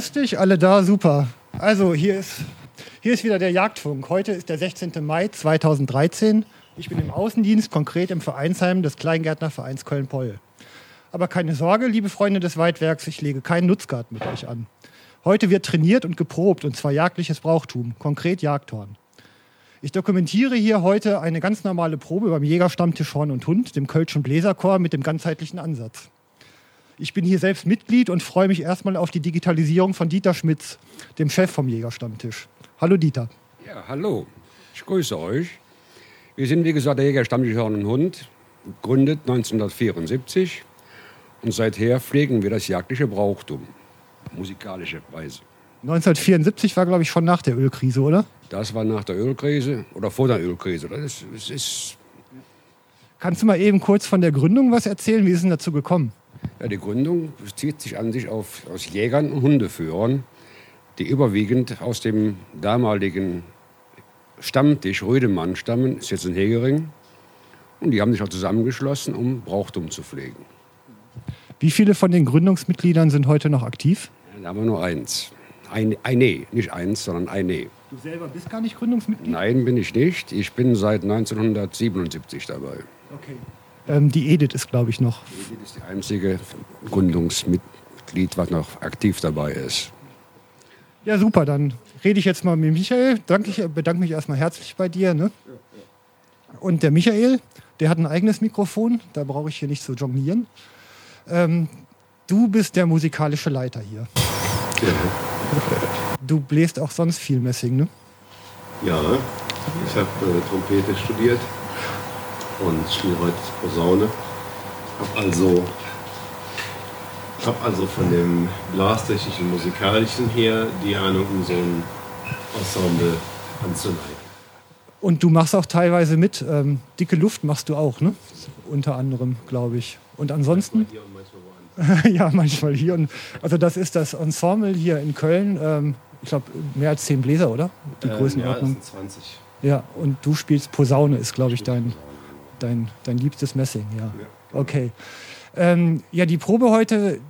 lustig, alle da, super. Also hier ist, hier ist wieder der Jagdfunk. Heute ist der 16. Mai 2013. Ich bin im Außendienst, konkret im Vereinsheim des Kleingärtnervereins Köln-Poll. Aber keine Sorge, liebe Freunde des Weitwerks, ich lege keinen Nutzgarten mit euch an. Heute wird trainiert und geprobt, und zwar jagdliches Brauchtum, konkret Jagdhorn. Ich dokumentiere hier heute eine ganz normale Probe beim Jägerstammtisch Horn und Hund, dem Kölschen Bläserchor mit dem ganzheitlichen Ansatz. Ich bin hier selbst Mitglied und freue mich erstmal auf die Digitalisierung von Dieter Schmitz, dem Chef vom Jägerstammtisch. Hallo Dieter. Ja, hallo. Ich grüße euch. Wir sind, wie gesagt, der Jägerstammtisch Horn und Hund, gegründet 1974. Und seither pflegen wir das jagdliche Brauchtum, musikalische Weise. 1974 war, glaube ich, schon nach der Ölkrise, oder? Das war nach der Ölkrise oder vor der Ölkrise. Das ist, das ist Kannst du mal eben kurz von der Gründung was erzählen? Wie ist es denn dazu gekommen? Ja, die Gründung bezieht sich an sich auf, aus Jägern und Hundeführern, die überwiegend aus dem damaligen Stammtisch Rödemann stammen, ist jetzt in Hegering. Und die haben sich auch zusammengeschlossen, um Brauchtum zu pflegen. Wie viele von den Gründungsmitgliedern sind heute noch aktiv? Da haben wir nur eins. Ein, eine, nicht eins, sondern eine. Du selber bist gar nicht Gründungsmitglied? Nein, bin ich nicht. Ich bin seit 1977 dabei. Okay. Ähm, die Edith ist, glaube ich, noch. Das ist die einzige Gründungsmitglied, was noch aktiv dabei ist. Ja, super. Dann rede ich jetzt mal mit Michael. Danke, ich bedanke mich erstmal herzlich bei dir. Ne? Und der Michael, der hat ein eigenes Mikrofon. Da brauche ich hier nicht zu jonglieren. Ähm, du bist der musikalische Leiter hier. Du bläst auch sonst viel Messing, ne? Ja, ich habe äh, Trompete studiert und spiele heute Posaune. Habe also, hab also von dem blastechnischen, musikalischen her die Ahnung, um so ein Ensemble anzuleiten. Und du machst auch teilweise mit. Ähm, dicke Luft machst du auch, ne? Unter anderem, glaube ich. Und ansonsten? Hier und manchmal woanders. ja, manchmal hier. Und, also das ist das Ensemble hier in Köln. Ähm, ich glaube, mehr als zehn Bläser, oder? Die Ähm, Größenordnung. Ja, das sind 20. Ja, und du spielst Posaune, ist, glaube ich, dein, dein, dein liebstes Messing, ja. Okay. Ähm, ja, die Probe heute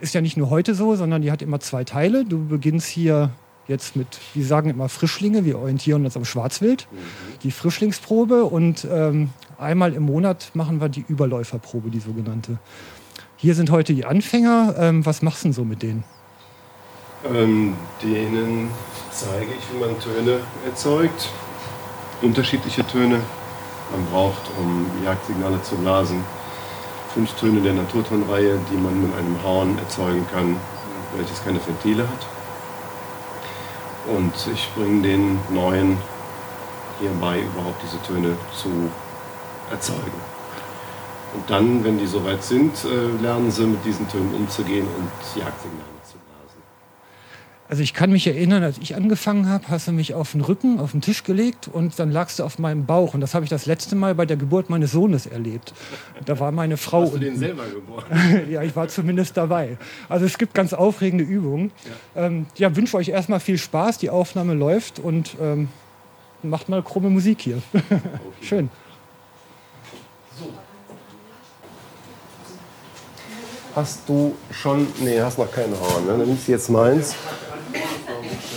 ist ja nicht nur heute so, sondern die hat immer zwei Teile. Du beginnst hier jetzt mit, wir sagen immer Frischlinge, wir orientieren uns am Schwarzwild, die Frischlingsprobe und ähm, einmal im Monat machen wir die Überläuferprobe, die sogenannte. Hier sind heute die Anfänger. Ähm, was machst du denn so mit denen? Ähm, denen zeige ich, wie man Töne erzeugt. Unterschiedliche Töne. Man braucht, um Jagdsignale zu blasen, fünf Töne der Naturtonreihe, die man mit einem Horn erzeugen kann, welches keine Ventile hat. Und ich bringe den neuen hierbei, überhaupt diese Töne zu erzeugen. Und dann, wenn die soweit sind, äh, lernen sie mit diesen Tönen umzugehen und Jagdsignale. Also ich kann mich erinnern, als ich angefangen habe, hast du mich auf den Rücken, auf den Tisch gelegt und dann lagst du auf meinem Bauch. Und das habe ich das letzte Mal bei der Geburt meines Sohnes erlebt. Da war meine Frau. Hast du den selber geboren? ja, ich war zumindest dabei. Also es gibt ganz aufregende Übungen. Ja, ähm, ja wünsche euch erstmal viel Spaß. Die Aufnahme läuft und ähm, macht mal krumme Musik hier. Okay. Schön. Hast du schon. Nee, hast noch kein Horn. Ne? Dann nimmst du jetzt meins.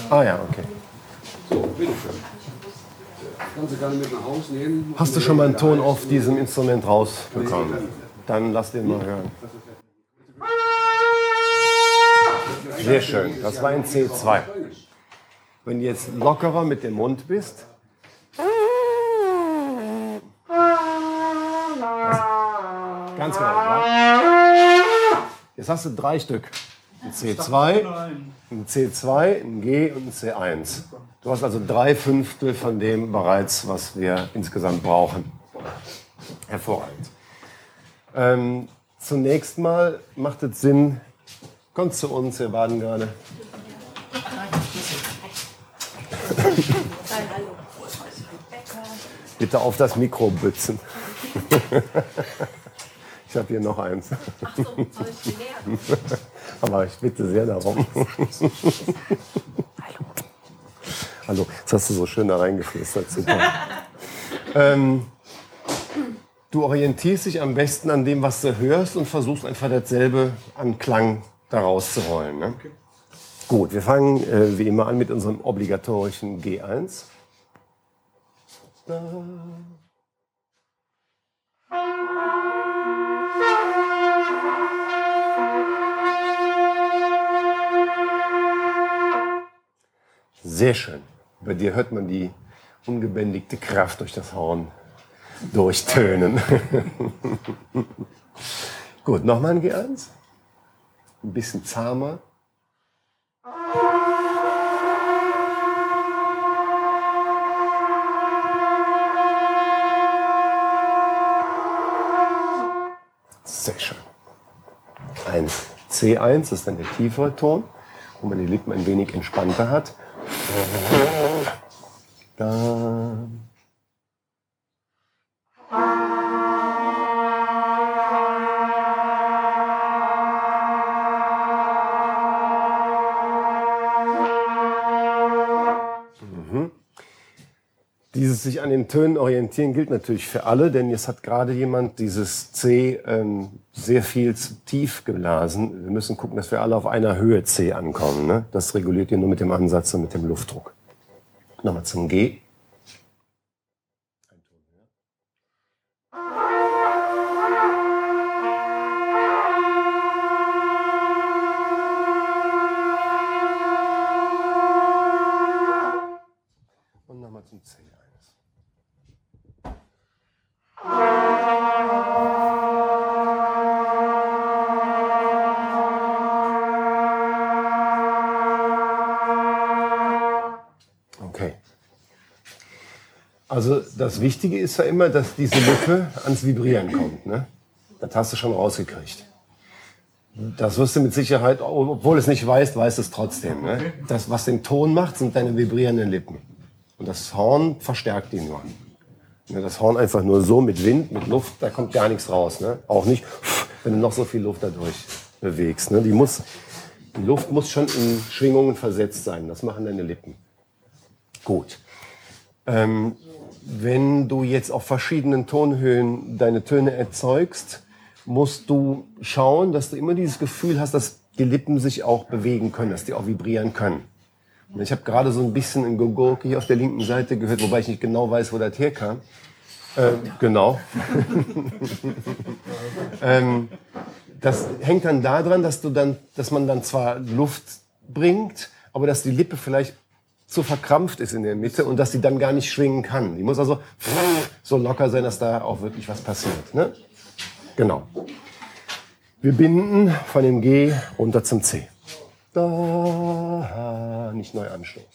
Ah ja, okay. So, bitteschön. Kannst du gerne mit nach Hause nehmen. Hast du schon mal einen Ton auf diesem Instrument rausbekommen? Dann lass den mal hören. Sehr schön. Das war ein C2. Wenn du jetzt lockerer mit dem Mund bist. Ganz genau. Jetzt hast du drei Stück. Ein C2, ein C2, ein G und ein C1. Du hast also drei Fünftel von dem bereits, was wir insgesamt brauchen. Hervorragend. Ähm, zunächst mal macht es Sinn, kommt zu uns, wir warten gerade. Bitte auf das Mikro bützen. Ich habe hier noch eins. Ach so, soll ich Aber ich bitte sehr darum. Hallo. Hallo, das hast du so schön da reingeflüstert. Super. ähm, du orientierst dich am besten an dem, was du hörst und versuchst einfach dasselbe an Klang daraus zu rollen. Ne? Okay. Gut, wir fangen äh, wie immer an mit unserem obligatorischen G1. Da. Sehr schön. Bei dir hört man die ungebändigte Kraft durch das Horn durchtönen. Gut, nochmal ein G1. Ein bisschen zahmer. Sehr schön. Ein C1 das ist dann der tiefere Ton, wo man die Lippen ein wenig entspannter hat. Da. Dieses sich an den Tönen orientieren gilt natürlich für alle, denn jetzt hat gerade jemand dieses C ähm, sehr viel zu tief geblasen. Wir müssen gucken, dass wir alle auf einer Höhe C ankommen. Ne? Das reguliert ihr nur mit dem Ansatz und mit dem Luftdruck. Nochmal zum G. Also das Wichtige ist ja immer, dass diese Lippe ans Vibrieren kommt. Ne? Das hast du schon rausgekriegt. Das wirst du mit Sicherheit, obwohl es nicht weißt, weißt es trotzdem. Ne? Das, was den Ton macht, sind deine vibrierenden Lippen. Und das Horn verstärkt die nur. Ne, das Horn einfach nur so mit Wind, mit Luft, da kommt gar nichts raus. Ne? Auch nicht, wenn du noch so viel Luft dadurch bewegst. Ne? Die, muss, die Luft muss schon in Schwingungen versetzt sein. Das machen deine Lippen. Gut. Ähm, wenn du jetzt auf verschiedenen Tonhöhen deine Töne erzeugst, musst du schauen, dass du immer dieses Gefühl hast, dass die Lippen sich auch bewegen können, dass die auch vibrieren können. Und ich habe gerade so ein bisschen ein Gogurke hier auf der linken Seite gehört, wobei ich nicht genau weiß, wo das herkam. Äh, genau. ähm, das hängt dann daran, dass du dann, dass man dann zwar Luft bringt, aber dass die Lippe vielleicht zu verkrampft ist in der Mitte und dass sie dann gar nicht schwingen kann. Die muss also so locker sein, dass da auch wirklich was passiert. Ne? Genau. Wir binden von dem G runter zum C. Da, nicht neu anstoßen.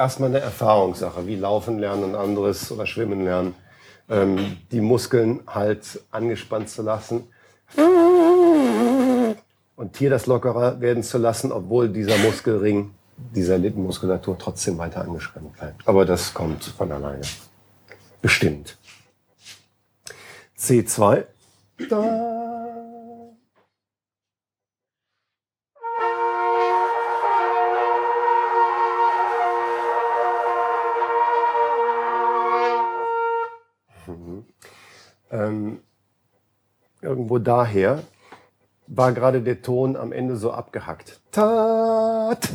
Erstmal eine Erfahrungssache, wie Laufen lernen und anderes oder Schwimmen lernen. Ähm, die Muskeln halt angespannt zu lassen und hier das lockerer werden zu lassen, obwohl dieser Muskelring dieser Lippenmuskulatur trotzdem weiter angespannt bleibt. Aber das kommt von alleine. Bestimmt. C2. Da. Daher war gerade der Ton am Ende so abgehackt. Tat.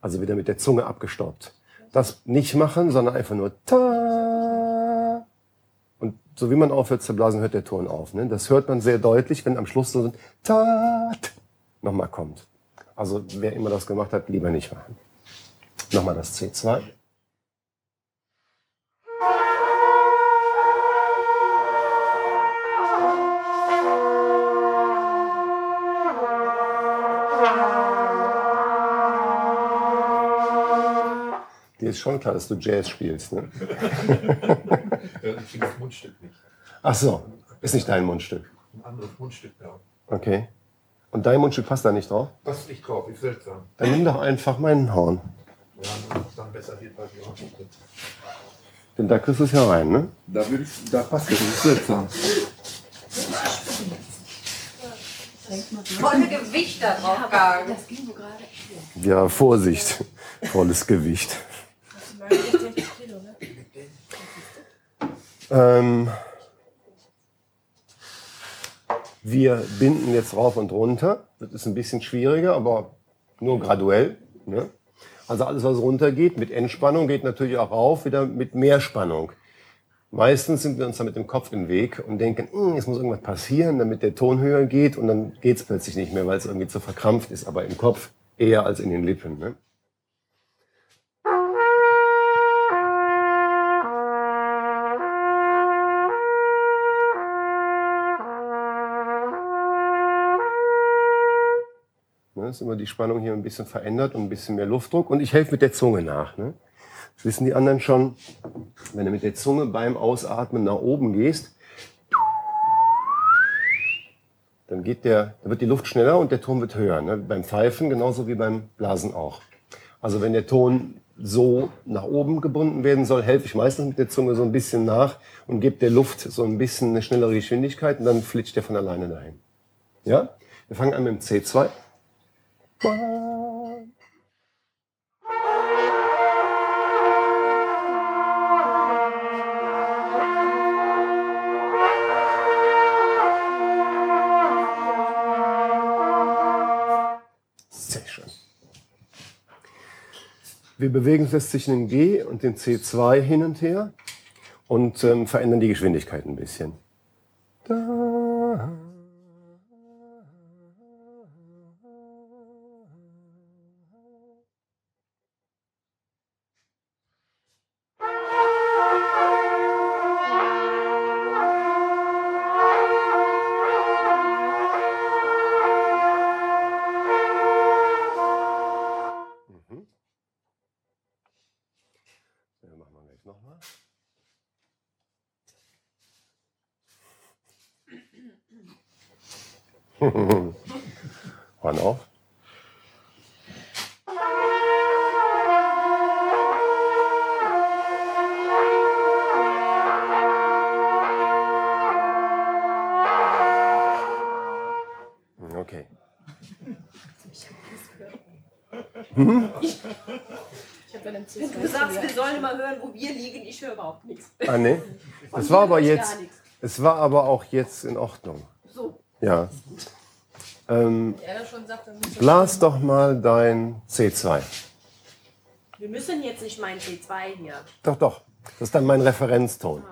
Also wieder mit der Zunge abgestoppt. Das nicht machen, sondern einfach nur ta. Und so wie man aufhört zu blasen, hört der Ton auf. Ne? Das hört man sehr deutlich, wenn am Schluss so ein tat nochmal kommt. Also wer immer das gemacht hat, lieber nicht machen. Nochmal das C2. Ist schon klar, dass du Jazz spielst, ne? ich finde das Mundstück nicht. Ach so, ist nicht dein Mundstück. Ein anderes Mundstück da. Okay. Und dein Mundstück passt da nicht drauf? Passt nicht drauf, ist seltsam. Dann nimm doch einfach meinen Horn. Ja, dann ist dann besser wird, auch nicht drin. Denn da kriegst du es ja rein, ne? Da, will ich, da passt es, das ist seltsam. Volle Gewicht da drauf gaben. Das ging so gerade. Ja, Vorsicht. Volles Gewicht. Das ist 60 Kilo? Ähm, wir binden jetzt rauf und runter. Das ist ein bisschen schwieriger, aber nur graduell. Ne? Also alles, was runtergeht mit Entspannung, geht natürlich auch rauf, wieder mit mehr Spannung. Meistens sind wir uns da mit dem Kopf im Weg und denken, "Hm, es muss irgendwas passieren, damit der Ton höher geht und dann geht es plötzlich nicht mehr, weil es irgendwie zu verkrampft ist, aber im Kopf eher als in den Lippen. Ne? Ist immer die Spannung hier ein bisschen verändert und ein bisschen mehr Luftdruck. Und ich helfe mit der Zunge nach. Ne? Das wissen die anderen schon. Wenn du mit der Zunge beim Ausatmen nach oben gehst, dann geht der, dann wird die Luft schneller und der Ton wird höher. Ne? Beim Pfeifen genauso wie beim Blasen auch. Also wenn der Ton so nach oben gebunden werden soll, helfe ich meistens mit der Zunge so ein bisschen nach und gebe der Luft so ein bisschen eine schnellere Geschwindigkeit und dann flitscht der von alleine dahin. Ja? Wir fangen an mit dem C2. Sehr schön. Wir bewegen jetzt zwischen dem G und dem C2 hin und her und ähm, verändern die Geschwindigkeit ein bisschen. Das war aber jetzt, es war aber auch jetzt in Ordnung. So. Ja. Ähm, sagt, blas doch mal dein C2. Wir müssen jetzt nicht mein C2 hier. Doch, doch. Das ist dann mein Referenzton.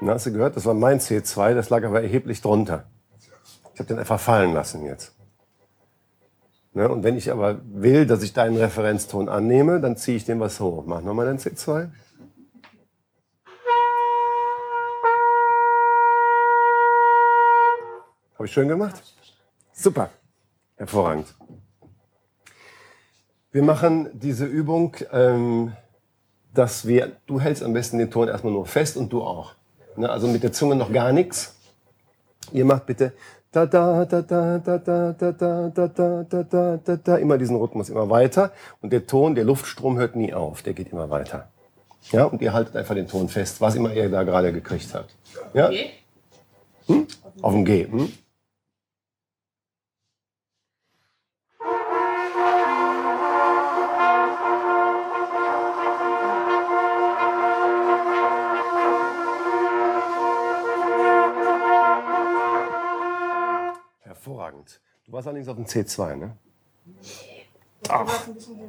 Na, hast du gehört? Das war mein C2, das lag aber erheblich drunter. Ich habe den einfach fallen lassen jetzt. Ne? Und wenn ich aber will, dass ich deinen Referenzton annehme, dann ziehe ich den was hoch. Mach nochmal dein C2. Habe ich schön gemacht? Super. Hervorragend. Wir machen diese Übung, ähm, dass wir, du hältst am besten den Ton erstmal nur fest und du auch. Ne, also mit der Zunge noch gar nichts. Ihr macht bitte da da da da da da da da da da da da da da immer diesen Rhythmus immer weiter und der Ton, der Luftstrom hört nie auf, der geht immer weiter. Ja, und ihr haltet einfach den Ton fest, was immer ihr da gerade gekriegt habt. Ja? Hm? Auf dem G. Hm? Du warst allerdings auf dem C2, ne? Ach. Bisschen höher.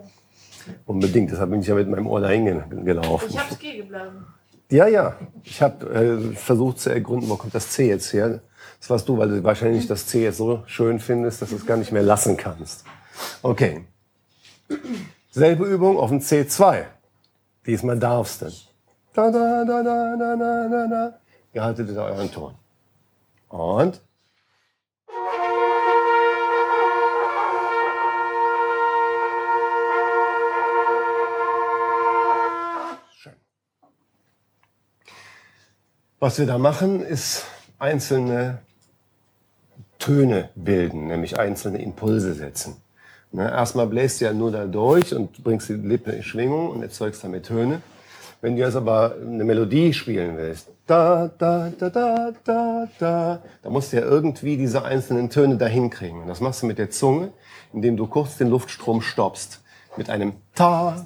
Unbedingt, deshalb bin ich ja mit meinem Ohr dahin ge- gelaufen. Ich hab's G geblasen. Ja, ja. Ich habe äh, versucht zu ergründen, wo kommt das C jetzt her. Das warst du, weil du wahrscheinlich das C jetzt so schön findest, dass du es gar nicht mehr lassen kannst. Okay. Selbe Übung auf dem C2. Diesmal darfst du. Da, da, da, da, da, da, da, da. Ihr haltet euren Ton. Und. Was wir da machen, ist einzelne Töne bilden, nämlich einzelne Impulse setzen. Ne, erstmal bläst du ja nur da durch und bringst die Lippe in Schwingung und erzeugst damit Töne. Wenn du jetzt aber eine Melodie spielen willst, da, da, da, da, da, da, da musst du ja irgendwie diese einzelnen Töne dahin kriegen. Und das machst du mit der Zunge, indem du kurz den Luftstrom stoppst. Mit einem ta,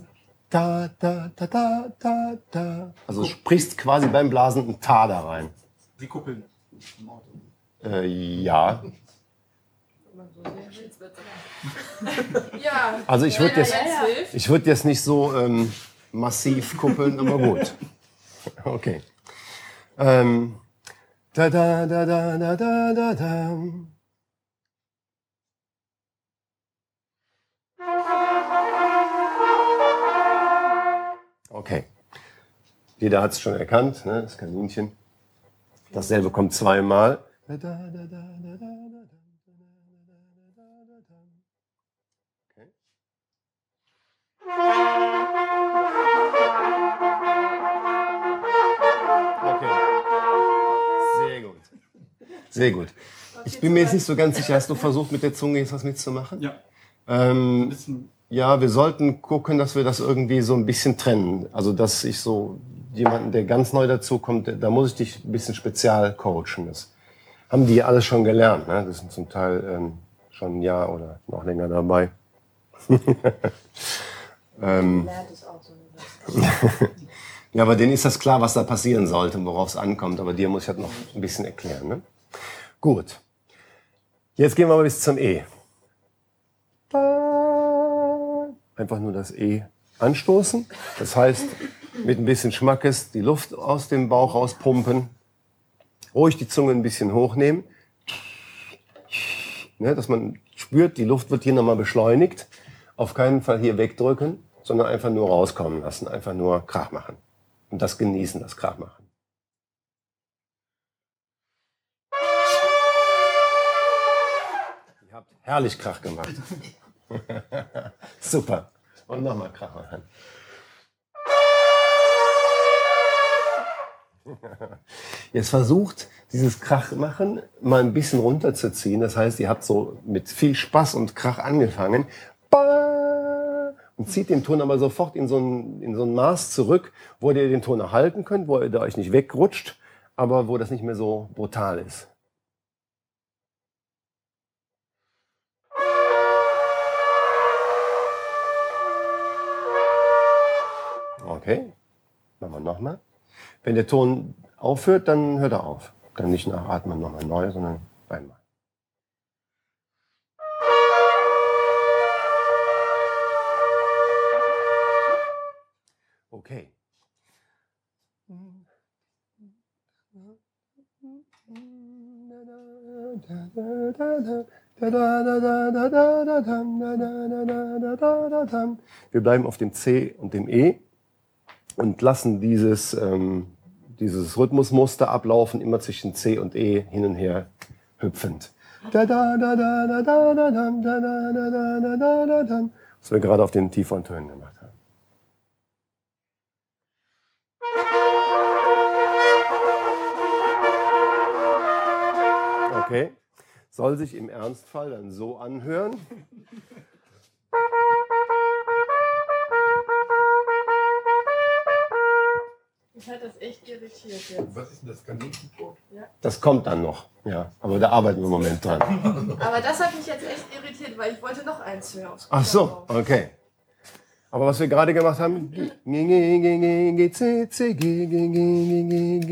ta, ta, ta, ta, ta, ta. Also du sprichst quasi beim Blasen ein Ta da rein. Wie kuppeln. Äh, ja. Ja. Also ich würde jetzt, ja, ja. hilft. ich würde jetzt nicht so ähm, massiv kuppeln, aber gut. Okay. Ähm, da da da da da da da da. Okay. Jeder hat es schon erkannt, ne? das Kaninchen. Dasselbe kommt zweimal. Okay. Sehr gut. Sehr gut. Ich bin mir jetzt nicht so ganz sicher. Hast du versucht, mit der Zunge jetzt was mitzumachen? Ja. Ähm, ein bisschen ja, wir sollten gucken, dass wir das irgendwie so ein bisschen trennen. Also, dass ich so jemanden, der ganz neu dazukommt, da muss ich dich ein bisschen spezial coachen. Das haben die alles schon gelernt. Ne? Das sind zum Teil ähm, schon ein Jahr oder noch länger dabei. ähm, ja, aber denen ist das klar, was da passieren sollte und worauf es ankommt. Aber dir muss ich das noch ein bisschen erklären. Ne? Gut. Jetzt gehen wir mal bis zum E. Einfach nur das E anstoßen. Das heißt, mit ein bisschen Schmackes die Luft aus dem Bauch rauspumpen. Ruhig die Zunge ein bisschen hochnehmen. Ne, dass man spürt, die Luft wird hier nochmal beschleunigt. Auf keinen Fall hier wegdrücken, sondern einfach nur rauskommen lassen. Einfach nur Krach machen. Und das genießen, das Krach machen. Ihr habt herrlich Krach gemacht. Super. Und nochmal Krach machen. Jetzt versucht, dieses Krach machen mal ein bisschen runterzuziehen. Das heißt, ihr habt so mit viel Spaß und Krach angefangen. Und zieht den Ton aber sofort in so ein, in so ein Maß zurück, wo ihr den Ton erhalten könnt, wo ihr da euch nicht wegrutscht, aber wo das nicht mehr so brutal ist. Okay, machen wir nochmal. Wenn der Ton aufhört, dann hört er auf. Dann nicht nachatmen nochmal neu, sondern einmal. Okay. Wir bleiben auf dem C und dem E und lassen dieses, ähm, dieses Rhythmusmuster ablaufen, immer zwischen C und E hin und her hüpfend. Was wir gerade auf den tieferen Tönen gemacht haben. Okay, soll sich im Ernstfall dann so anhören. Mich hat das echt irritiert jetzt. Was ist denn das Kaninchentor? Das kommt dann noch. Ja, aber da arbeiten wir im Moment dran. Aber das hat mich jetzt echt irritiert, weil ich wollte noch eins hören. Ach so, okay. Aber was wir gerade gemacht haben, C, C,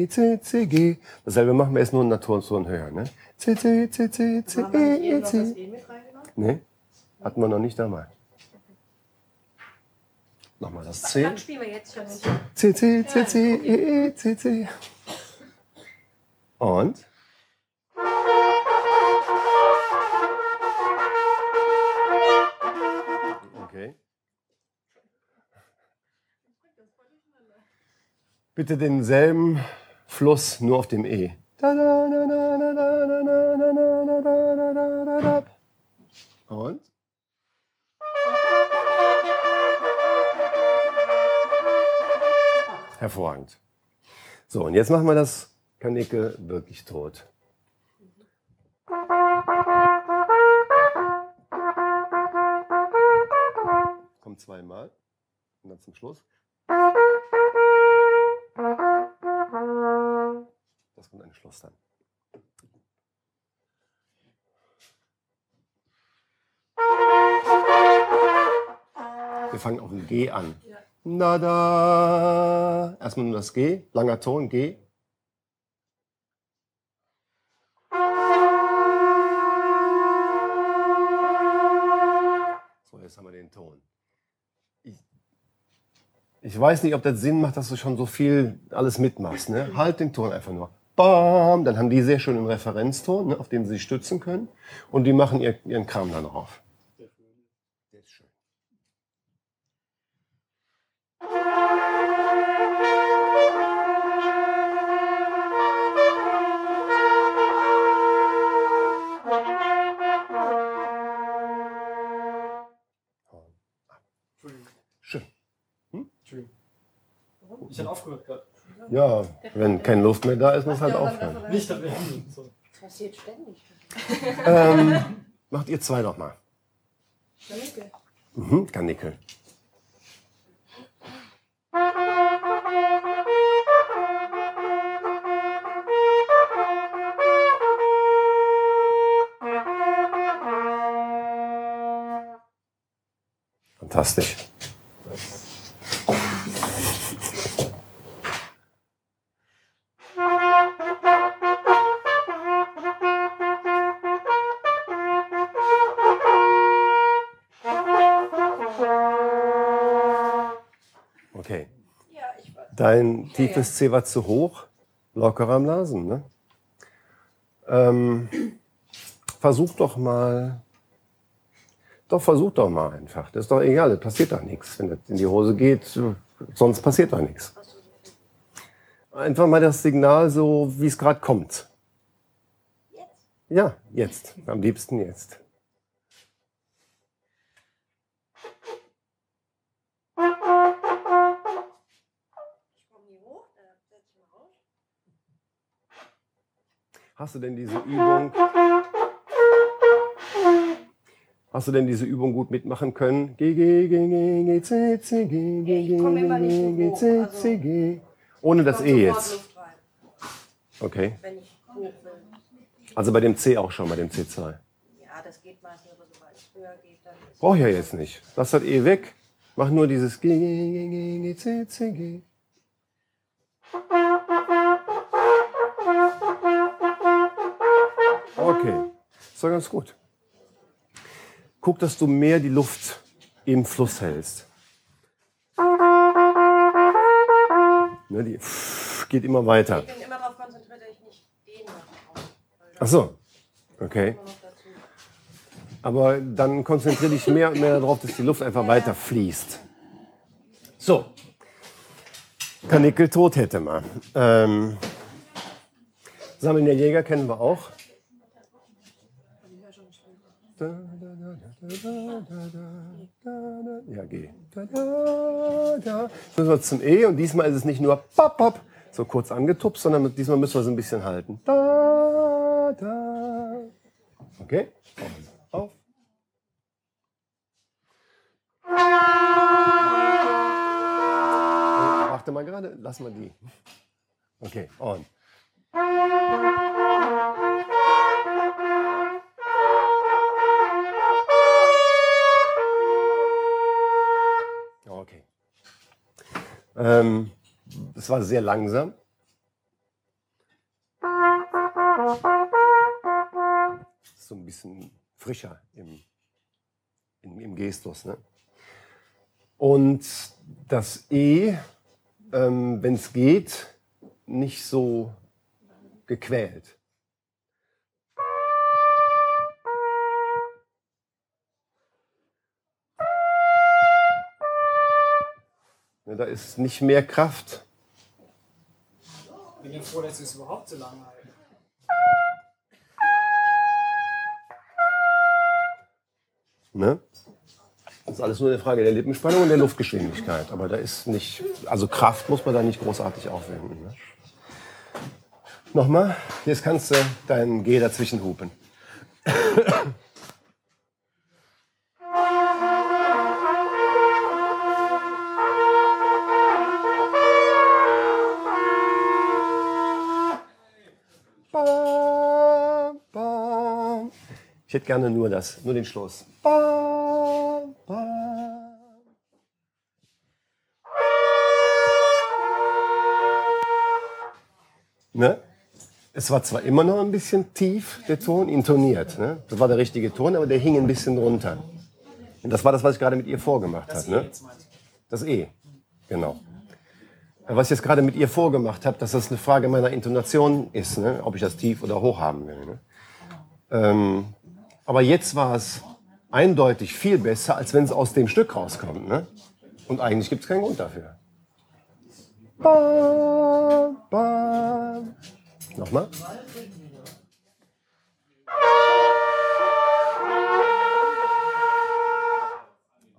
C, C. Dasselbe machen wir jetzt nur in Naturton höher, ne? C, C, C, C, C, E, E, C. E mit reingemacht? Ne? Hatten wir noch nicht dabei. Nochmal das C. Dann spielen wir jetzt schon. C, C, C, C, E, E, C, C. Und? Okay. Bitte denselben Fluss nur auf dem E. Und? Hervorragend. So, und jetzt machen wir das Kanickel wirklich tot. Kommt zweimal. Und dann zum Schluss. Das kommt ein Schluss dann. Wir fangen auf dem G an. Na da. Erstmal nur das G, langer Ton, G. So, jetzt haben wir den Ton. Ich, ich weiß nicht, ob das Sinn macht, dass du schon so viel alles mitmachst. Ne? Halt den Ton einfach nur. Bam, dann haben die sehr schön einen Referenzton, ne, auf dem sie sich stützen können. Und die machen ihr, ihren Kram dann drauf. Aufgehört. Ja, wenn keine Luft mehr da ist, muss halt aufhören. Nicht am Ende. So. Passiert ständig. Ähm, macht ihr zwei noch mal. Kanickel. Mhm, Kanickel. Fantastisch. Dein tiefes C war zu hoch, locker am Nasen. Ne? Ähm, versuch doch mal. Doch, versuch doch mal einfach. Das ist doch egal, das passiert doch nichts. Wenn das in die Hose geht, sonst passiert doch nichts. Einfach mal das Signal so, wie es gerade kommt. Ja, jetzt. Am liebsten jetzt. Hast du denn diese Übung? Hast du denn diese Übung gut mitmachen können? G, G, G, G, G, C, C, G, G, G, G, G, C, also- C, G. Ohne das E jetzt. Okay. Also bei dem C auch schon, bei dem C2. Ja, das geht meistens, aber sobald es höher geht, dann ist Brauch ich ja jetzt nicht. Lass das E weg. Mach nur dieses G, G, G, G, G, C, C, G. Okay, ist doch ganz gut. Guck, dass du mehr die Luft im Fluss hältst. Ne, die geht immer weiter. Ich bin immer darauf konzentriert, dass ich nicht den mache. Ach so, okay. Aber dann konzentriere dich mehr und mehr darauf, dass die Luft einfach weiter fließt. So. Kanickel tot hätte man. Ähm, Sammeln der Jäger kennen wir auch. Da, da, da, da, da, da, da, da. Ja, G. Jetzt müssen wir zum E und diesmal ist es nicht nur pop, pop, so kurz angetupst, sondern diesmal müssen wir es ein bisschen halten. Okay? Auf. Oh, Warte mal gerade, lassen wir die. Okay, und. Ähm, das war sehr langsam. So ein bisschen frischer im, im, im Gestus. Ne? Und das E, ähm, wenn es geht, nicht so gequält. Da ist nicht mehr Kraft. Ich bin ja froh, dass wir es überhaupt so lange halten. Ne? Das ist alles nur eine Frage der Lippenspannung und der Luftgeschwindigkeit. Aber da ist nicht, also Kraft muss man da nicht großartig aufwenden. Ne? Nochmal, jetzt kannst du deinen G dazwischen hupen. Hätte gerne nur das, nur den Schluss. Bam, bam. Ne? Es war zwar immer noch ein bisschen tief, der Ton, intoniert. Ne? Das war der richtige Ton, aber der hing ein bisschen runter. Und das war das, was ich gerade mit ihr vorgemacht habe. Ne? Das E, genau. Was ich jetzt gerade mit ihr vorgemacht habe, dass das eine Frage meiner Intonation ist, ne? ob ich das tief oder hoch haben will. Ne? Ähm, aber jetzt war es eindeutig viel besser, als wenn es aus dem Stück rauskommt. Ne? Und eigentlich gibt es keinen Grund dafür. Bam, bam. Nochmal.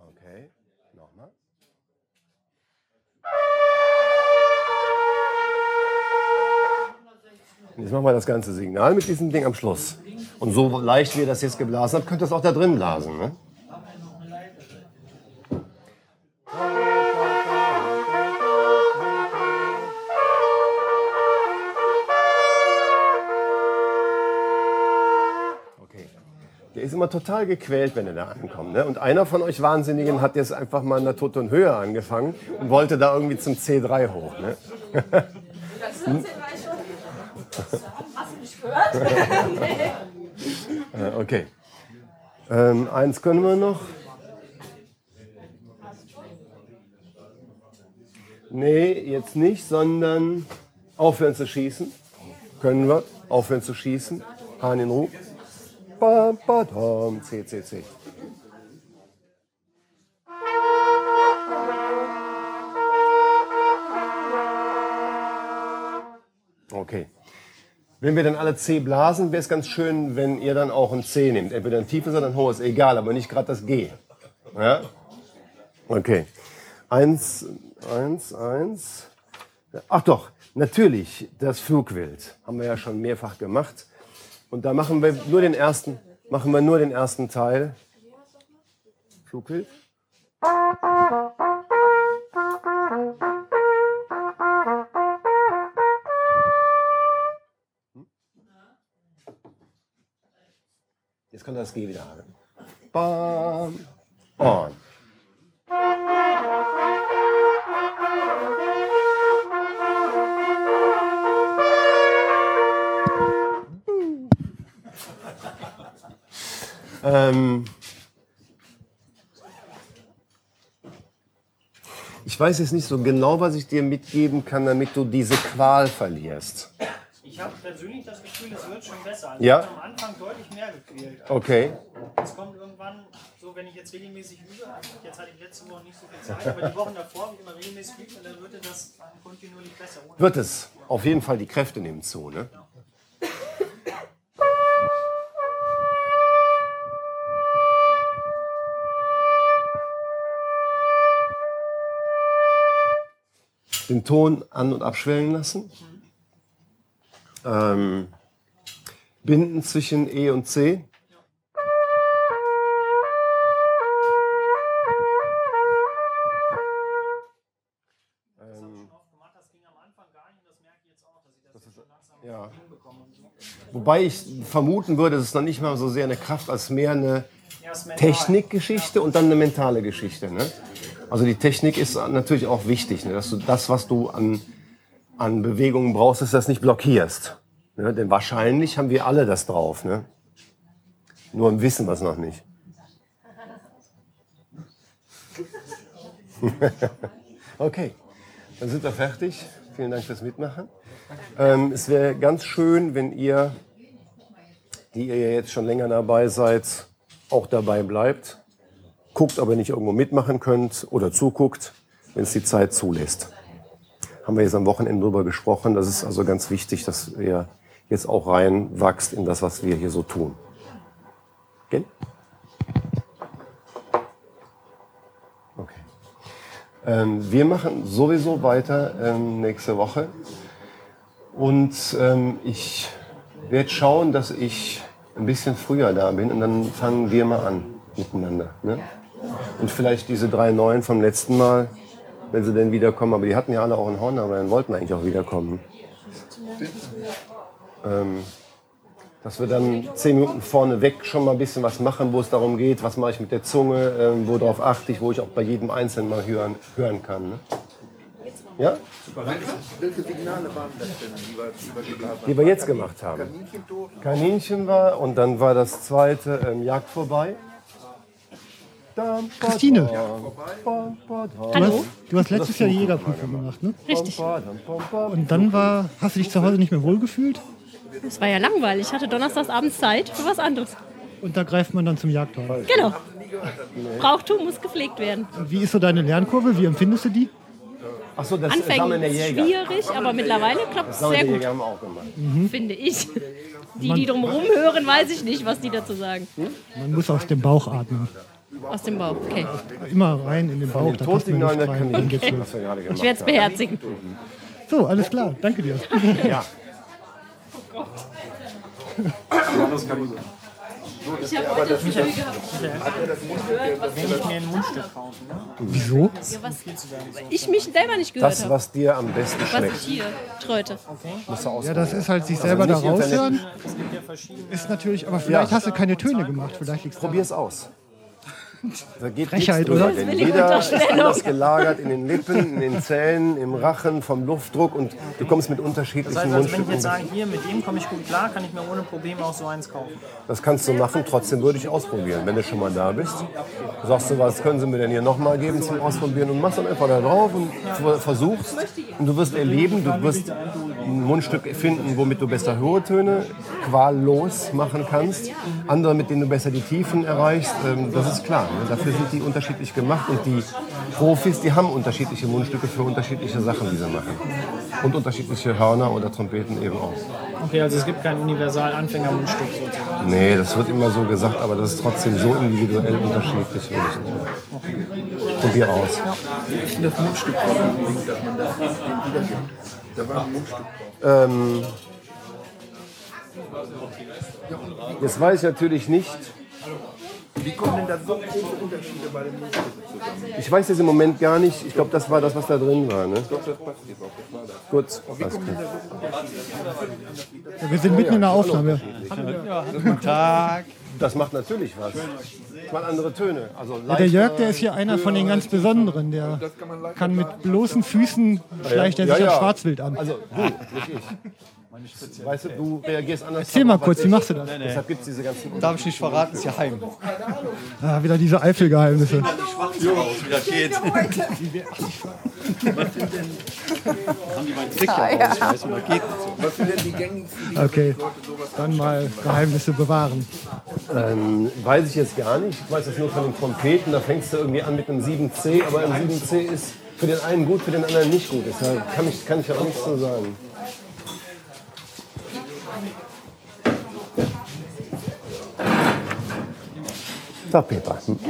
Okay, nochmal. Jetzt machen wir das ganze Signal mit diesem Ding am Schluss. Und so leicht wie ihr das jetzt geblasen habt, könnt ihr es auch da drin blasen. Ne? Der ist immer total gequält, wenn er da ankommt. Ne? Und einer von euch Wahnsinnigen hat jetzt einfach mal in der Toton Höhe angefangen und wollte da irgendwie zum C3 hoch. Ne? Das ist jetzt drei schon. Hast du nicht gehört? nee. Okay. Ähm, eins können wir noch. Nee, jetzt nicht, sondern aufhören zu schießen. Können wir aufhören zu schießen. Hahn in Ruhe. Ba, ba, dam, C, C, C. Wenn wir dann alle C blasen, wäre es ganz schön, wenn ihr dann auch ein C nehmt. Entweder ein tiefes oder ein hohes, egal, aber nicht gerade das G. Ja? Okay. Eins, eins, eins. Ach doch, natürlich, das Flugwild. Haben wir ja schon mehrfach gemacht. Und da machen wir nur den ersten, machen wir nur den ersten Teil. Flugwild. Kommt das G wieder haben. Bam. On. Ähm, ich weiß jetzt nicht so genau, was ich dir mitgeben kann, damit du diese Qual verlierst persönlich das Gefühl, das wird schon besser. Also ja. ich habe am Anfang deutlich mehr gequält. Okay. Es kommt irgendwann, so wenn ich jetzt regelmäßig übe, jetzt hatte ich letzte Woche nicht so viel Zeit, aber die Wochen davor habe ich immer regelmäßig geübt und dann würde das kontinuierlich besser. wird es. Auf jeden Fall, die Kräfte nehmen zu, ne? Ja. Den Ton an- und abschwellen lassen. Mhm. Ähm, binden zwischen E und C. Ja. Wobei ich vermuten würde, es ist noch nicht mal so sehr eine Kraft, als mehr eine. Technikgeschichte und dann eine mentale Geschichte. Ne? Also die Technik ist natürlich auch wichtig, ne? dass du das, was du an, an Bewegungen brauchst, dass du das nicht blockierst. Ne? Denn wahrscheinlich haben wir alle das drauf. Ne? Nur wissen wir es noch nicht. okay, dann sind wir fertig. Vielen Dank fürs Mitmachen. Ähm, es wäre ganz schön, wenn ihr, die ihr jetzt schon länger dabei seid, auch dabei bleibt. Guckt, aber nicht irgendwo mitmachen könnt oder zuguckt, wenn es die Zeit zulässt. Haben wir jetzt am Wochenende drüber gesprochen. Das ist also ganz wichtig, dass ihr jetzt auch reinwachst in das, was wir hier so tun. Gell? Okay. Ähm, wir machen sowieso weiter ähm, nächste Woche. Und ähm, ich werde schauen, dass ich ein bisschen früher da bin und dann fangen wir mal an miteinander. Ne? Und vielleicht diese drei Neuen vom letzten Mal, wenn sie denn wiederkommen, aber die hatten ja alle auch ein Horn, aber dann wollten eigentlich auch wiederkommen. Ähm, dass wir dann zehn Minuten vorne weg schon mal ein bisschen was machen, wo es darum geht, was mache ich mit der Zunge, ähm, worauf achte ich, wo ich auch bei jedem Einzelnen mal hören, hören kann. Ne? Ja? Welche Signale waren das denn, die wir, jetzt gemacht haben. Kaninchen war und dann war das zweite ähm, Jagd vorbei. Christine. Hallo. Du hast letztes Jahr die Jägerprüfung gemacht, ne? Richtig. Und dann war, hast du dich zu Hause nicht mehr wohlgefühlt? Es war ja langweilig. Ich hatte donnerstags abends Zeit für was anderes. Und da greift man dann zum Jagdhorn. Genau. Brauchtum muss gepflegt werden. Und Wie ist so deine Lernkurve? Wie empfindest du die? Achso, das Sammeln Anfängen der ist schwierig, aber mittlerweile klappt es sehr gut, gemacht. finde ich. Die, die drumherum hören, weiß ich nicht, was die dazu sagen. Man muss aus dem Bauch atmen. Aus dem Bauch, okay. Immer rein in den Bauch, da passt mir Tonsignalen nicht was gerade Ich werde es beherzigen. So, alles klar. Danke dir. Ja. Ich habe heute früh gehabt. Wenn ich mir ein Mundstück kaufe, ne? Wieso? Ja, was ich mich selber nicht gehört Das, was dir am besten Was schmeckt. ich hier du Ja, das ist halt sich Also selber da nicht Internet- raushören. Es gibt ja verschiedene. Ist natürlich, aber vielleicht Ja. hast du keine Töne gemacht. Vielleicht daran. Probier's aus. Da geht Frechheit, nichts drüber, oder? Denn jeder ist anders gelagert in den Lippen, in den Zähnen, im Rachen, vom Luftdruck und du kommst mit Das unterschiedlichen heißt, also wenn ich Mundstücken. jetzt sage, hier mit dem komme ich gut klar, kann ich mir ohne Probleme auch so eins kaufen. Das kannst du machen, trotzdem würde ich ausprobieren, wenn du schon mal da bist. Sagst du, was können sie mir denn hier nochmal geben zum Ausprobieren und machst dann einfach da drauf und ver- versuchst. Und du wirst erleben, du wirst ein Mundstück finden, womit du besser hohe Töne quallos machen kannst. Andere, mit denen du besser die Tiefen erreichst. Ähm, Das ist klar. Ne? Dafür sind die unterschiedlich gemacht und die Profis, die haben unterschiedliche Mundstücke für unterschiedliche Sachen, die sie machen. Und unterschiedliche Hörner oder Trompeten eben auch. Okay, also es gibt kein universal Anfängermundstück sozusagen. Nee, das wird immer so gesagt, aber das ist trotzdem so individuell unterschiedlich. würde ich sagen. Probier aus. Das Mundstück? Da war ein Mundstück drauf. Ähm, jetzt weiß ich natürlich nicht, Wie kommen denn da so große Unterschiede bei den zusammen? ich weiß jetzt im Moment gar nicht, ich glaube, das war das, was da drin war. Ne? Ich glaube, das passt jetzt auch. Das war das. Gut? Ja, wir sind mitten in der Aufnahme. Das macht natürlich was. Das waren andere Töne. Also Ja, der Jörg, der ist hier einer von den ganz Besonderen. Der kann mit bloßen Füßen schleicht er sich Ja, am ja. Schwarzwild an. Also du, nicht ich. Weißt du, du reagierst anders. Erzähl mal kurz, wie machst du das? Deshalb gibt es diese ganzen Darf ich nicht verraten, ist ja heim. Ah, wieder diese Eifelgeheimnisse. Wieder geht. Was sind denn die gängigsten, die Okay, Leute sowas dann mal Geheimnisse bewahren. Ähm, weiß ich jetzt gar nicht. Ich weiß das nur von den Trompeten. Da fängst du irgendwie an mit einem 7C, aber ein 7C ist für den einen gut, für den anderen nicht gut. Deshalb kann ich, kann ich ja auch nichts zu sagen. So, Peter. Hm?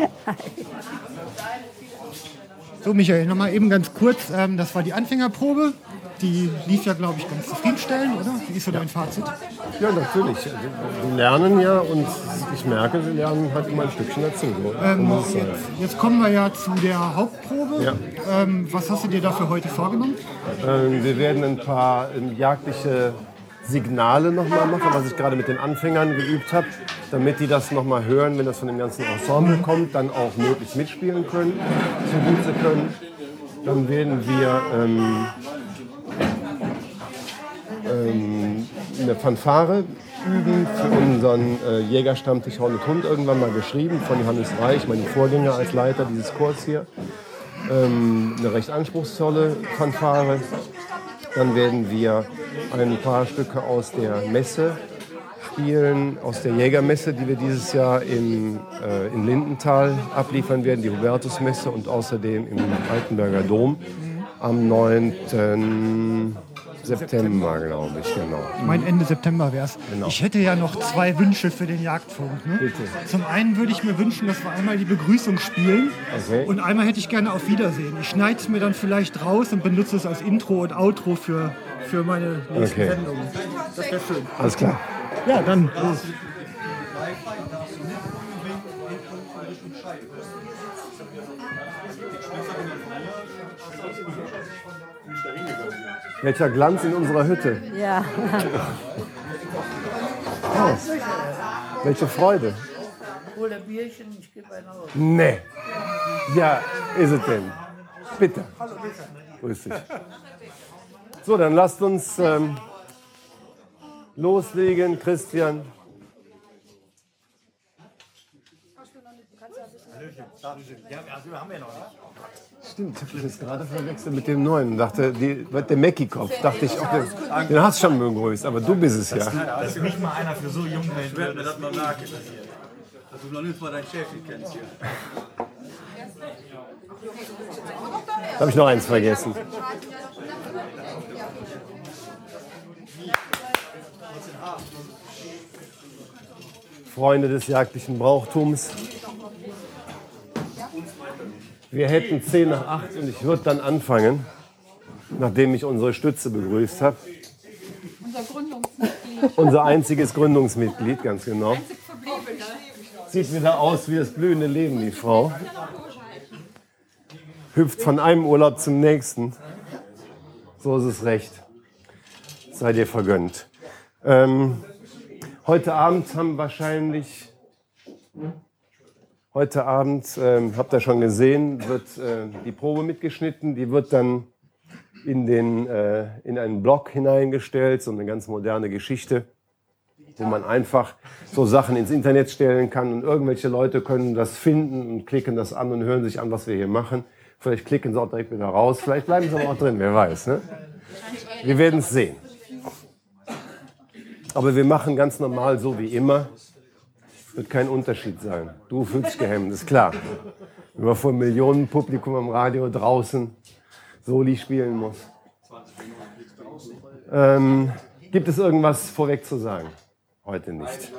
So, Michael, nochmal eben ganz kurz. Ähm, das war die Anfängerprobe. Die lief ja, glaube ich, ganz zufriedenstellend, oder? Wie ist so dein Fazit? Ja, natürlich. Sie lernen ja und ich merke, sie lernen halt immer ein Stückchen dazu. So Ähm, sein. jetzt, jetzt kommen wir ja zu der Hauptprobe. Ja. Ähm, was hast du dir dafür heute vorgenommen? Ähm, wir werden ein paar ähm, jagdliche Signale nochmal machen, was ich gerade mit den Anfängern geübt habe, damit die das nochmal hören, wenn das von dem ganzen Ensemble kommt, dann auch möglichst mitspielen können, so gut sie können. Dann werden wir ähm, ähm, eine Fanfare üben für unseren äh, Jägerstammtisch Horn und Hund, irgendwann mal geschrieben von Johannes Reich, meinem Vorgänger als Leiter dieses Chors hier. Ähm, eine recht anspruchsvolle Fanfare. Dann werden wir ein paar Stücke aus der Messe spielen, aus der Jägermesse, die wir dieses Jahr in, äh, in Lindenthal abliefern werden, die Hubertusmesse und außerdem im Altenberger Dom am 9. September, glaube ich, genau. Ich meine, Ende September wäre es. Genau. Ich hätte ja noch zwei Wünsche für den Jagdfunk. Ne? Bitte. Zum einen würde ich mir wünschen, dass wir einmal die Begrüßung spielen. Okay. Und einmal hätte ich gerne auf Wiedersehen. Ich schneide es mir dann vielleicht raus und benutze es als Intro und Outro für, für meine nächsten Okay. Sendungen. Das wäre schön. Alles klar. Ja, dann los. Welcher Glanz in unserer Hütte. Ja. Oh, welche Freude. Hol ein Bierchen, ich gebe einen aus. Nee. Ja, ist es denn. Bitte. Hallo, bitte. Grüß dich. So, dann lasst uns ähm, loslegen, Christian. Ja, also haben wir noch nicht. Stimmt, ich habe das gerade verwechselt mit dem neuen. Dachte, die, der Mackie-Kopf. Dachte ich, auch, den, den hast du schon begrüßt, aber du bist es ja. Dass mich mal einer für so jung hält, wird mir das mal merken. Dass du noch nicht mal deinen Chef nicht kennst hier. Da habe ich noch eins vergessen. Freunde des jagdlichen Brauchtums. Wir hätten 10 nach 8 und ich würde dann anfangen, nachdem ich unsere Stütze begrüßt habe. Unser Gründungsmitglied. Unser einziges Gründungsmitglied, ganz genau. Sieht wieder aus wie das blühende Leben, die Frau. Hüpft von einem Urlaub zum nächsten. So ist es recht. Sei dir vergönnt. Ähm, heute Abend haben wahrscheinlich, heute Abend, ähm, habt ihr schon gesehen, wird äh, die Probe mitgeschnitten. Die wird dann in, den, äh, in einen Blog hineingestellt, so eine ganz moderne Geschichte wo man einfach so Sachen ins Internet stellen kann und irgendwelche Leute können das finden und klicken das an und hören sich an, was wir hier machen. Vielleicht klicken sie auch direkt wieder raus, vielleicht bleiben sie aber auch drin, wer weiß. Ne? Wir werden es sehen. Aber wir machen ganz normal so wie immer. Wird kein Unterschied sein. Du fühlst gehemmt, ist klar. Wenn man vor Millionen Publikum am Radio draußen Soli spielen muss. Ähm, gibt es irgendwas vorweg zu sagen? Heute nicht.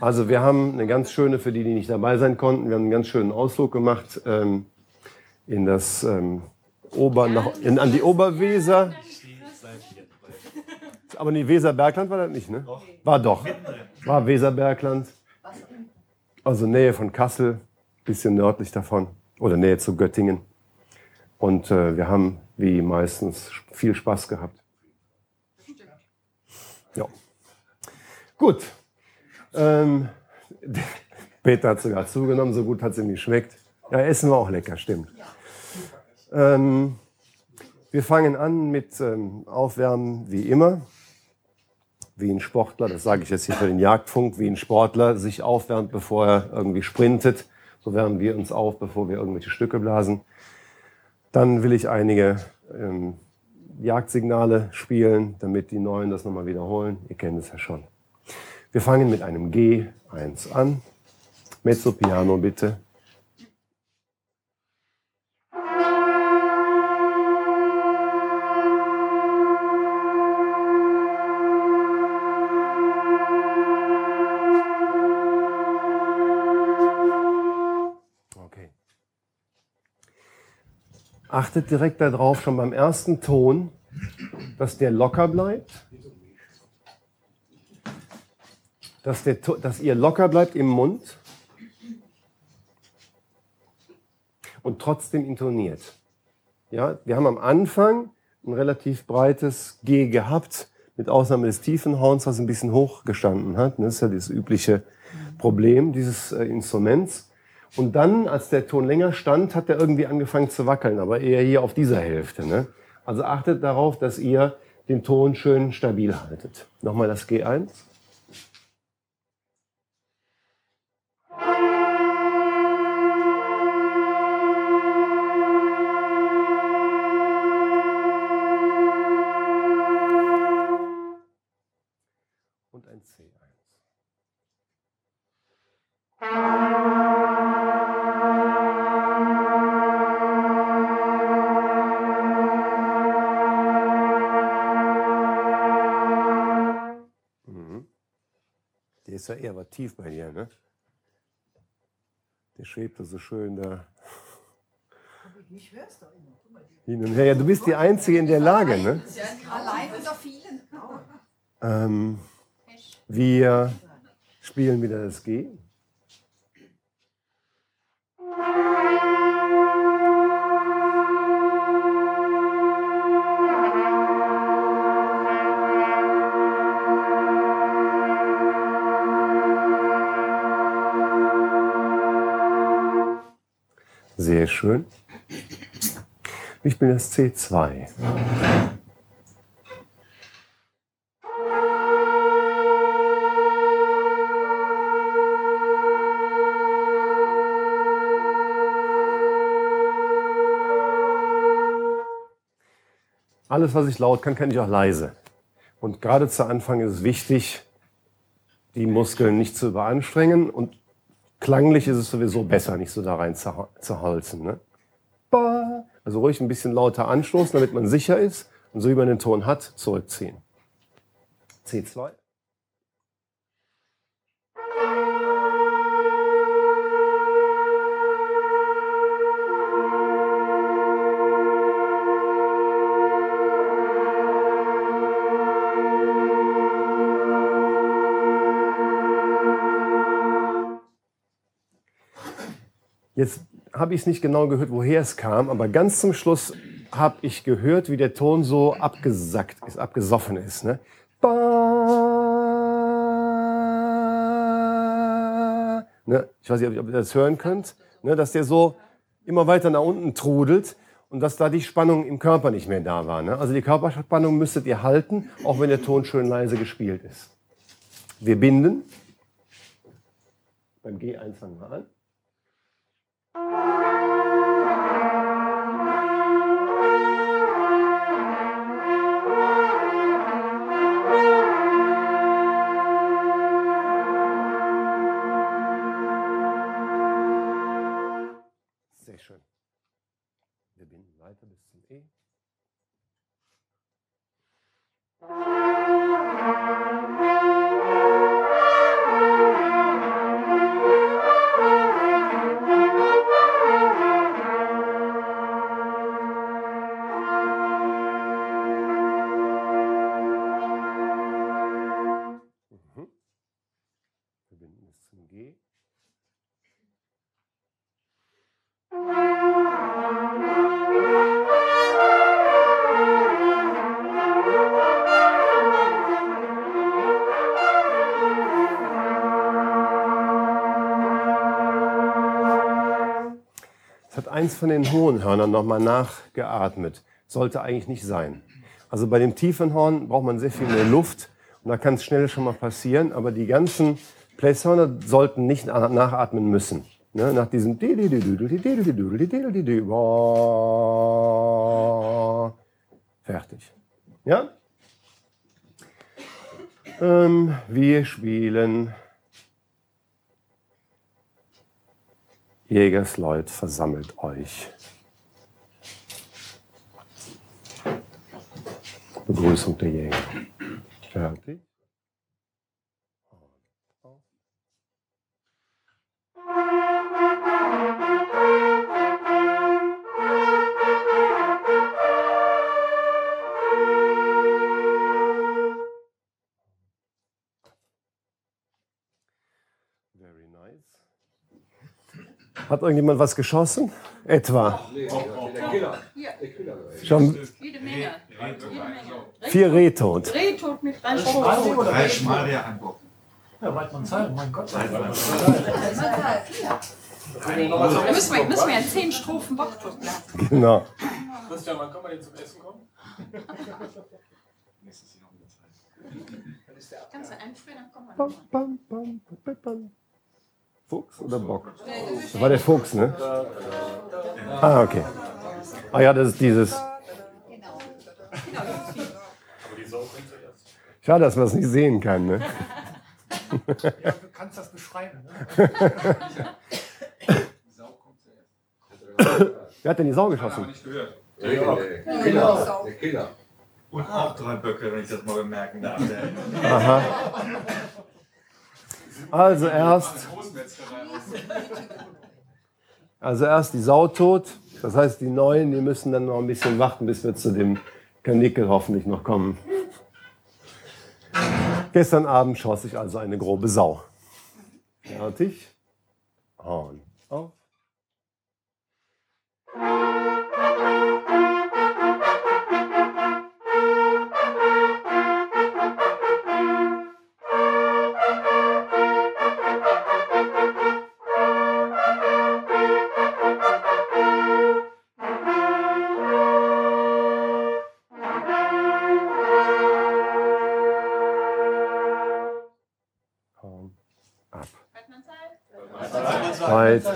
Also wir haben eine ganz schöne, für die, die nicht dabei sein konnten, wir haben einen ganz schönen Ausflug gemacht ähm, in das ähm, Ober, nach, in, an die Oberweser. Aber die Weserbergland war das nicht, ne? War doch. War Weserbergland. Also Nähe von Kassel, bisschen nördlich davon. Oder Nähe zu Göttingen. Und äh, wir haben, wie meistens, viel Spaß gehabt. Ja. Gut. Ähm, Peter hat sogar zugenommen, so gut hat es ihm geschmeckt. Ja, Essen war auch lecker, stimmt. Ähm, wir fangen an mit ähm, Aufwärmen wie immer. Wie ein Sportler, das sage ich jetzt hier für den Jagdfunk, wie ein Sportler sich aufwärmt, bevor er irgendwie sprintet. So wärmen wir uns auf, bevor wir irgendwelche Stücke blasen. Dann will ich einige ähm, Jagdsignale spielen, damit die Neuen das nochmal wiederholen. Ihr kennt es ja schon. Wir fangen mit einem G1 an. Mezzo Piano bitte. Achtet direkt darauf, schon beim ersten Ton, dass der locker bleibt. Dass, der, dass ihr locker bleibt im Mund und trotzdem intoniert. Ja, wir haben am Anfang ein relativ breites G gehabt, mit Ausnahme des tiefen Horns, was ein bisschen hoch gestanden hat. Das ist ja das übliche Problem dieses äh, Instruments. Und dann, als der Ton länger stand, hat er irgendwie angefangen zu wackeln, aber eher hier auf dieser Hälfte. Ne? Also achtet darauf, dass ihr den Ton schön stabil haltet. Nochmal das G1. Eher aber tief bei dir, ne? Der schwebte so schön da Ich hör's doch immer. Hin und her. Ja, du bist die Einzige in der Lage, ne? Allein unter vielen. Ähm, wir spielen wieder das G. Sehr schön. Wir spielen das C2. Alles, was ich laut kann, kann ich auch leise. Und gerade zu Anfang ist es wichtig, die Muskeln nicht zu überanstrengen. Und klanglich ist es sowieso besser, nicht so da rein zu, zu holzen. Ne? Also ruhig ein bisschen lauter anstoßen, damit man sicher ist. Und so wie man den Ton hat, zurückziehen. C2. Jetzt habe ich es nicht genau gehört, woher es kam, aber ganz zum Schluss habe ich gehört, wie der Ton so abgesackt ist, abgesoffen ist. Ne? Ba. Ne? Ich weiß nicht, ob ihr das hören könnt, ne? dass der so immer weiter nach unten trudelt und dass da die Spannung im Körper nicht mehr da war. Ne? Also die Körperspannung müsstet ihr halten, auch wenn der Ton schön leise gespielt ist. Wir binden. Beim G1 fangen wir an. Eins von den hohen Hörnern nochmal nachgeatmet. Sollte eigentlich nicht sein. Also bei dem tiefen Horn braucht man sehr viel mehr Luft und da kann es schnell schon mal passieren, aber die ganzen Placehörner sollten nicht na- nachatmen müssen. Ne? Nach diesem Fertig. Ja? Ähm, wir spielen Jägersleut versammelt euch. Begrüßung der Jäger. Fertig. Hat irgendjemand was geschossen? Etwa. Schon Jede Menge. Vier Reh tot. Reh tot mit drei Schmarrn oder Drei Reh? Schmarrn Hamburg. Ja, Weidmannsheil, mein Gott. Da müssen wir, müssen wir in zehn Strophen Bocktot bleiben. Genau. Christian, wann kann man denn zum Essen kommen? Kannst du einfrieren, dann kommen wir Bam, bam, bam, bam, bam. Fuchs oder Bock? Das war der Fuchs, ne? Ah, okay. Ah ja, das ist dieses. Schade, dass man es nicht sehen kann, ne? Ja, du kannst das beschreiben. Ne? Wer hat denn die Sau geschossen? Nicht gehört. Der Killer. Der Killer. Und auch drei Böcke, wenn ich das mal bemerken darf. Aha. Also erst, also erst die Sau tot. Das heißt, die Neuen, die müssen dann noch ein bisschen warten, bis wir zu dem Kanickel hoffentlich noch kommen. Gestern Abend schoss ich also eine grobe Sau. Fertig. Und auf.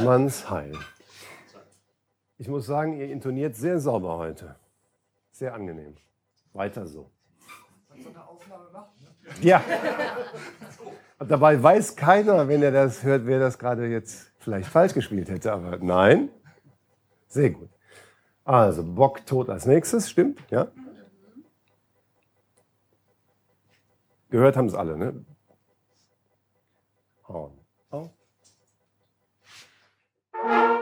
Weidmannsheil. Ich muss sagen, ihr intoniert sehr sauber heute. Sehr angenehm. Weiter so. Ja. Und dabei weiß keiner, wenn er das hört, wer das gerade jetzt vielleicht falsch gespielt hätte. Aber nein. Sehr gut. Also, Bock tot als nächstes, stimmt? Ja? Gehört haben es alle, ne? Horn. Horn.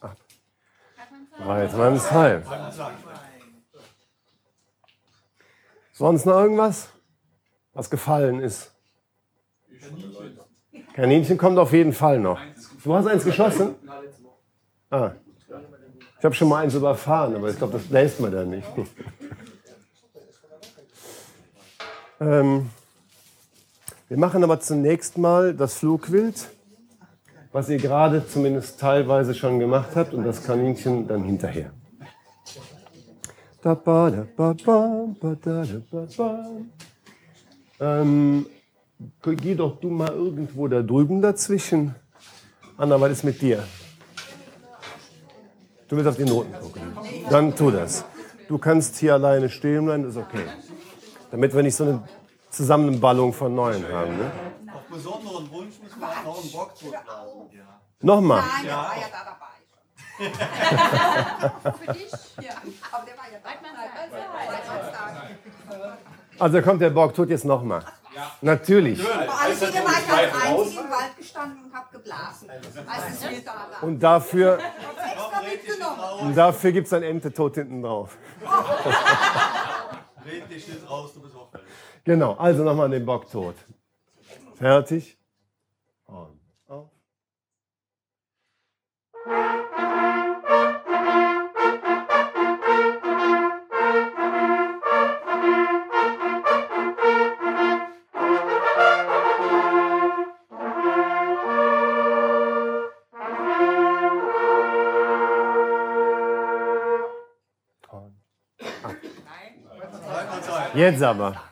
Ab. Weidmannsheil. Sonst noch irgendwas, was gefallen ist? Kaninchen kommt auf jeden Fall noch. Du hast eins geschossen? Ah. Ich habe schon mal eins überfahren, aber ich glaube, das lässt man dann nicht. ähm, wir machen aber zunächst mal das Flugwild, was ihr gerade zumindest teilweise schon gemacht habt, und das Kaninchen dann hinterher. Da, da, da, da. Ähm, geh doch du mal irgendwo da drüben dazwischen. Anna, was ist mit dir? Du willst auf die Noten gucken. Dann tu das. Du kannst hier alleine stehen bleiben, ist okay. Damit wir nicht so eine Zusammenballung von Neuen haben. Ne? Auf besonderen Wunsch müssen wir noch einen Bock totblasen. Ja. Nochmal. Nein, der war ja da dabei. Für dich? Ja. Aber der war ja dabei. Also kommt der Bock, tut jetzt nochmal. Natürlich. Vor allem war ich als Einzige im Wald gestanden und habe geblasen. Als es da. Und dafür, extra mitgenommen. und dafür gibt es ein Ente tot hinten drauf. Red dich nicht raus, du bist auch. Genau, also nochmal den Bock tot. Fertig. Jetzt aber.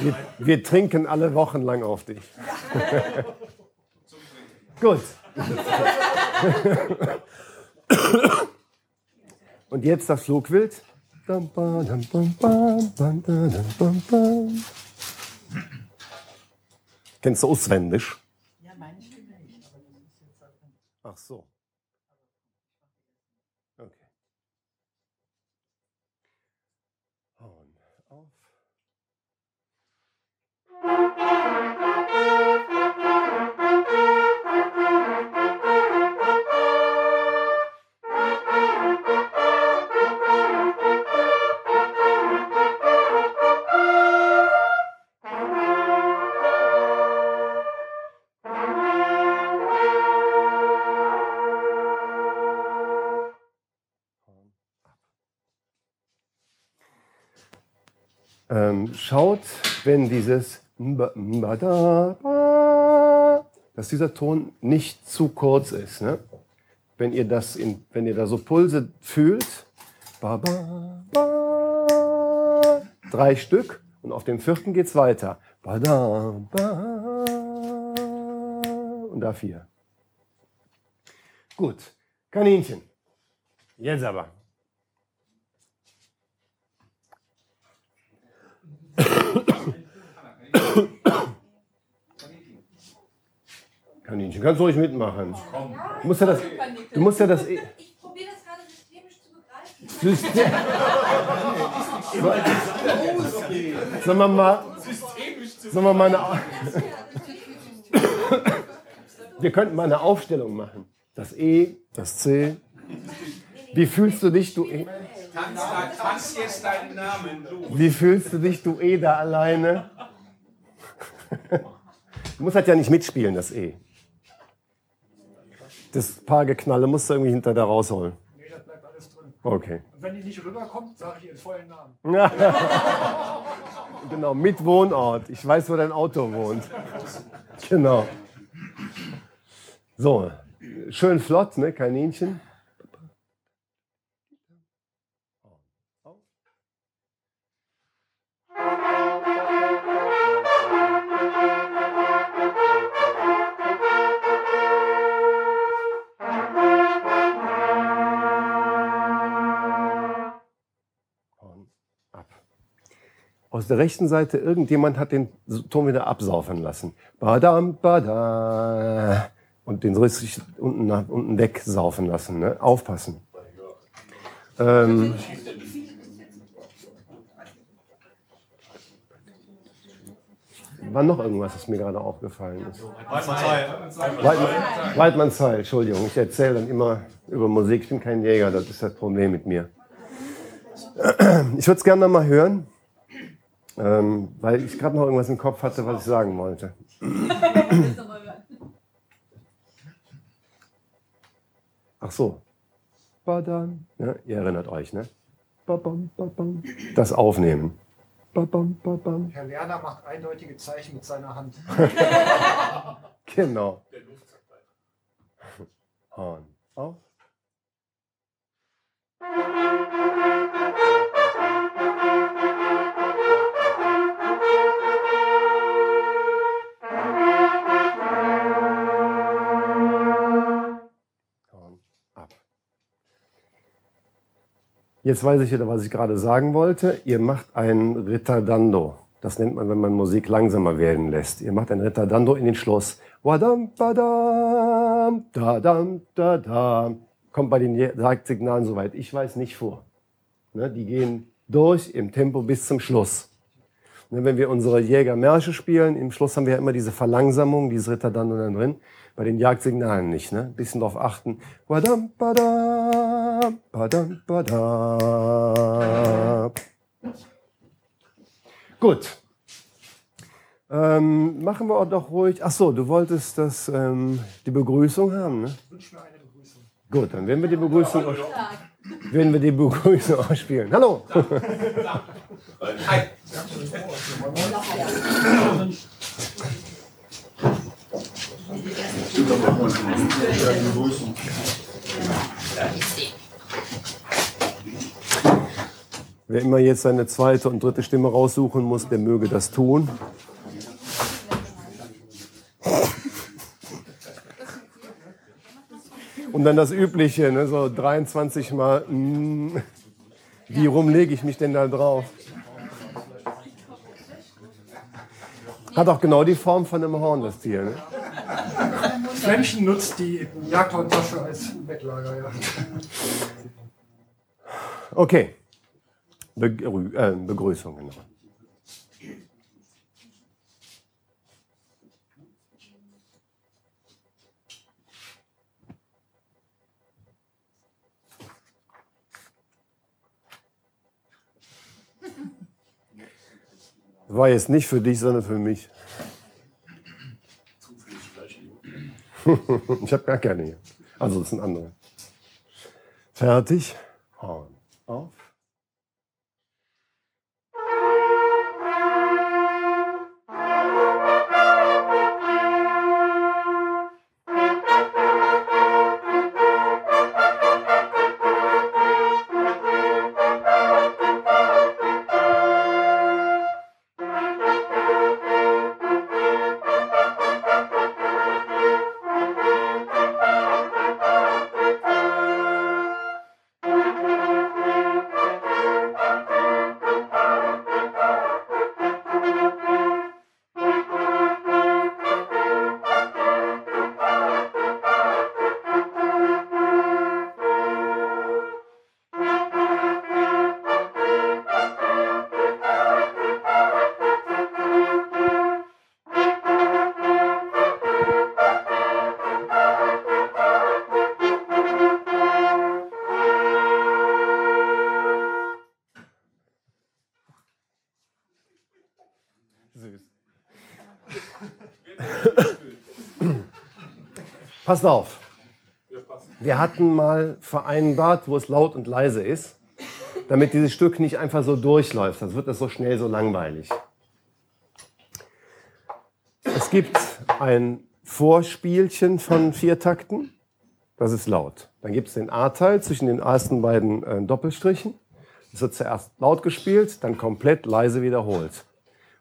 Wir, wir trinken alle Wochen lang auf dich. Gut. Und jetzt das Flugwild. Kennst du Ausländisch? Ja, meine Stimme nicht, aber das ist jetzt halt Ach so. Okay. Und Ähm, schaut, wenn dieses Dass dieser Ton nicht zu kurz ist. Ne? Wenn ihr das in, wenn ihr da so Pulse fühlt, drei Stück und auf dem vierten geht's weiter. Ba, da, ba, und da vier. Gut, Kaninchen. Jetzt aber. Kaninchen, kannst du ruhig mitmachen. Du musst ja das, du musst ja das Ich probiere das gerade systemisch zu begreifen. System. Sollen wir mal, sollen wir mal eine, wir könnten mal eine Aufstellung machen. Das E, das C. Wie fühlst du dich, du E? Wie fühlst du dich, du E, da alleine? Du musst halt ja nicht mitspielen, das E. Das paar Geknalle musst du irgendwie hinter da rausholen. Nee, das bleibt alles drin. Okay. Und wenn die nicht rüberkommt, sage ich ihren vollen Namen. genau, mit Wohnort. Ich weiß, wo dein Auto wohnt. Genau. So, schön flott, ne? Kaninchen. Aus der rechten Seite, irgendjemand hat den Ton wieder absaufen lassen. Badam, bada. Und den richtig unten, nach, unten wegsaufen lassen. Ne? Aufpassen. Ähm, war noch irgendwas, was mir gerade aufgefallen ist? Weidmann- Weidmannsheil, Entschuldigung. Ich erzähle dann immer über Musik. Ich bin kein Jäger, das ist das Problem mit mir. Ich würde es gerne noch mal hören. Ähm, weil ich gerade noch irgendwas im Kopf hatte, was ich sagen wollte. Ach so. Badam. Ja, ihr erinnert euch, ne? Das Aufnehmen. Babam, babam. Herr Lerner macht eindeutige Zeichen mit seiner Hand. Genau. Horn auf. Jetzt weiß ich wieder, was ich gerade sagen wollte. Ihr macht ein Ritardando. Das nennt man, wenn man Musik langsamer werden lässt. Ihr macht ein Ritardando in den Schluss. Wadam, badam, dadam, dadam. Kommt bei den Jagdsignalen, soweit ich weiß, nicht vor. Ne, die gehen durch im Tempo bis zum Schluss. Ne, wenn wir unsere Jägermärsche spielen, im Schluss haben wir ja immer diese Verlangsamung, dieses Ritardando dann drin. Bei den Jagdsignalen nicht. Ne? Bisschen drauf achten. Wadam, badam, badam, badam. Gut. Ähm, machen wir auch doch ruhig. Ach so, du wolltest das, ähm, die Begrüßung haben, ne? Wünsch mir eine Begrüßung. Gut, dann werden wir die Begrüßung, aus- werden wir die Begrüßung ausspielen. Hallo. Hi. Wer immer jetzt seine zweite und dritte Stimme raussuchen muss, der möge das tun. Und dann das Übliche, ne, so 23 Mal. mm, wie rum lege ich mich denn da drauf? Hat auch genau die Form von einem Horn, das Tier. Ne? Flämmchen nutzt die Jagdhorntasche als Bettlager, ja. Okay. Begrü äh, Begrüßung, genau. War jetzt nicht für dich, sondern für mich. ich habe gar keine hier. Also das sind andere. Fertig. Auf. Passt auf. Wir hatten mal vereinbart, wo es laut und leise ist, damit dieses Stück nicht einfach so durchläuft. Sonst wird das so schnell so langweilig. Es gibt ein Vorspielchen von vier Takten. Das ist laut. Dann gibt es den A-Teil zwischen den ersten beiden äh, Doppelstrichen. Das wird zuerst laut gespielt, dann komplett leise wiederholt.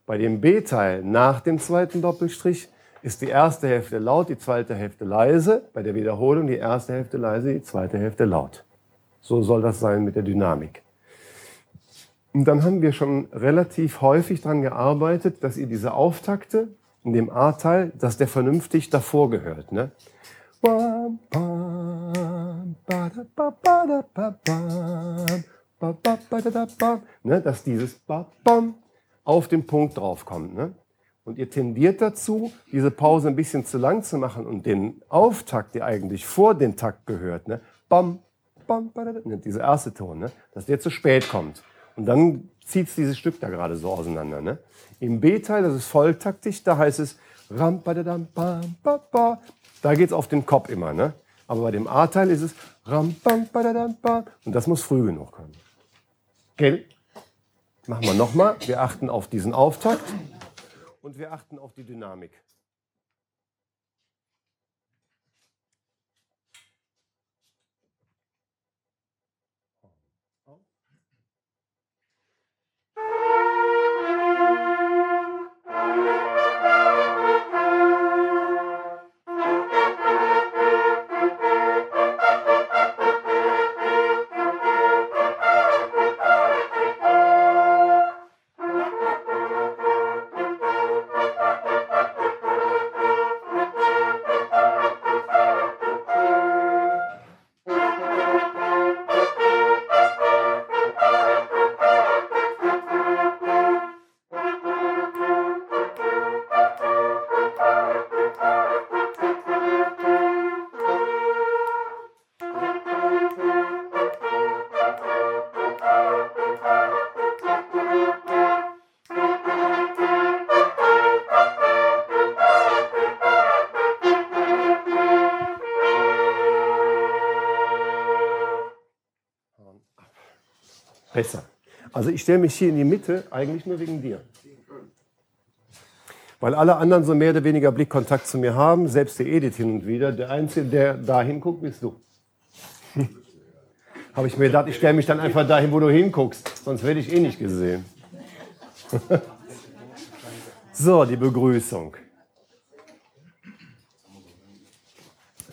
Bei dem B-Teil nach dem zweiten Doppelstrich ist die erste Hälfte laut, die zweite Hälfte leise. Bei der Wiederholung die erste Hälfte leise, die zweite Hälfte laut. So soll das sein mit der Dynamik. Und dann haben wir schon relativ häufig daran gearbeitet, dass ihr diese Auftakte in dem A-Teil, dass der vernünftig davor gehört. Ne? Ne, dass dieses auf den Punkt draufkommt. Ne? Und ihr tendiert dazu, diese Pause ein bisschen zu lang zu machen und den Auftakt, der eigentlich vor den Takt gehört, ne, bam, bam, ne, dieser erste Ton, ne, dass der zu spät kommt. Und dann zieht es dieses Stück da gerade so auseinander. Ne? Im B-Teil, das ist volltaktig, da heißt es ram, badadam, bam, ba, ba. Da geht es auf den Kopf immer. Ne? Aber bei dem A-Teil ist es ram, bam, badadam, bam. Und das muss früh genug kommen. Gell? Machen wir nochmal. Wir achten auf diesen Auftakt und wir achten auf die Dynamik. Stelle mich hier in die Mitte eigentlich nur wegen dir. Weil alle anderen so mehr oder weniger Blickkontakt zu mir haben, selbst der Edith hin und wieder. Der Einzige, der da hinguckt, bist du. Habe ich mir gedacht, ich stelle mich dann einfach dahin, wo du hinguckst. Sonst werde ich eh nicht gesehen. so, die Begrüßung.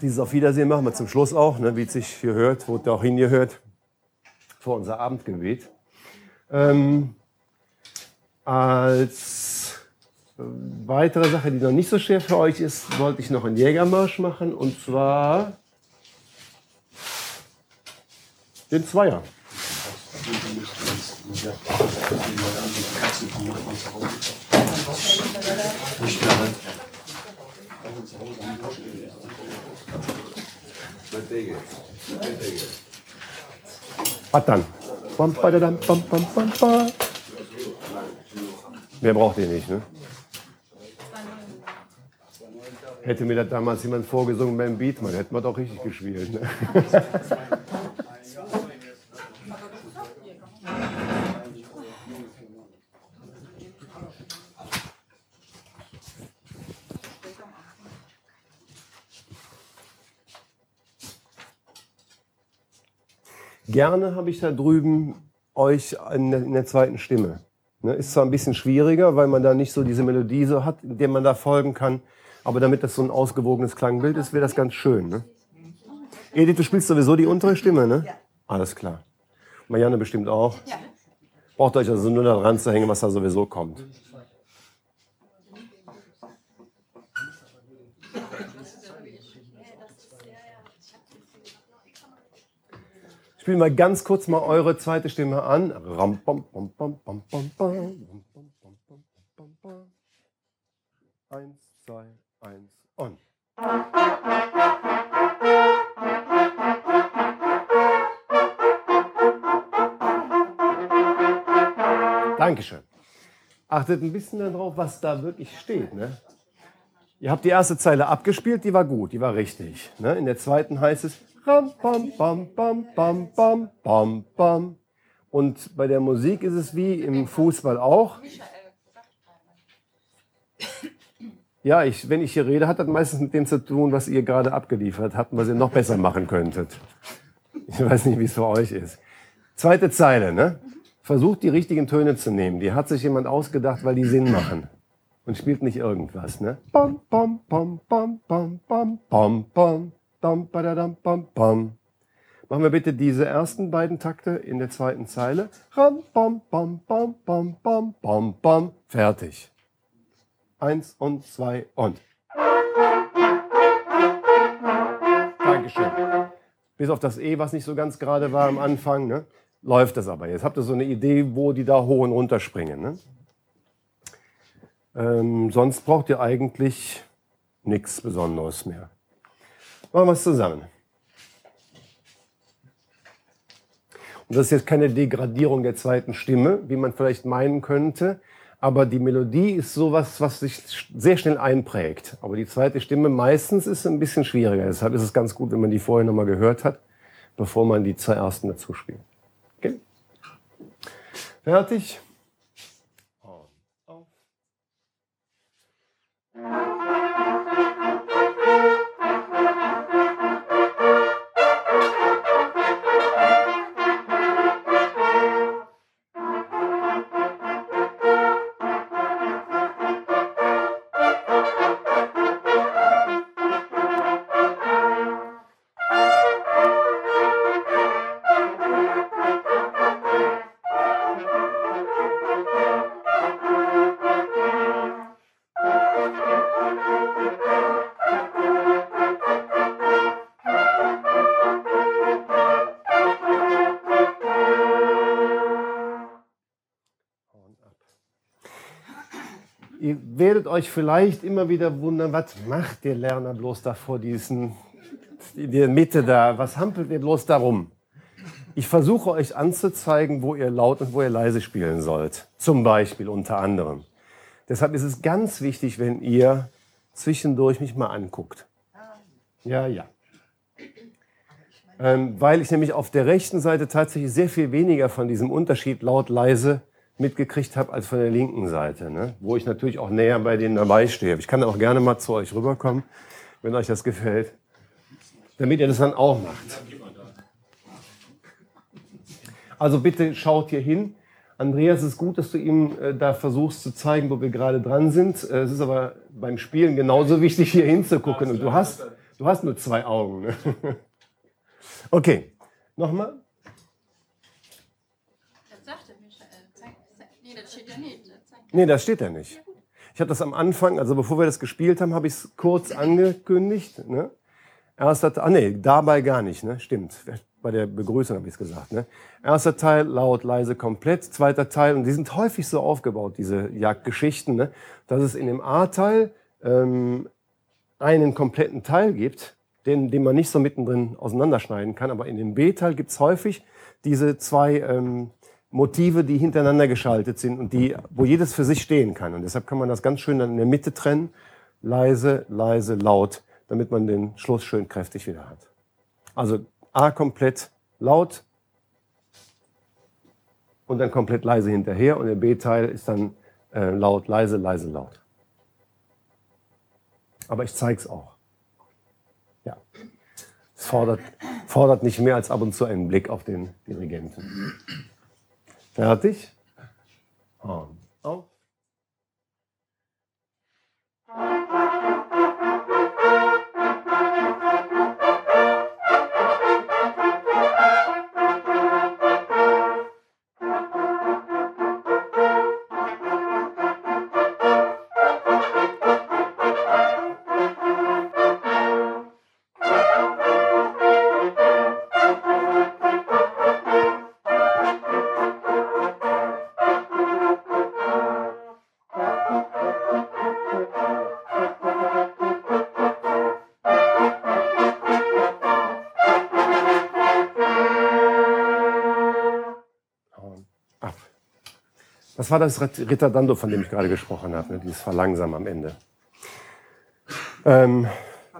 Dieses Auf Wiedersehen machen wir zum Schluss auch, ne, wie es sich hier hört, es auch hingehört vor unser Abendgebet. Ähm, als weitere Sache, die noch nicht so schwer für euch ist, wollte ich noch einen Jägermarsch machen und zwar den Zweier. Was dann? Bam, badadam, bam, bam, bam, bam. Mehr braucht ihr nicht, ne? Hätte mir das damals jemand vorgesungen beim Beatman, hätten wir doch richtig gespielt. Ne? Gerne habe ich da drüben euch in der, in der zweiten Stimme. Ne, ist zwar ein bisschen schwieriger, weil man da nicht so diese Melodie so hat, in der man da folgen kann. Aber damit das so ein ausgewogenes Klangbild ist, wäre das ganz schön. Ne? Edith, du spielst sowieso die untere Stimme, ne? Ja. Alles klar. Marianne bestimmt auch. Ja. Braucht euch also nur da dran zu hängen, was da sowieso kommt. Spielen wir ganz kurz mal eure zweite Stimme an. Eins, zwei, eins und. Dankeschön. Achtet ein bisschen darauf, was da wirklich steht. Ne? Ihr habt die erste Zeile abgespielt, die war gut, die war richtig. Ne? In der zweiten heißt es Ram, bam, bam, bam, bam, bam, bam, bam. Und bei der Musik ist es wie im Fußball auch. Ja, ich, wenn ich hier rede, hat das meistens mit dem zu tun, was ihr gerade abgeliefert habt, was ihr noch besser machen könntet. Ich weiß nicht, wie es für euch ist. Zweite Zeile, ne? Versucht die richtigen Töne zu nehmen. Die hat sich jemand ausgedacht, weil die Sinn machen. Und spielt nicht irgendwas, ne? Bam, bam, bam, bam, bam, bam, bam, bam. Dam, badadam, bam, bam. Machen wir bitte diese ersten beiden Takte in der zweiten Zeile. Ram, bam, bam, bam, bam, bam, bam, bam. Fertig. Eins und zwei und. Dankeschön. Bis auf das E, was nicht so ganz gerade war am Anfang, ne? läuft das aber. Jetzt habt ihr so eine Idee, wo die da hoch und runter springen. Ne? Ähm, sonst braucht ihr eigentlich nichts Besonderes mehr. Machen wir es zusammen. Und das ist jetzt keine Degradierung der zweiten Stimme, wie man vielleicht meinen könnte, aber die Melodie ist sowas, was sich sehr schnell einprägt. Aber die zweite Stimme meistens ist ein bisschen schwieriger. Deshalb ist es ganz gut, wenn man die vorher nochmal gehört hat, bevor man die zwei ersten dazu spielt. Okay? Fertig? Werdet euch vielleicht immer wieder wundern, was macht der Lerner bloß da vor diesen, in der Mitte da? Was hampelt ihr bloß darum? Ich versuche euch anzuzeigen, wo ihr laut und wo ihr leise spielen sollt. Zum Beispiel unter anderem. Deshalb ist es ganz wichtig, wenn ihr zwischendurch mich mal anguckt. Ja, ja. Ähm, weil ich nämlich auf der rechten Seite tatsächlich sehr viel weniger von diesem Unterschied laut-leise mitgekriegt habe als von der linken Seite, ne? wo ich natürlich auch näher bei denen dabei stehe. Ich kann auch gerne mal zu euch rüberkommen, wenn euch das gefällt, damit ihr das dann auch macht. Also bitte schaut hier hin. Andreas, es ist gut, dass du ihm äh, da versuchst zu zeigen, wo wir gerade dran sind. Äh, es ist aber beim Spielen genauso wichtig, hier hinzugucken. Und du hast, du hast nur zwei Augen. Ne? okay, nochmal. Nee, das steht ja nicht. Ich habe das am Anfang, also bevor wir das gespielt haben, habe ich es kurz angekündigt. Ne? Erst hat, ah nee, dabei gar nicht, ne? Stimmt. bei der Begrüßung habe ich es gesagt. Ne? Erster Teil, laut, leise, komplett. Zweiter Teil, und die sind häufig so aufgebaut, diese Jagdgeschichten, ne? dass es in dem A-Teil ähm, einen kompletten Teil gibt, den, den man nicht so mittendrin auseinanderschneiden kann. Aber in dem B-Teil gibt es häufig diese zwei ähm, Motive, die hintereinander geschaltet sind und die, wo jedes für sich stehen kann. Und deshalb kann man das ganz schön dann in der Mitte trennen. Leise, leise, laut, damit man den Schluss schön kräftig wieder hat. Also A komplett laut und dann komplett leise hinterher und der B-Teil ist dann äh, laut, leise, leise, laut. Aber ich zeige es auch. Ja. Es fordert, fordert nicht mehr als ab und zu einen Blick auf den Dirigenten. Fertig? Und auf. Das war das Ritardando, von dem ich gerade gesprochen habe, ne? dieses Verlangsamen am Ende. Ähm,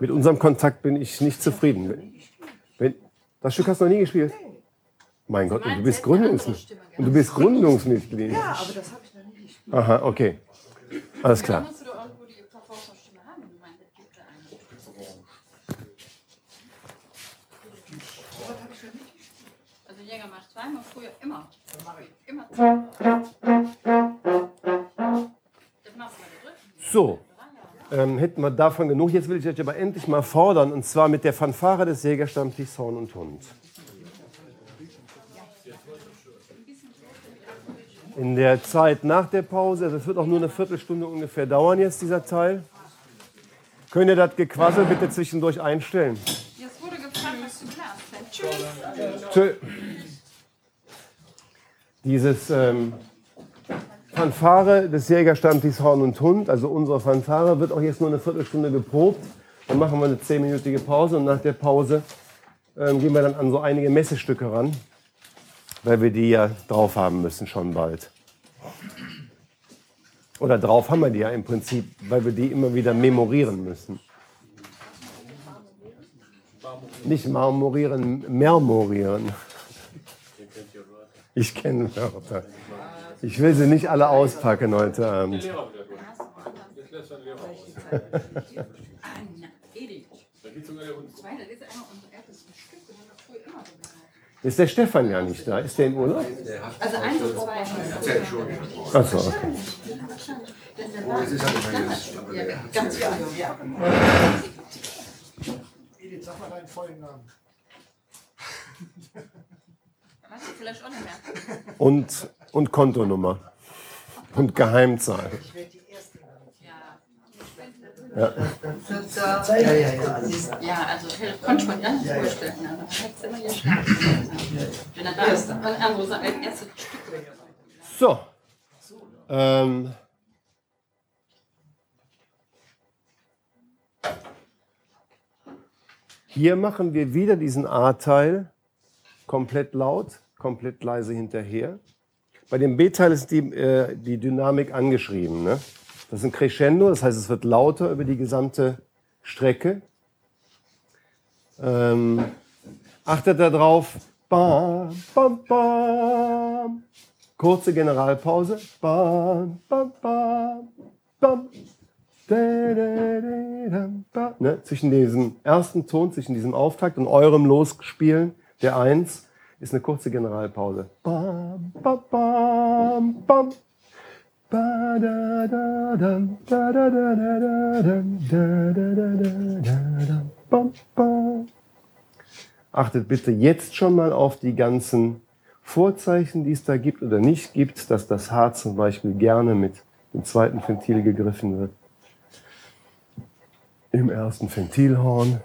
mit unserem Kontakt bin ich nicht zufrieden. Wenn, das Stück hast du noch nie gespielt? Mein Gott, und du bist, Gründungsmitglied. und du bist Gründungsmitglied. Ja, aber das habe ich noch nie gespielt. Aha, okay. Alles klar. Also zweimal früher immer. Immer. So, ähm, hätten wir davon genug. Jetzt will ich euch aber endlich mal fordern, und zwar mit der Fanfare des Jägerstammtischs Horn und Hund. In der Zeit nach der Pause, das wird auch nur eine Viertelstunde ungefähr dauern jetzt, dieser Teil. Könnt ihr das Gequassel bitte zwischendurch einstellen? Jetzt wurde gefragt, was du lernst. Tschüss. Tschö. Dieses ähm, Fanfare des Jägerstammtischs Horn und Hund, also unsere Fanfare, wird auch jetzt nur eine Viertelstunde geprobt. Dann machen wir eine zehnminütige Pause und nach der Pause ähm, gehen wir dann an so einige Messestücke ran, weil wir die ja drauf haben müssen schon bald. Oder drauf haben wir die ja im Prinzip, weil wir die immer wieder memorieren müssen. Nicht marmorieren, mermorieren. Ich kenne Wörter. Ich will sie nicht alle auspacken heute Abend. Ist einmal unser erstes Stück. Wir haben das früher immer so gemacht. Ist der Stefan ja nicht da? Ist der in Urlaub? Also eins und zwei. Achso, okay. Oh, halt ganz klar. Ja. Edith, sag mal deinen vollen Namen. Vielleicht auch nicht mehr? Und, und Kontonummer. Und Geheimzahl. Ja. Ja, ja, ja. Ja, also ich konnte mir gar nicht vorstellen. Aber hat es immer geschafft. Wenn er da ist, dann andere Sachen als erstes Stück. So. Ähm, hier machen wir wieder diesen A-Teil komplett laut, komplett leise hinterher. Bei dem B-Teil ist die, äh, die Dynamik angeschrieben. Ne? Das ist ein Crescendo, das heißt, es wird lauter über die gesamte Strecke. Ähm, achtet darauf. Bam, bam, bam. Kurze Generalpause. Bam, bam, bam, bam. Da, da, da, ba. Ne? Zwischen diesem ersten Ton, zwischen diesem Auftakt und eurem Losspielen, der Eins, ist eine kurze Generalpause. Bam, bam, bam, bam. Achtet bitte jetzt schon mal auf die ganzen Vorzeichen, die es da gibt oder nicht gibt, dass das H zum Beispiel gerne mit dem zweiten Ventil gegriffen wird. Im ersten Ventilhorn.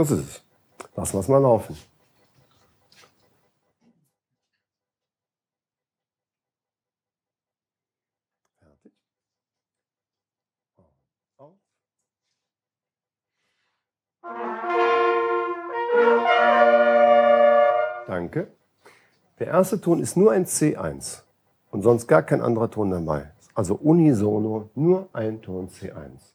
Das ist es. Lassen wir es mal laufen. Danke. Der erste Ton ist nur ein C1 und sonst gar kein anderer Ton dabei. Also unisono nur ein Ton C1.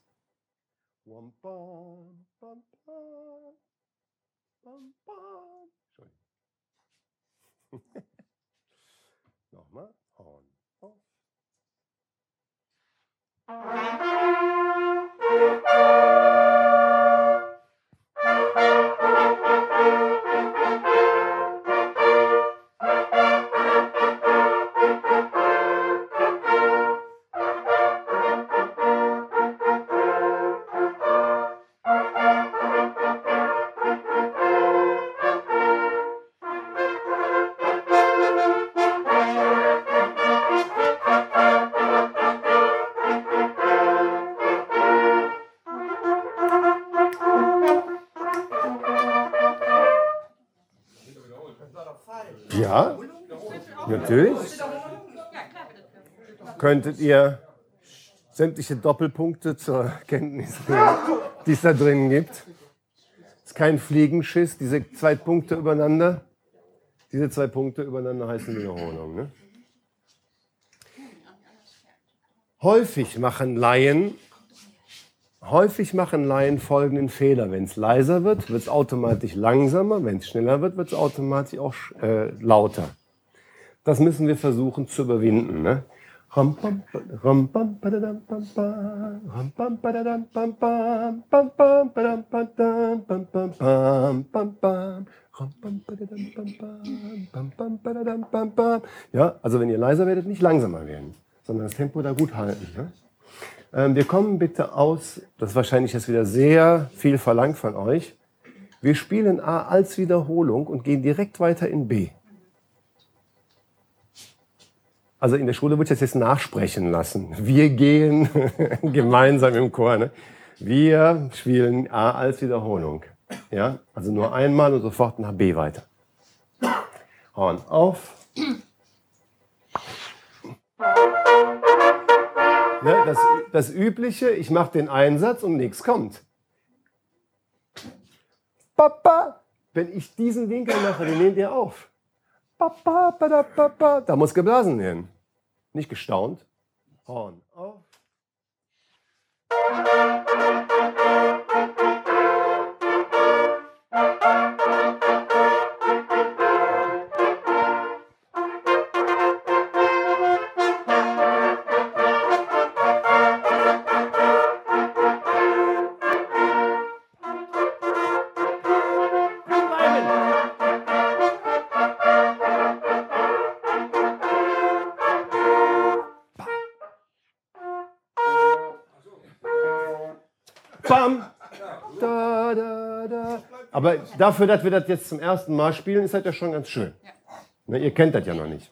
Nochmal. On, off. Könntet ihr sämtliche Doppelpunkte zur Kenntnis nehmen, die es da drin gibt? Es ist kein Fliegenschiss, diese zwei Punkte übereinander. Diese zwei Punkte übereinander heißen Wiederholung. Ne? Häufig machen Laien Häufig machen Laien folgenden Fehler. Wenn es leiser wird, wird es automatisch langsamer. Wenn es schneller wird, wird es automatisch auch äh, lauter. Das müssen wir versuchen zu überwinden. Ne? Ja, also wenn ihr leiser werdet, nicht langsamer werden, sondern das Tempo da gut halten. Ne? Ähm, wir kommen bitte aus, das ist wahrscheinlich jetzt wieder sehr viel verlangt von euch. Wir spielen A als Wiederholung und gehen direkt weiter in B. Also in der Schule wird es jetzt nachsprechen lassen. Wir gehen gemeinsam im Chor. Ne? Wir spielen A als Wiederholung. Ja? Also nur einmal und sofort nach B weiter. Horn auf. Ne, das, das Übliche, ich mache den Einsatz und nichts kommt. Papa, wenn ich diesen Winkel mache, den nehmt ihr auf. Papa, da muss geblasen werden. Nicht gestaunt. Horn Aber dafür, dass wir das jetzt zum ersten Mal spielen, ist das ja schon ganz schön. Ne, ihr kennt das ja noch nicht.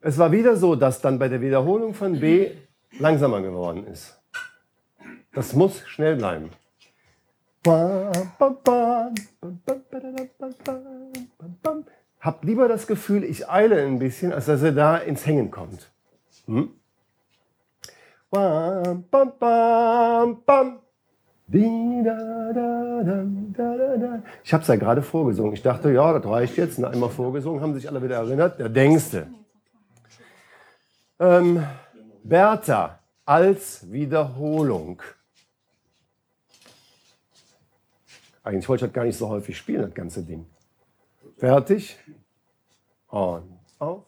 Es war wieder so, dass dann bei der Wiederholung von B langsamer geworden ist. Das muss schnell bleiben. Habt lieber das Gefühl, ich eile ein bisschen, als dass er da ins Hängen kommt. Hm? Ich habe es ja gerade vorgesungen. Ich dachte, ja, das reicht jetzt. Einmal vorgesungen, haben sich alle wieder erinnert. Der denkste. Ähm, Bertha als Wiederholung. Eigentlich wollte ich das gar nicht so häufig spielen, das ganze Ding. Fertig? On, auf.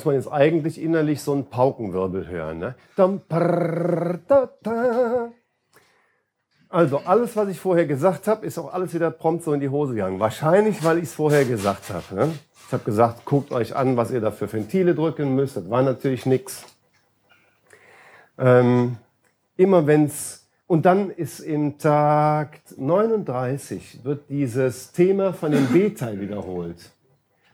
Muss man jetzt eigentlich innerlich so einen Paukenwirbel hören. Ne? Also alles, was ich vorher gesagt habe, ist auch alles wieder prompt so in die Hose gegangen. Wahrscheinlich, weil ich es vorher gesagt habe. Ne? Ich habe gesagt, guckt euch an, was ihr da für Ventile drücken müsst. Das war natürlich nichts. Ähm, immer wenn's und dann ist im Takt 39 wird dieses Thema von dem B-Teil wiederholt.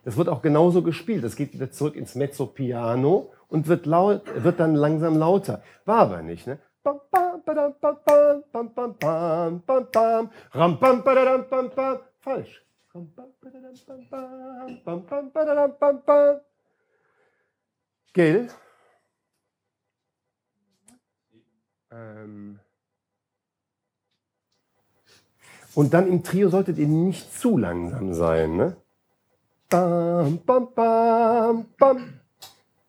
Das wird auch genauso gespielt. Das geht wieder zurück ins Mezzo-Piano und wird, laut, wird dann langsam lauter. War aber nicht, ne? Falsch. Gell? Ähm. Und dann im Trio solltet ihr nicht zu langsam sein, ne? Bam, bam, bam, bam.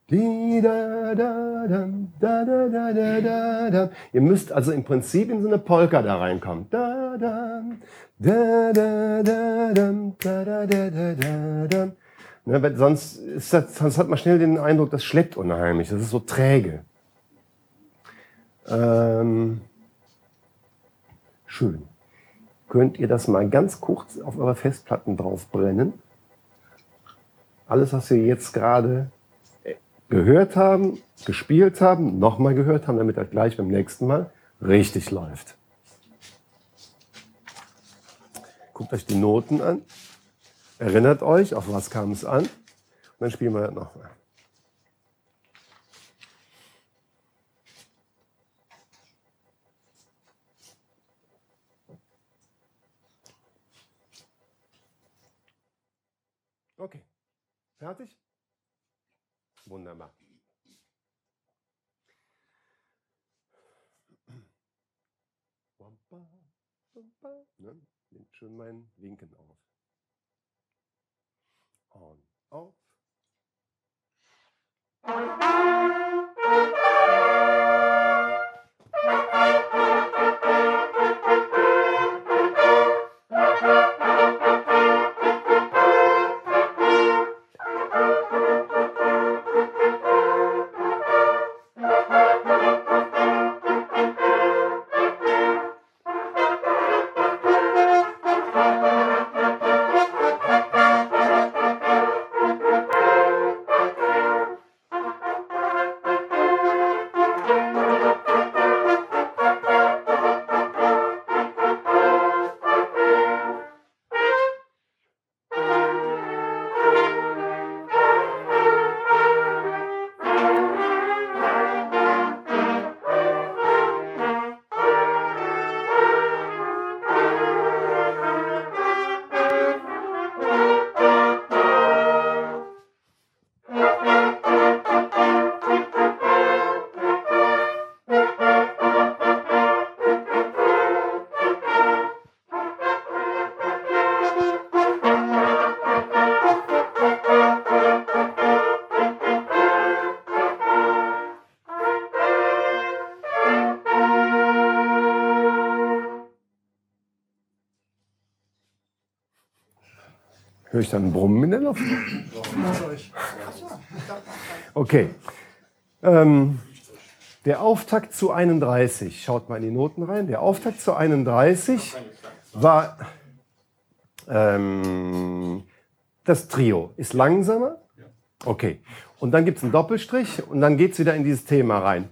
Da, da, dam, da, da, da, da, da, dam. Ihr müsst also im Prinzip in so eine Polka da reinkommen. Da, da, da, da, dam, da, da, da, da, da, dam. Ne, weil sonst, ist das, sonst hat man schnell den Eindruck, das schleppt unheimlich. Das ist so träge. Ähm, schön. Könnt ihr das mal ganz kurz auf eure Festplatten draufbrennen? Alles, was wir jetzt gerade gehört haben, gespielt haben, nochmal gehört haben, damit das gleich beim nächsten Mal richtig läuft. Guckt euch die Noten an, erinnert euch, auf was kam es an, und dann spielen wir das nochmal. Okay. Fertig? Wunderbar. Ne? Nehmt schön mein Winken auf. On, auf. Höre ich dann Brummen in der Luft? Okay. Ähm, der Auftakt zu 31, schaut mal in die Noten rein. Der Auftakt zu 31 war ähm, das Trio. Ist langsamer? Okay. Und dann gibt es einen Doppelstrich und dann geht es wieder in dieses Thema rein.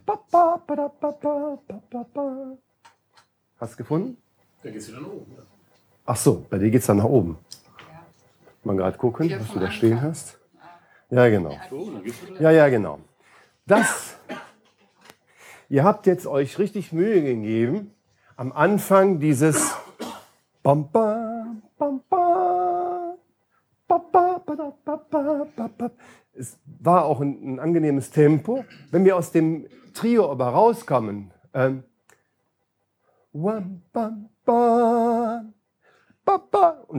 Hast du gefunden? Da geht's wieder nach oben. Ach so, bei dir geht es dann nach oben. Mal gerade gucken, was du da stehen hast. Ja, genau. Ja, ja, genau. Das, ihr habt jetzt euch richtig Mühe gegeben, am Anfang dieses es war auch ein, ein, angenehmes Tempo. Wenn wir aus dem Trio aber rauskommen, ähm, und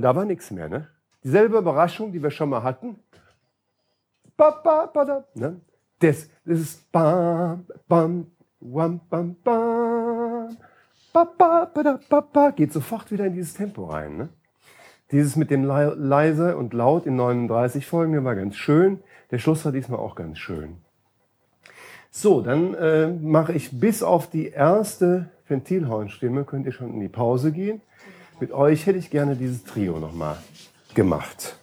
da war nichts mehr, ne? Dieselbe Überraschung, die wir schon mal hatten. Ba, ba, ba, da, ne? das, das ist bam, bam, wam, bam, bam, ba, ba, ba, da, ba, ba, geht sofort wieder in dieses Tempo rein. Ne? Dieses mit dem leise und laut in 39 Folgen war ganz schön. Der Schluss war diesmal auch ganz schön. So, dann äh, mache ich bis auf die erste Ventilhornstimme, könnt ihr schon in die Pause gehen. Mit euch hätte ich gerne dieses Trio nochmal gemacht.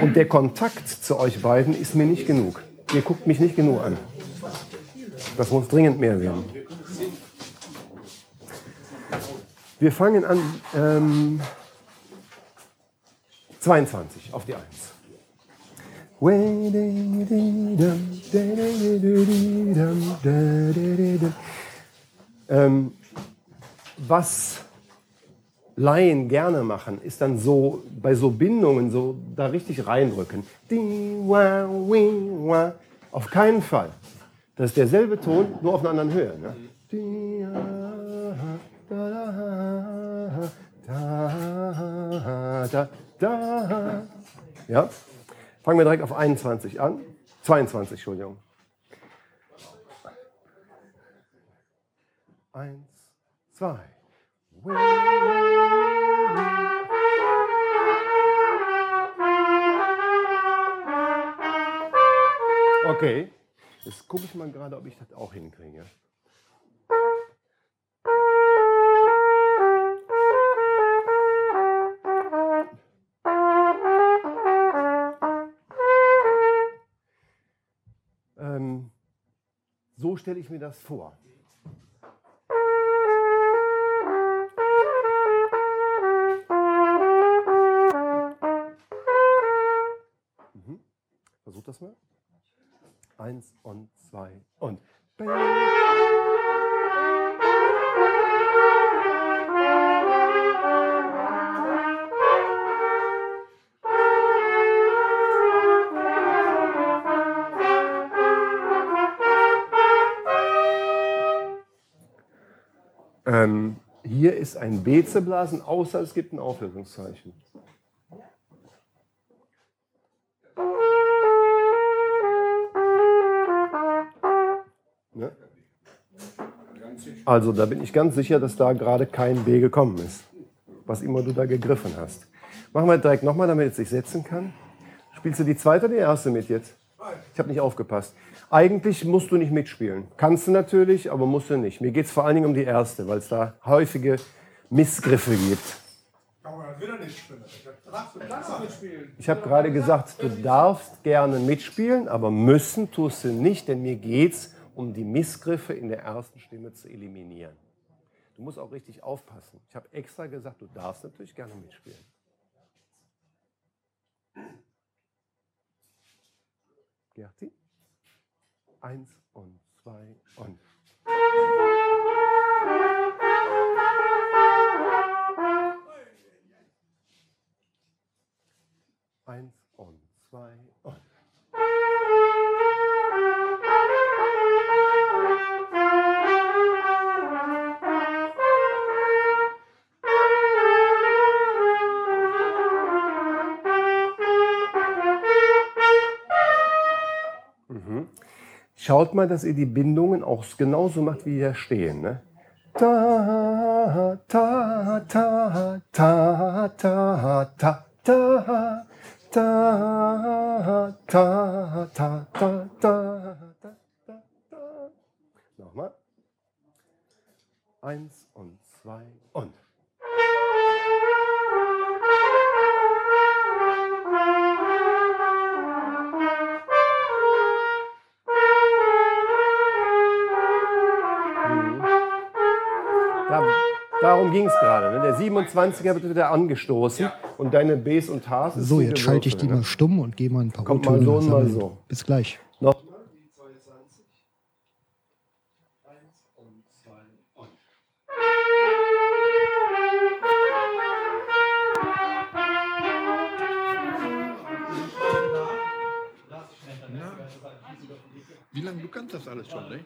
Und der Kontakt zu euch beiden ist mir nicht genug. Ihr guckt mich nicht genug an. Das muss dringend mehr werden. Wir fangen an ähm, 22 auf die 1. Ähm, was Laien gerne machen, ist dann so bei so Bindungen so da richtig reindrücken. Auf keinen Fall. Das ist derselbe Ton, nur auf einer anderen Höhe. Ne? Ja? Fangen wir direkt auf 21 an. 22, Entschuldigung. Eins, zwei. Okay, jetzt gucke ich mal gerade, ob ich das auch hinkriege. Ähm, so stelle ich mir das vor. Ist ein B zu blasen, außer es gibt ein Auflösungszeichen. Ne? Also da bin ich ganz sicher, dass da gerade kein B gekommen ist, was immer du da gegriffen hast. Machen wir direkt nochmal, damit es sich setzen kann. Spielst du die zweite oder die erste mit jetzt? Ich habe nicht aufgepasst. Eigentlich musst du nicht mitspielen. Kannst du natürlich, aber musst du nicht. Mir geht es vor allen Dingen um die erste, weil es da häufige Missgriffe gibt. Ich habe gerade gesagt, du darfst gerne mitspielen, aber müssen tust du nicht, denn mir geht es um die Missgriffe in der ersten Stimme zu eliminieren. Du musst auch richtig aufpassen. Ich habe extra gesagt, du darfst natürlich gerne mitspielen. Gerti? Eins und zwei und. Eins und zwei schaut mal, dass ihr die Bindungen auch genauso macht, wie hier stehen. Ne? Ta, ta, ta, ta, ta, ta, ta. Ta, ta, ta, ta, ta, ta, ta. Nochmal. Eins. Der 27er wird wieder angestoßen und deine Bs und Hs. ist So, jetzt schalte ich die gewürfelt, mal stumm und gehe mal ein paar Kommt mal so und mal so. Bis gleich. Noch. Wie lange du kannst das alles schon, ne?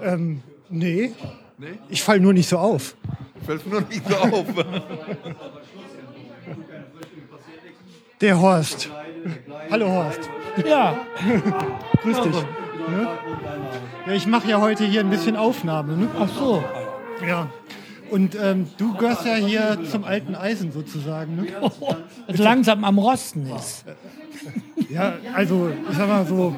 Ähm, nee. Nee? Ich falle nur nicht so auf. Fällt nur nicht so auf. Der Horst. Hallo Horst. Ja. Grüß dich. Ne? Ja, ich mache ja heute hier ein bisschen Aufnahme. Ne? Ach so. Ja. Und ähm, du gehörst ja hier zum alten Eisen sozusagen. Ne? Das langsam am Rosten ist. Ja, also ich sag mal so,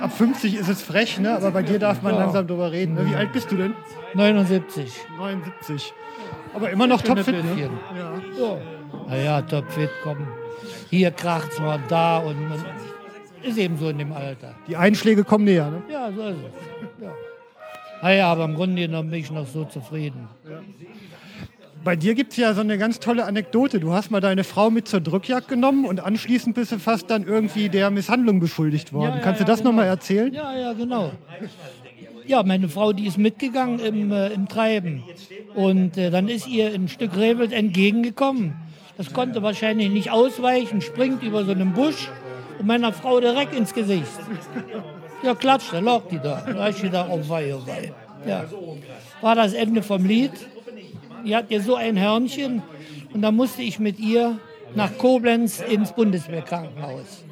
ab 50 ist es frech, ne? aber bei dir darf man Ja. langsam drüber reden. Ne? Wie alt bist du denn? 79. 79. Aber immer noch topfit, ne? Ja. Ja. Naja, topfit, komm. Hier kracht's mal da und, und ist eben so in dem Alter. Die Einschläge kommen näher. Ne? Ja, so ist es. Ja. Naja, aber im Grunde genommen bin ich noch so zufrieden. Bei dir gibt es ja so eine ganz tolle Anekdote. Du hast mal deine Frau mit zur Drückjagd genommen und anschließend bist du fast dann irgendwie der Misshandlung beschuldigt worden. Ja, ja, Kannst du ja, das genau. noch mal erzählen? Ja, ja, genau. Ja, meine Frau, die ist mitgegangen im, äh, im Treiben. Und äh, dann ist ihr ein Stück Rehwild entgegengekommen. Das konnte wahrscheinlich nicht ausweichen, springt über so einen Busch und meiner Frau direkt ins Gesicht. Ja, klatscht, da lag die da. Da ist sie da, oh wei, oh wei. Ja. War das Ende vom Lied. Die hat ihr so ein Hörnchen und da musste ich mit ihr nach Koblenz ins Bundeswehrkrankenhaus.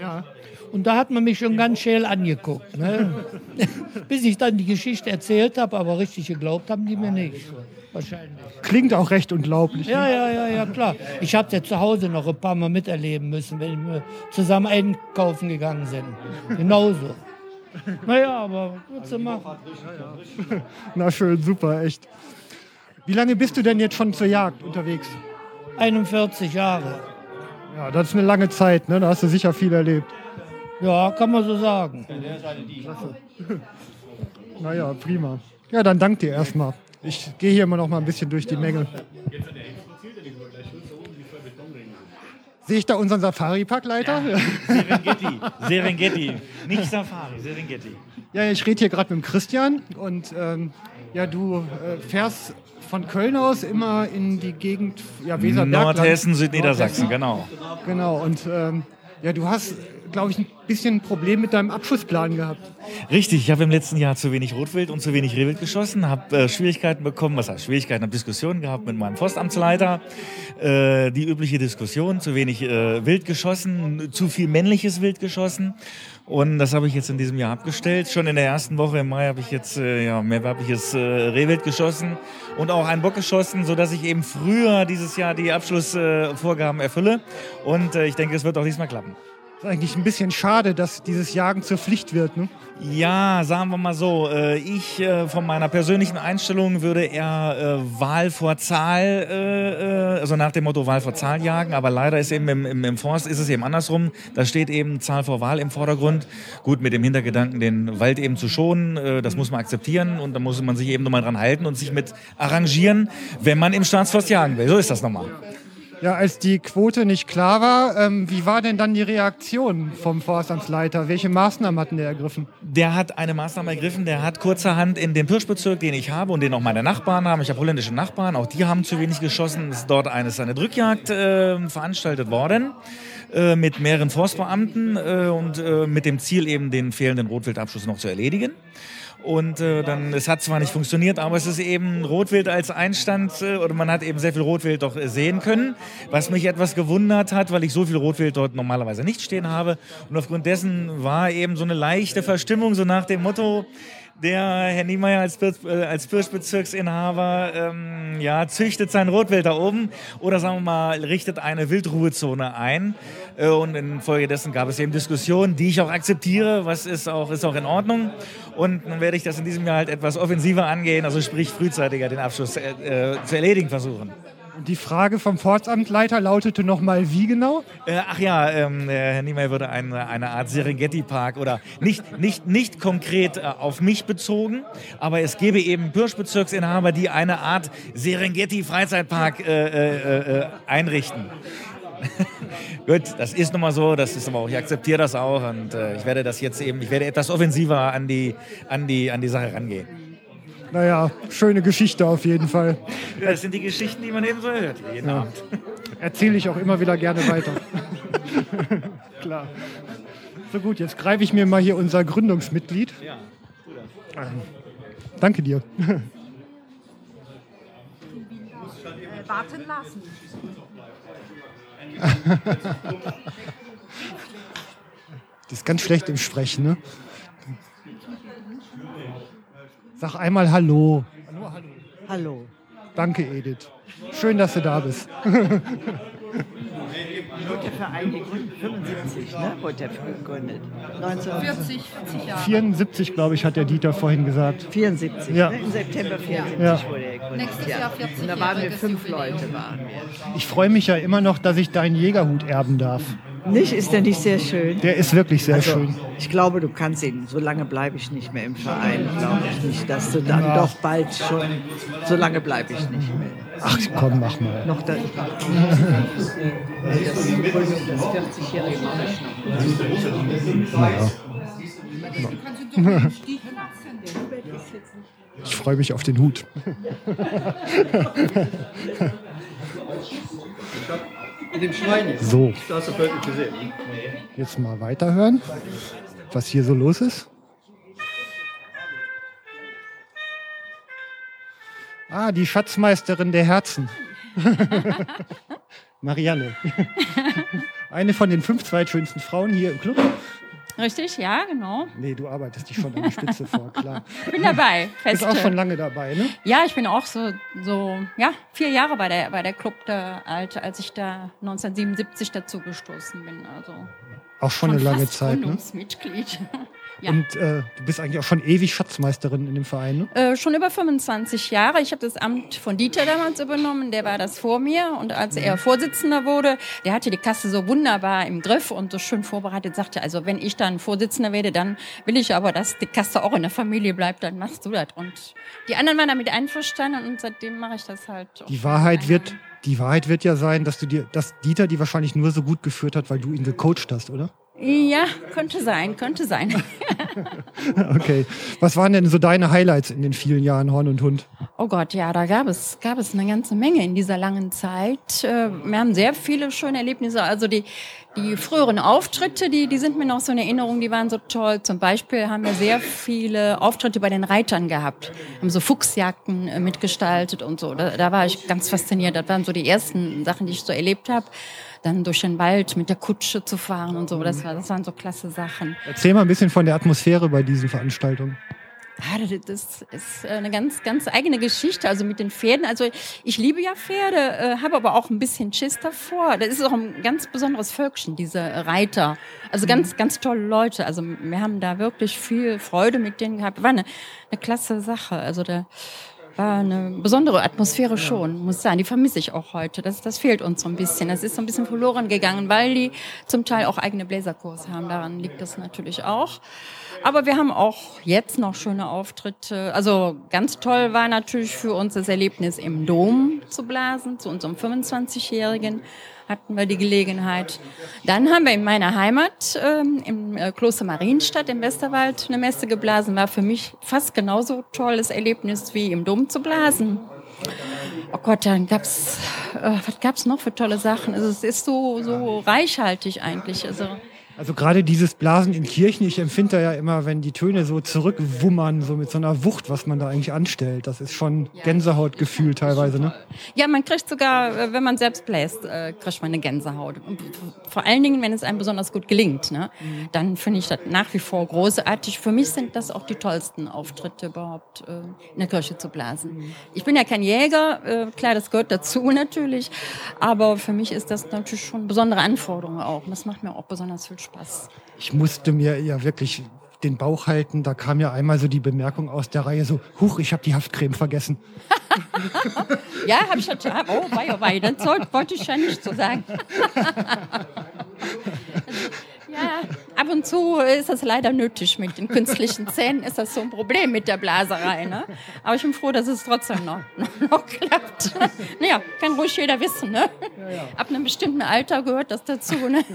Ja. Und da hat man mich schon ganz schäl angeguckt. Ne? Bis ich dann die Geschichte erzählt habe, aber richtig geglaubt haben die mir nicht. Wahrscheinlich. Klingt auch recht unglaublich. Ja, ne? ja, ja, ja, klar. Ich habe es ja zu Hause noch ein paar Mal miterleben müssen, wenn wir zusammen einkaufen gegangen sind. Genauso. Naja, aber was zu machen. Na schön, super, echt. Wie lange bist du denn jetzt schon zur Jagd unterwegs? 41 Jahre. Ja, das ist eine lange Zeit, ne? Da hast du sicher viel erlebt. Ja, kann man so sagen. Naja, prima. Ja, dann dank dir erstmal. Ich gehe hier immer noch mal ein bisschen durch die Menge. Sehe ich da unseren Safari-Parkleiter? Serengeti, Serengeti, nicht Safari, Serengeti. Ja, ich rede hier gerade mit dem Christian und ähm, ja, du äh, fährst von Köln aus immer in die Gegend, ja, Weserbergland. Nordhessen, Südniedersachsen, Nordhessen. genau. Genau, und ähm, ja, du hast, glaube ich, ein bisschen ein Problem mit deinem Abschussplan gehabt. Richtig, ich habe im letzten Jahr zu wenig Rotwild und zu wenig Rehwild geschossen, habe äh, Schwierigkeiten bekommen, was heißt Schwierigkeiten, habe Diskussionen gehabt mit meinem Forstamtsleiter. Äh, die übliche Diskussion, zu wenig äh, Wild geschossen, zu viel männliches Wild geschossen. Und das habe ich jetzt in diesem Jahr abgestellt. Schon in der ersten Woche im Mai habe ich jetzt äh, ja, mehrwerbiges äh, Rehwild geschossen und auch einen Bock geschossen, sodass ich eben früher dieses Jahr die Abschlussvorgaben erfülle. Und äh, ich denke, es wird auch diesmal klappen. Ist eigentlich ein bisschen schade, dass dieses Jagen zur Pflicht wird. Ne? Ja, sagen wir mal so. äh, Ich äh, von meiner persönlichen Einstellung würde eher äh, Wahl vor Zahl, also nach dem Motto Wahl vor Zahl jagen. Aber leider ist eben im, im, im Forst ist es eben andersrum. Da steht eben Zahl vor Wahl im Vordergrund. Gut, mit dem Hintergedanken, den Wald eben zu schonen, das muss man akzeptieren und da muss man sich eben nochmal dran halten und sich mit arrangieren, wenn man im Staatsforst jagen will. So ist das nochmal. Ja, als die Quote nicht klar war, ähm, wie war denn dann die Reaktion vom Forstamtsleiter? Welche Maßnahmen hatten der ergriffen? Der hat eine Maßnahme ergriffen, der hat kurzerhand in dem Pirschbezirk, den ich habe und den auch meine Nachbarn haben, ich habe holländische Nachbarn, auch die haben zu wenig geschossen, es ist dort eine, ist eine Drückjagd äh, veranstaltet worden äh, mit mehreren Forstbeamten äh, und äh, mit dem Ziel eben den fehlenden Rotwildabschuss noch zu erledigen. Und äh, dann, es hat zwar nicht funktioniert, aber es ist eben Rotwild als Einstand äh, oder man hat eben sehr viel Rotwild doch äh, sehen können, was mich etwas gewundert hat, weil ich so viel Rotwild dort normalerweise nicht stehen habe. Und aufgrund dessen war eben so eine leichte Verstimmung, so nach dem Motto, der Herr Niemeyer als, äh, als Pirschbezirksinhaber ähm, ja, züchtet sein Rotwild da oben oder sagen wir mal, richtet eine Wildruhezone ein. Äh, und infolgedessen gab es eben Diskussionen, die ich auch akzeptiere, was ist auch, ist auch in Ordnung. Und nun werde ich das in diesem Jahr halt etwas offensiver angehen, also sprich frühzeitiger den Abschluss äh, äh, zu erledigen versuchen. Die Frage vom Forstamtleiter lautete nochmal, wie genau? Äh, ach ja, ähm, der Herr Niemeyer würde eine, eine Art Serengeti-Park oder nicht, nicht, nicht konkret äh, auf mich bezogen, aber es gäbe eben Birschbezirksinhaber, die eine Art Serengeti-Freizeitpark äh, äh, äh, einrichten. Gut, das ist nun mal so, das ist aber auch, ich akzeptiere das auch und äh, ich werde das jetzt eben, ich werde etwas offensiver an die, an die, an die Sache rangehen. Naja, schöne Geschichte auf jeden Fall. Das sind die Geschichten, die man eben so hört, jeden Ja. Abend. Erzähle ich auch immer wieder gerne weiter. Klar. So gut, jetzt greife ich mir mal hier unser Gründungsmitglied. Ja, Ähm, Danke dir. Äh, warten lassen. Die ist ganz schlecht im Sprechen, ne? Sag einmal Hallo. Hallo. Danke, Edith. Schön, dass du da bist. Wurde der Verein gegründet? 75, ne? Wurde der gegründet. 1940, 40 Jahre. 74, glaube ich, hat der Dieter vorhin gesagt. 74, Ja. ne? Im September 74 Ja. wurde er gegründet. Nächstes ja. Jahr 40 Und da waren wir fünf. Leute. Waren wir. Ich freue mich ja immer noch, dass ich deinen Jägerhut erben darf. Nicht? Ist der nicht sehr schön? Der ist wirklich sehr also, schön. Ich glaube, du kannst ihn. So lange bleibe ich nicht mehr im Verein. Glaube ich nicht, dass du dann Ja. doch bald schon. So lange bleibe ich nicht mehr. Ach komm, mach mal. Noch da. Das, das 40-jährige mache ich noch. Naja. Ich freue mich auf den Hut. In dem Schwein jetzt. So. Du hast das wirklich gesehen. Jetzt mal weiterhören, was hier so los ist. Ah, die Schatzmeisterin der Herzen. Marianne. Eine von den fünf zweitschönsten Frauen hier im Club. Richtig, ja, genau. Nee, du arbeitest dich schon an die Spitze vor, klar. Bin dabei, Bist fest. auch schon lange dabei, ne? Ja, ich bin auch so, so ja, vier Jahre bei der, bei der Club da alt, als ich da 1977 dazu gestoßen bin. Also Auch schon eine lange Zeit, ne? Ja. Und äh, du bist eigentlich auch schon ewig Schatzmeisterin in dem Verein, ne? Äh, schon über 25 Jahre. Ich habe das Amt von Dieter damals übernommen, der war das vor mir. Und als er Vorsitzender wurde, der hatte die Kasse so wunderbar im Griff und so schön vorbereitet, sagte, also wenn ich dann Vorsitzender werde, dann will ich aber, dass die Kasse auch in der Familie bleibt, dann machst du das. Und die anderen waren damit einverstanden und seitdem mache ich das halt. auch Die Wahrheit wird, die Wahrheit wird ja sein, dass du dir, dass Dieter die wahrscheinlich nur so gut geführt hat, weil du ihn gecoacht hast, oder? Ja, könnte sein, könnte sein. Okay. Was waren denn so deine Highlights in den vielen Jahren Horn und Hund? Oh Gott, ja, da gab es, gab es eine ganze Menge in dieser langen Zeit. Äh, Wir haben sehr viele schöne Erlebnisse. Also die, die früheren Auftritte, die, die sind mir noch so in Erinnerung, die waren so toll. Zum Beispiel haben wir sehr viele Auftritte bei den Reitern gehabt. Haben so Fuchsjagden äh, mitgestaltet und so. Da, da war ich ganz fasziniert. Das waren so die ersten Sachen, die ich so erlebt habe. Dann durch den Wald mit der Kutsche zu fahren und so. Das, war, das waren so klasse Sachen. Erzähl mal ein bisschen von der Atmosphäre bei diesen Veranstaltungen. Ja, das- ist äh, eine ganz, ganz eigene Geschichte. Also mit den Pferden. Also ich liebe ja Pferde, äh, habe aber auch ein bisschen Schiss davor. Das ist auch ein ganz besonderes Völkchen, diese Reiter. Also ganz, ganz tolle Leute. Also wir haben da wirklich viel Freude mit denen gehabt. War eine, eine klasse Sache. Also da war eine besondere Atmosphäre schon, muss sagen. Die vermisse ich auch heute. Das, das fehlt uns so ein bisschen. Das ist so ein bisschen verloren gegangen, weil die zum Teil auch eigene Bläserkurse haben. Daran liegt das natürlich auch. Aber wir haben auch jetzt noch schöne Auftritte. Also ganz toll war natürlich für uns das Erlebnis im Dom zu blasen, zu unserem 25-Jährigen hatten wir die Gelegenheit. Dann haben wir in meiner Heimat ähm, im äh, Kloster Marienstadt im Westerwald eine Messe geblasen. War für mich fast genauso tolles Erlebnis wie im Dom zu blasen. Oh Gott, dann gab's, äh, was gab's noch für tolle Sachen? Also es ist so, so reichhaltig eigentlich. Also Also gerade dieses Blasen in Kirchen, ich empfinde da ja immer, wenn die Töne so zurückwummern, so mit so einer Wucht, was man da eigentlich anstellt. Das ist schon Gänsehautgefühl teilweise, ne? Ja, man kriegt sogar, äh, wenn man selbst bläst, äh, kriegt man eine Gänsehaut. Vor allen Dingen, wenn es einem besonders gut gelingt, ne? dann finde ich das nach wie vor großartig. Für mich sind das auch die tollsten Auftritte überhaupt, äh, in der Kirche zu blasen. Ich bin ja kein Jäger, klar, das gehört dazu natürlich, aber für mich ist das natürlich schon eine besondere Anforderung auch. Und das macht mir auch besonders viel Spaß. Ich musste mir ja wirklich den Bauch halten. Da kam ja einmal so die Bemerkung aus der Reihe so, huch, ich habe die Haftcreme vergessen. Ja, habe ich schon. Oh, wei, oh, wei, soll, wollte ich ja nicht so sagen. Ja, ab und zu ist das leider nötig mit den künstlichen Zähnen, ist das so ein Problem mit der Blaserei. Ne? Aber ich bin froh, dass es trotzdem noch, noch klappt. Naja, kann ruhig jeder wissen. Ne? Ab einem bestimmten Alter gehört das dazu. Ne?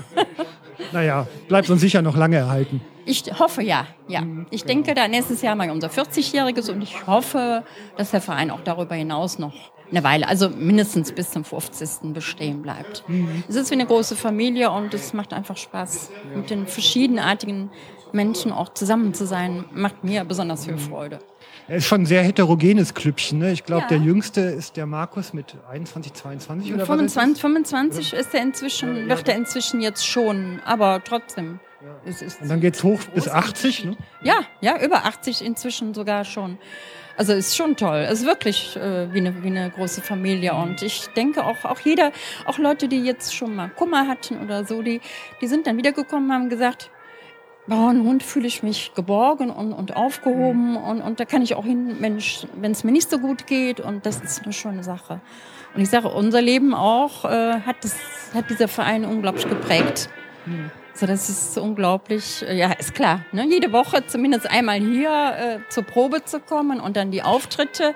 Naja, bleibt uns sicher noch lange erhalten. Ich hoffe ja, ja. Ich denke, da nächstes Jahr mal unser 40-Jähriges und ich hoffe, dass der Verein auch darüber hinaus noch eine Weile, also mindestens bis zum 50. bestehen bleibt. Es ist wie eine große Familie und es macht einfach Spaß, mit den verschiedenartigen Menschen auch zusammen zu sein. Macht mir besonders viel Freude. Er ist schon ein sehr heterogenes Klüppchen. Ne? Ich glaube, Ja. der jüngste ist der Markus mit 21, 22 oder was? ist 25, 25 ist er inzwischen, wird er inzwischen jetzt schon, aber trotzdem Es ist Und dann geht's hoch bis 80, ne? Ja, ja, über 80 inzwischen sogar schon. Also ist schon toll. Es ist wirklich äh, wie, eine, wie eine große Familie. Und ich denke auch, auch jeder, auch Leute, die jetzt schon mal Kummer hatten oder so, die, die sind dann wiedergekommen und haben gesagt, bei Hund fühle ich mich geborgen und, und aufgehoben und, und da kann ich auch hin, Mensch, wenn es mir nicht so gut geht und das ist eine schöne Sache. Und ich sage, unser Leben auch äh, hat, das, hat dieser Verein unglaublich geprägt. So, das ist unglaublich, äh, ja, ist klar. Ne? Jede Woche zumindest einmal hier äh, zur Probe zu kommen und dann die Auftritte,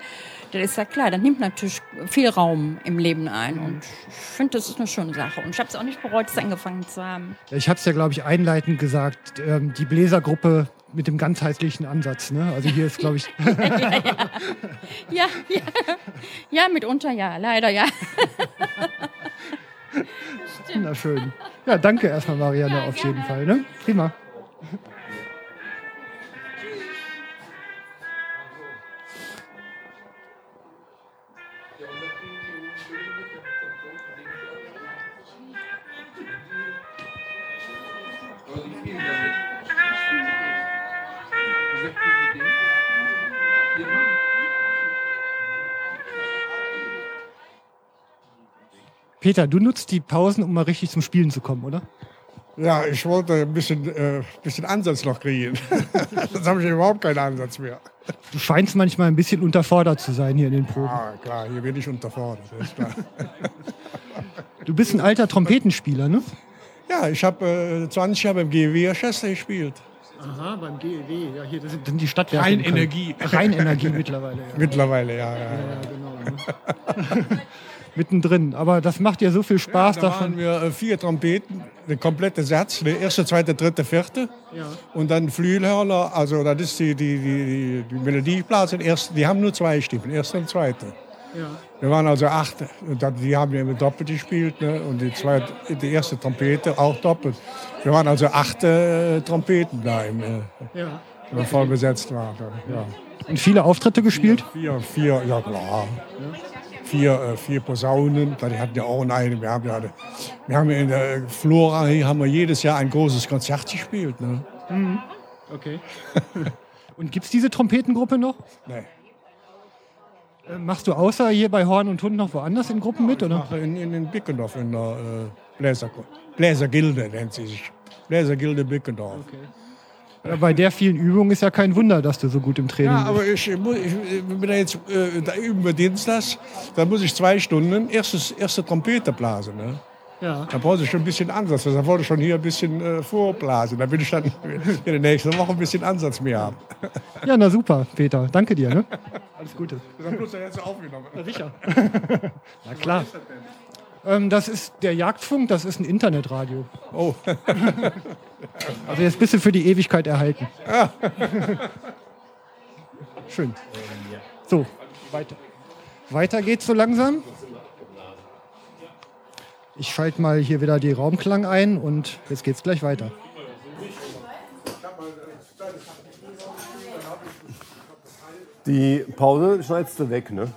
das ist ja klar, das nimmt natürlich viel Raum im Leben ein. Und ich finde, das ist eine schöne Sache. Und ich habe es auch nicht bereut, es angefangen zu haben. Ja, Ich habe es ja, glaube ich, einleitend gesagt, ähm, die Bläsergruppe mit dem ganzheitlichen Ansatz. Ne? Also hier ist, glaube ich, Ja, ja, ja, mitunter ja, leider ja. wunderschön. Ja, danke erstmal, Marianne, auf jeden Fall. Ne? Prima. Peter, du nutzt die Pausen, um mal richtig zum Spielen zu kommen, oder? Ja, ich wollte ein bisschen, äh, bisschen Ansatz noch kriegen. Sonst habe ich überhaupt keinen Ansatz mehr. Du scheinst manchmal ein bisschen unterfordert zu sein hier in den Proben. Ah, klar, hier bin ich unterfordert, ist klar. Du bist ein alter Trompetenspieler, ne? Ja, ich habe äh, 20 Jahre beim GW Orchester gespielt. Aha, beim GEW. Ja, hier das sind die Stadtwerke. Rein in Köln. Energie. Mittlerweile. Ja. Mittlerweile, ja. ja, genau. Mittendrin. Aber das macht dir so viel Spaß da davon. waren wir äh, vier Trompeten, der komplette Satz, der erste, zweite, dritte, vierte. Ja. Und dann Flügelhörner, also das ist die, die, die, die, die Melodieblase, die, haben nur zwei Stimmen, erste und zweite. Ja. Wir waren also acht, und dann, die haben ja immer doppelt gespielt ne? und die, zweite, die erste Trompete auch doppelt. Wir waren also acht äh, Trompeten da, im, äh, Ja. wenn wir voll besetzt waren. Ja. Und viele Auftritte gespielt? Vier, vier, ja klar. Vier, äh, vier Posaunen, die hatten ja auch eine. Wir haben ja, wir haben in der Flora hier haben wir jedes Jahr ein großes Konzert gespielt. Ne? Mhm. Okay. Und gibt es diese Trompetengruppe noch? Nee. Äh, Machst du außer hier bei Horn und Hund noch woanders in Gruppen mit? Oder? In, in, in Bickendorf, in der äh, Bläser, Bläsergilde nennt sie sich. Bläsergilde Bickendorf. Ja, bei der vielen Übung ist ja kein Wunder, dass du so gut im Training Ja, bist. aber ich, ich, ich bin da jetzt, äh, da üben wir Dienstags, da muss ich zwei Stunden erstes, erste Trompete blasen. Ne? Ja. Da brauche ich schon ein bisschen Ansatz. Da wollte ich schon hier ein bisschen äh, vorblasen. Da will ich dann in der nächsten Woche ein bisschen Ansatz mehr haben. Ja, na super, Peter. Danke dir. Ne? Alles Gute. Dann bloß jetzt aufgenommen. Na sicher. Na klar. Ähm, das ist der Jagdfunk, das ist ein Internetradio. Oh. Also jetzt bist du für die Ewigkeit erhalten. Ja. Schön. So, weiter. Weiter geht's so langsam. Ich schalte mal hier wieder die Raumklang ein und jetzt geht's gleich weiter. Die Pause schneidest du weg, ne?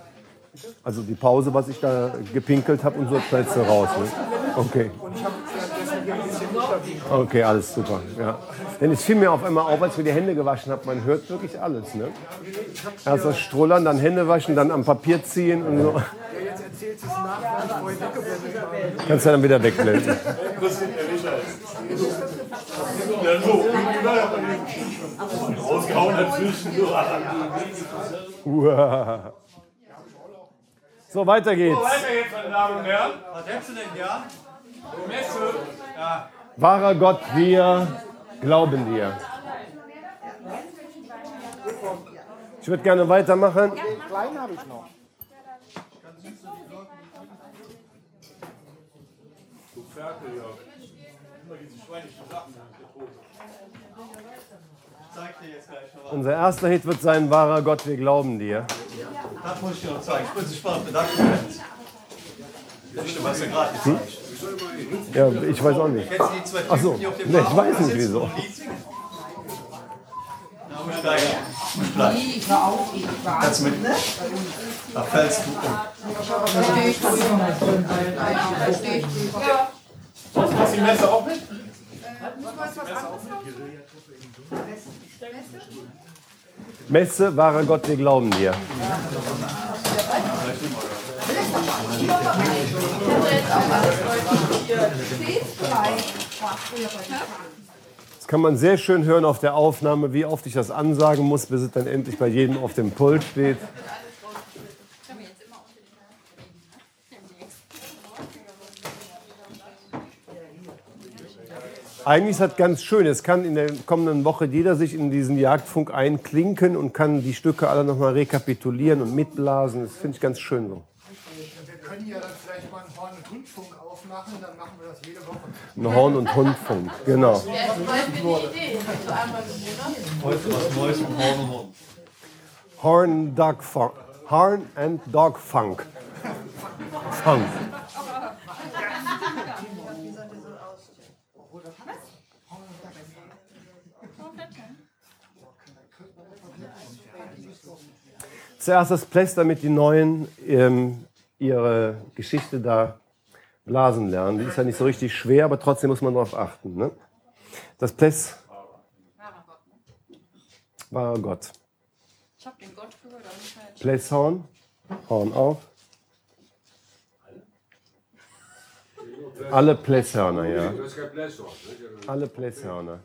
Also die Pause, was ich da gepinkelt habe und so, du raus, ne? Okay. Okay, alles super. Ja. Denn es fiel mir auf einmal auf, als wir die Hände gewaschen haben, man hört wirklich alles. Ne? Erst das Strullern, dann Hände waschen, dann am Papier ziehen und so. Kannst du dann wieder wegblenden. Uah. So, weiter geht's. So, weiter geht's, meine Damen und Herren. Was hättest du denn gern? Messe. Ja. Wahrer Gott, wir glauben dir. Ich würde gerne weitermachen. Kleinen habe ich noch. Du Ferkel, ja. Immer diese schweinischen Sachen. Zeig dir jetzt gleich noch was. Unser erster Hit wird sein, wahrer Gott, wir glauben dir. Das muss ich dir noch zeigen. Ich bin so gespannt, bedanke mich. Bestimmt, was du gerade Hm? Ja, ich weiß auch nicht. Kennst du die zwei Ach so, Typen, die auf dem nee, ich weiß nicht wieso. Ich war auch, ich war. Kannst du mit? Da fällst du um. Ja. Sonst hast du die Messe auch mit? Muss man was anderes Messe, wahrer Gott, wir glauben dir. Das kann man sehr schön hören auf der Aufnahme, wie oft ich das ansagen muss, bis es dann endlich bei jedem auf dem Pult steht. Eigentlich ist das ganz schön. Es kann in der kommenden Woche jeder sich in diesen Jagdfunk einklinken und kann die Stücke alle nochmal rekapitulieren und mitblasen. Das finde ich ganz schön so. Wir können ja dann vielleicht mal einen Horn- und Rundfunk aufmachen, dann machen wir das jede Woche. Ein Horn- und Rundfunk, genau. Heute was Neues vom Horn und Horn. Horn, Dog Funk. Horn and Dog Funk. Funk. Zuerst das Pläss, damit die Neuen ähm, ihre Geschichte da blasen lernen. Die ist ja nicht so richtig schwer, aber trotzdem muss man darauf achten. Ne? Das Pläss war Gott. Ich hab den Gott gehört, aber nicht halt. Plässhorn, Horn auf. Alle Plässhörner, ja. Alle Plässhörner.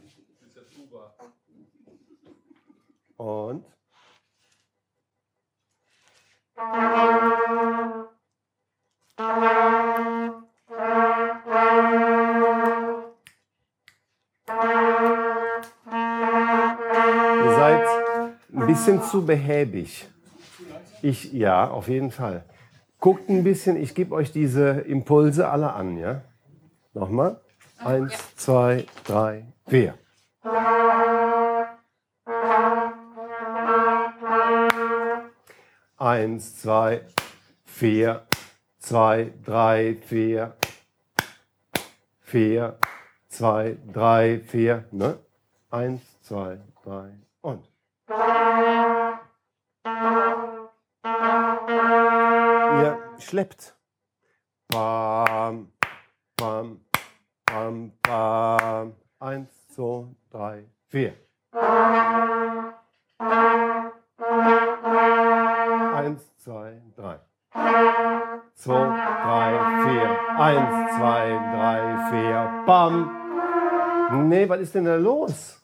Und ihr seid ein bisschen zu behäbig. Ich, ja, auf jeden Fall. Guckt ein bisschen, ich gebe euch diese Impulse alle an, ja? Nochmal. Eins, zwei, drei, vier. Eins, zwei, vier, zwei, drei, vier, vier, zwei, drei, vier, ne? Eins, zwei, drei und. Ihr schleppt. Bam, bam, bam, bam. Eins, zwei, drei, vier. 2, 3, 4. 1, 2, 3, 4. Bam. Nee, was ist denn da los?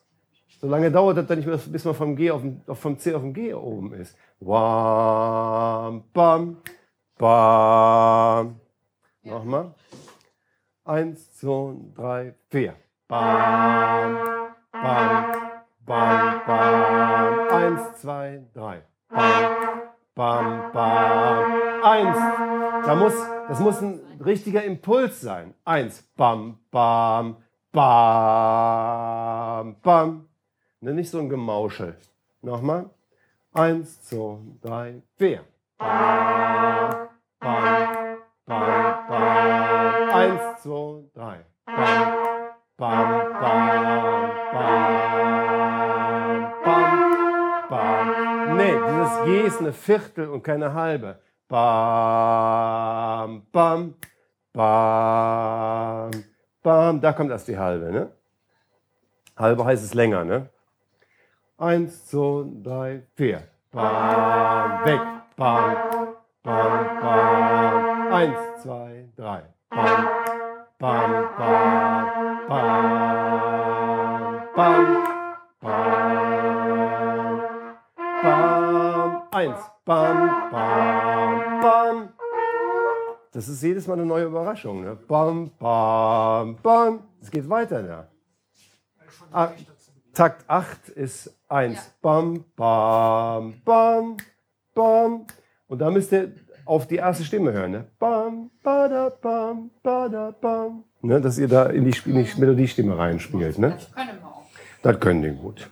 So lange dauert das dann nicht mehr, bis man vom, G auf dem, vom C auf dem G oben ist. Wam, bam, bam. Nochmal. Eins, zwei, drei, vier. Bam, bam, bam, bam. Eins, zwei, drei. Bam, bam, bam. Eins, da muss, das muss ein richtiger Impuls sein. Eins. Bam, bam, bam, bam. Ne, nicht so ein Gemauschel. Nochmal. Eins, zwei, drei, vier. Bam, bam, bam, bam. Eins, zwei, drei. Bam, bam, bam, bam, bam. Nee, dieses G ist eine Viertel und keine halbe. Bam, bam, bam, bam. Da kommt erst die halbe, ne? Halbe heißt es länger, ne? Eins, zwei, drei, vier. Bam, weg. Bam, bam, bam. Eins, zwei, drei. Bam, bam, bam, bam, bam, bam, bam. Eins, bam, bam, bam. Das ist jedes Mal eine neue Überraschung. Ne? Bam, bam, bam. Es geht weiter. Ne? Ah, Takt 8 ist 1. Bam, bam, bam, bam. Und da müsst ihr auf die erste Stimme hören. Ne? Bam, bada, bam, bada, bam. Ne? Dass ihr da in die, in die Melodiestimme reinspielt. Ne? Können wir auch. Das können die gut.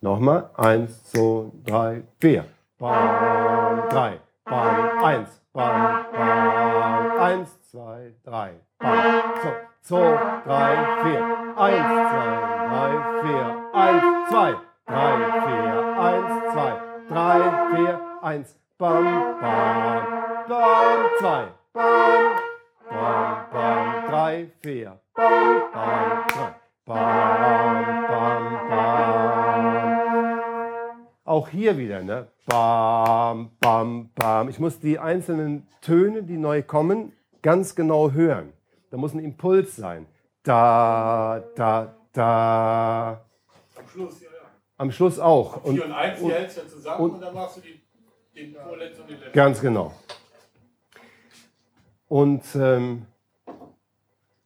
Nochmal. 1, 2, 3, 4. Bam, 3. Bam, 1. Bam, bam. 1, 2, 3. Bam. So. 2, 3, 4. 1, 2, 3, 4. 1, 2, 3, 4. 1, 2, 3, 4. 1. Bam, bam. Bam, 2. Bam, bam, bam. 3, 4. Bam, bam, 3. Bam, Auch hier wieder, ne? Bam, bam, bam. Ich muss die einzelnen Töne, die neu kommen, ganz genau hören. Da muss ein Impuls sein. Da, da, da. Am Schluss, ja, ja. Am Schluss auch. Vier und eins, die und- hältst du ja zusammen und- und, dann machst du die, den vorletzten und den letzten. Ganz genau. Und ähm,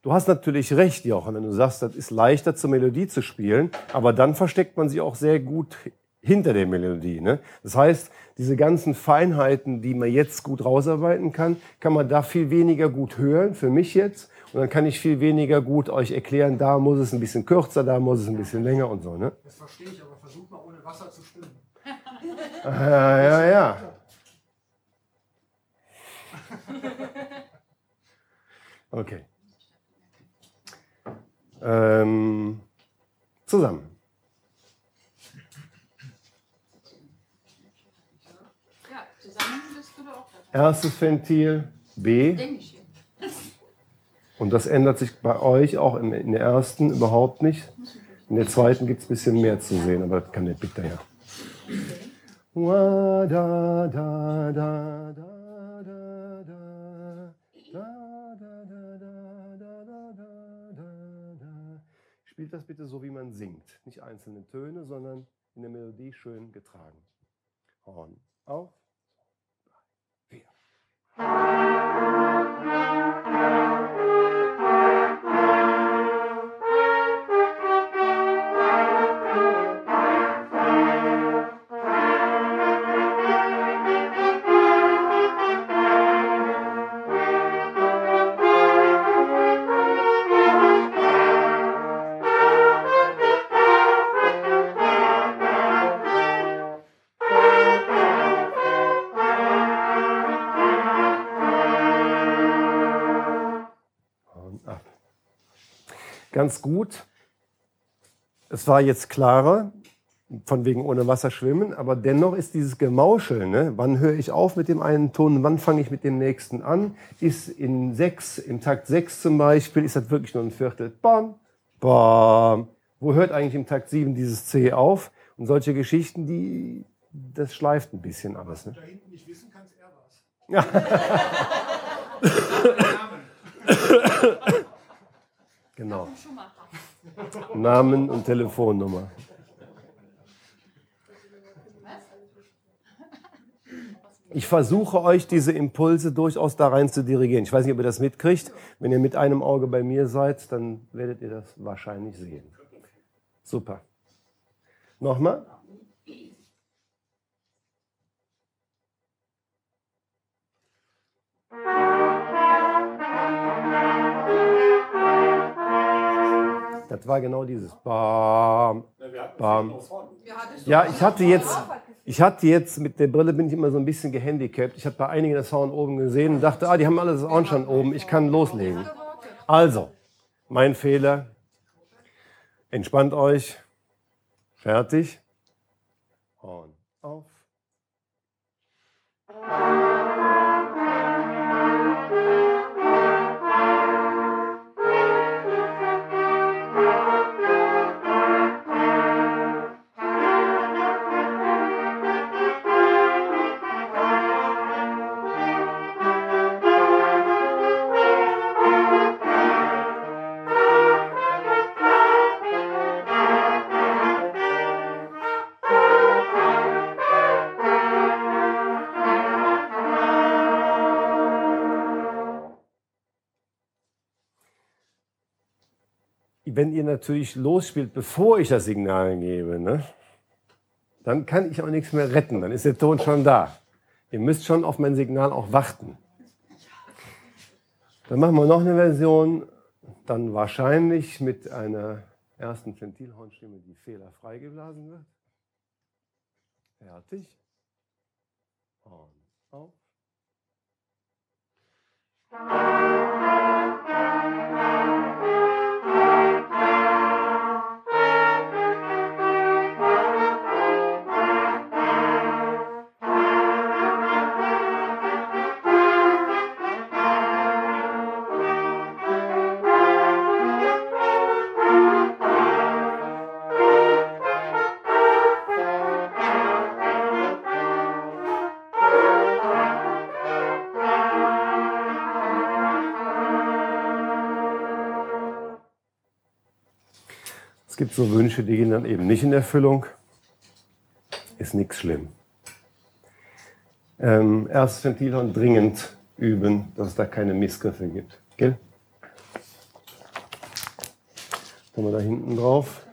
du hast natürlich recht, Jochen, wenn du sagst, das ist leichter zur Melodie zu spielen, aber dann versteckt man sich auch sehr gut hinter der Melodie. Ne? Das heißt, diese ganzen Feinheiten, die man jetzt gut rausarbeiten kann, kann man da viel weniger gut hören, für mich jetzt. Und dann kann ich viel weniger gut euch erklären, da muss es ein bisschen kürzer, da muss es ein bisschen länger und so. Ne? Das verstehe ich, aber versuch mal ohne Wasser zu schwimmen. Ja, ja, ja. Okay. Ähm, zusammen. erstes Ventil B. Und das ändert sich bei euch auch in, in der ersten überhaupt nicht. In der zweiten gibt es ein bisschen mehr zu sehen, aber das kann der Big daher. Spielt das bitte so, wie man singt. Nicht einzelne Töne, sondern in der Melodie schön getragen. Horn auf. Thank you. Ganz gut. Es war jetzt klarer, von wegen ohne Wasser schwimmen, aber dennoch ist dieses Gemauschel, ne? wann höre ich auf mit dem einen Ton, wann fange ich mit dem nächsten an, ist in sechs, im Takt 6 zum Beispiel, ist das wirklich nur ein Viertel. Bam, bam. Wo hört eigentlich im Takt 7 dieses C auf? Und solche Geschichten, die, das schleift ein bisschen alles. Ne? Da hinten nicht wissen kannst, er was. Genau. Namen und Telefonnummer. Ich versuche euch diese Impulse durchaus da rein zu dirigieren. Ich weiß nicht, ob ihr das mitkriegt. Wenn ihr mit einem Auge bei mir seid, dann werdet ihr das wahrscheinlich sehen. Super. Nochmal. Das war genau dieses Bam, Bam. Ja, ich hatte jetzt, ich hatte jetzt mit der Brille bin ich immer so ein bisschen gehandicapt. Ich habe bei einigen das Horn oben gesehen und dachte, ah, die haben alle das Horn schon oben. Ich kann loslegen. Also, mein Fehler. Entspannt euch. Fertig. Horn ihr natürlich losspielt, bevor ich das Signal gebe, ne, dann kann ich auch nichts mehr retten. Dann ist der Ton schon da. Ihr müsst schon auf mein Signal auch warten. Dann machen wir noch eine Version, dann wahrscheinlich mit einer ersten Ventilhornstimme, die fehlerfrei geblasen wird. Fertig. Horn auf. Gibt so Wünsche, die gehen dann eben nicht in Erfüllung. Ist nichts schlimm. Ähm, erstes Ventilhorn dringend üben, dass es da keine Missgriffe gibt. Gell? Kommen wir da hinten drauf.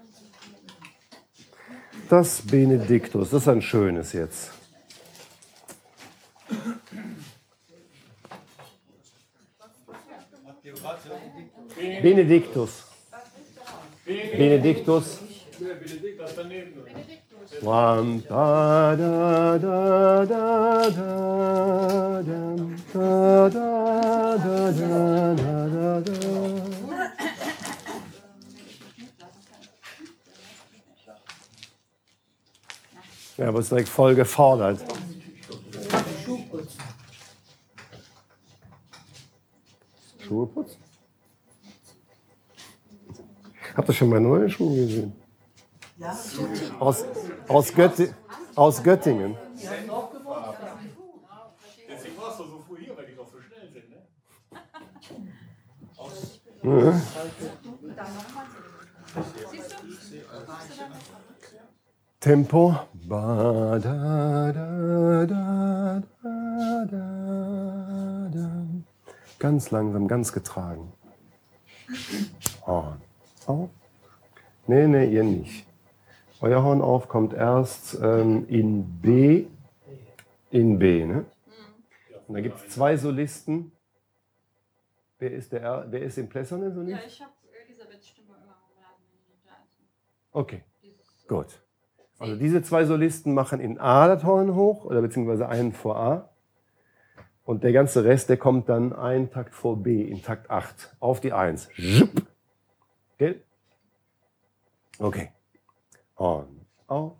Das Benediktus, das ist ein schönes jetzt. Benediktus. Benediktus. Ram, da, da, da, da, da, da, da, da, da, da, da, da. Ja, aber es ist direkt voll gefordert. Schuhe putzen? Habt ihr schon mal neue Schuhe gesehen? Aus, aus, Götti aus Göttingen. Deswegen warst du so früh hier, weil die doch so schnell sind, ne? Ja. Tempo. Ba, da, da, da. Ganz langsam, ganz getragen. Horn auf. Nee, nee, ihr nicht. Euer Horn auf kommt erst ähm, in B. In B, ne? Und da gibt es zwei Solisten. Wer ist, der, Er- wer ist im Plässern Solist? Ja, ich habe Elisabeths Stimme ist. Okay, gut. Also diese zwei Solisten machen in A das Horn hoch oder beziehungsweise einen vor A. Und der ganze Rest, der kommt dann einen Takt vor B in Takt 8 auf die 1. Schupp. Okay? Okay. Horn auf.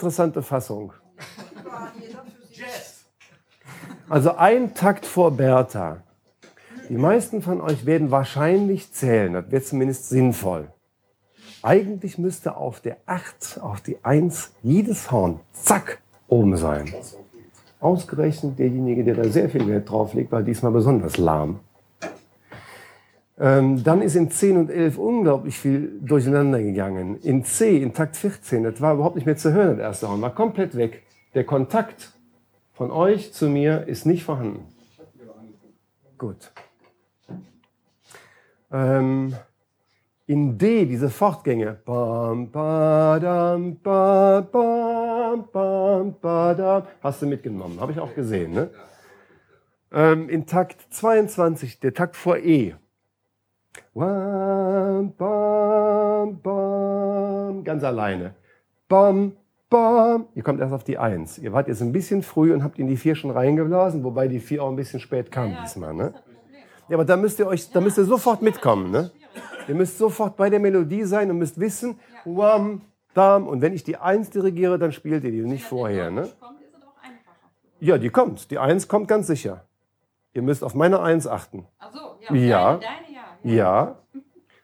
Interessante Fassung. Also ein Takt vor Bertha. Die meisten von euch werden wahrscheinlich zählen, das wäre zumindest sinnvoll. Eigentlich müsste auf der 8, auf die 1 jedes Horn, zack, oben sein. Ausgerechnet derjenige, der da sehr viel Wert drauf legt, war diesmal besonders lahm. Ähm, dann ist in 10 und 11 unglaublich viel durcheinander gegangen. In C, in Takt 14, das war überhaupt nicht mehr zu hören, das erste Horn, war komplett weg. Der Kontakt von euch zu mir ist nicht vorhanden. Gut. Ähm, in D, diese Fortgänge. Bam, badam, ba, bam, bam, badam. Hast du mitgenommen, habe ich auch gesehen. Ne? Ähm, in Takt 22, der Takt vor E. Wam, bam, bam, ganz alleine. Bam, bam. Ihr kommt erst auf die Eins. Ihr wart jetzt ein bisschen früh und habt in die Vier schon reingeblasen, wobei die Vier auch ein bisschen spät kam diesmal. Ne? Ja, aber da müsst ihr euch, da müsst ihr sofort mitkommen. Ne? Ihr müsst sofort bei der Melodie sein und müsst wissen, wam, dam. Und wenn ich die Eins dirigiere, dann spielt ihr die nicht vorher. Ne? Ja, die kommt. Die Eins kommt ganz sicher. Ihr müsst auf meine Eins achten. Ach so, Ja. ja. Deine, ja.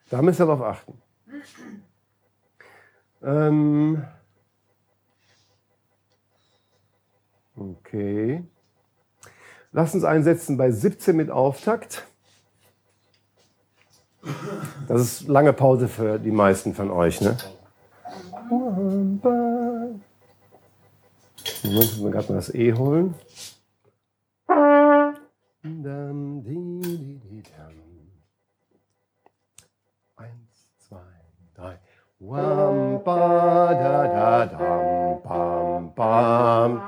Da müsst ihr drauf achten. Ähm, okay. Lass uns einsetzen bei 17 mit Auftakt. Das ist lange Pause für die meisten von euch, ne? Moment, müssen wir gerade mal das E holen. Dam, di, di, di, dam. Eins, zwei, drei. Wam, ba, da, da, dam, bam, bam.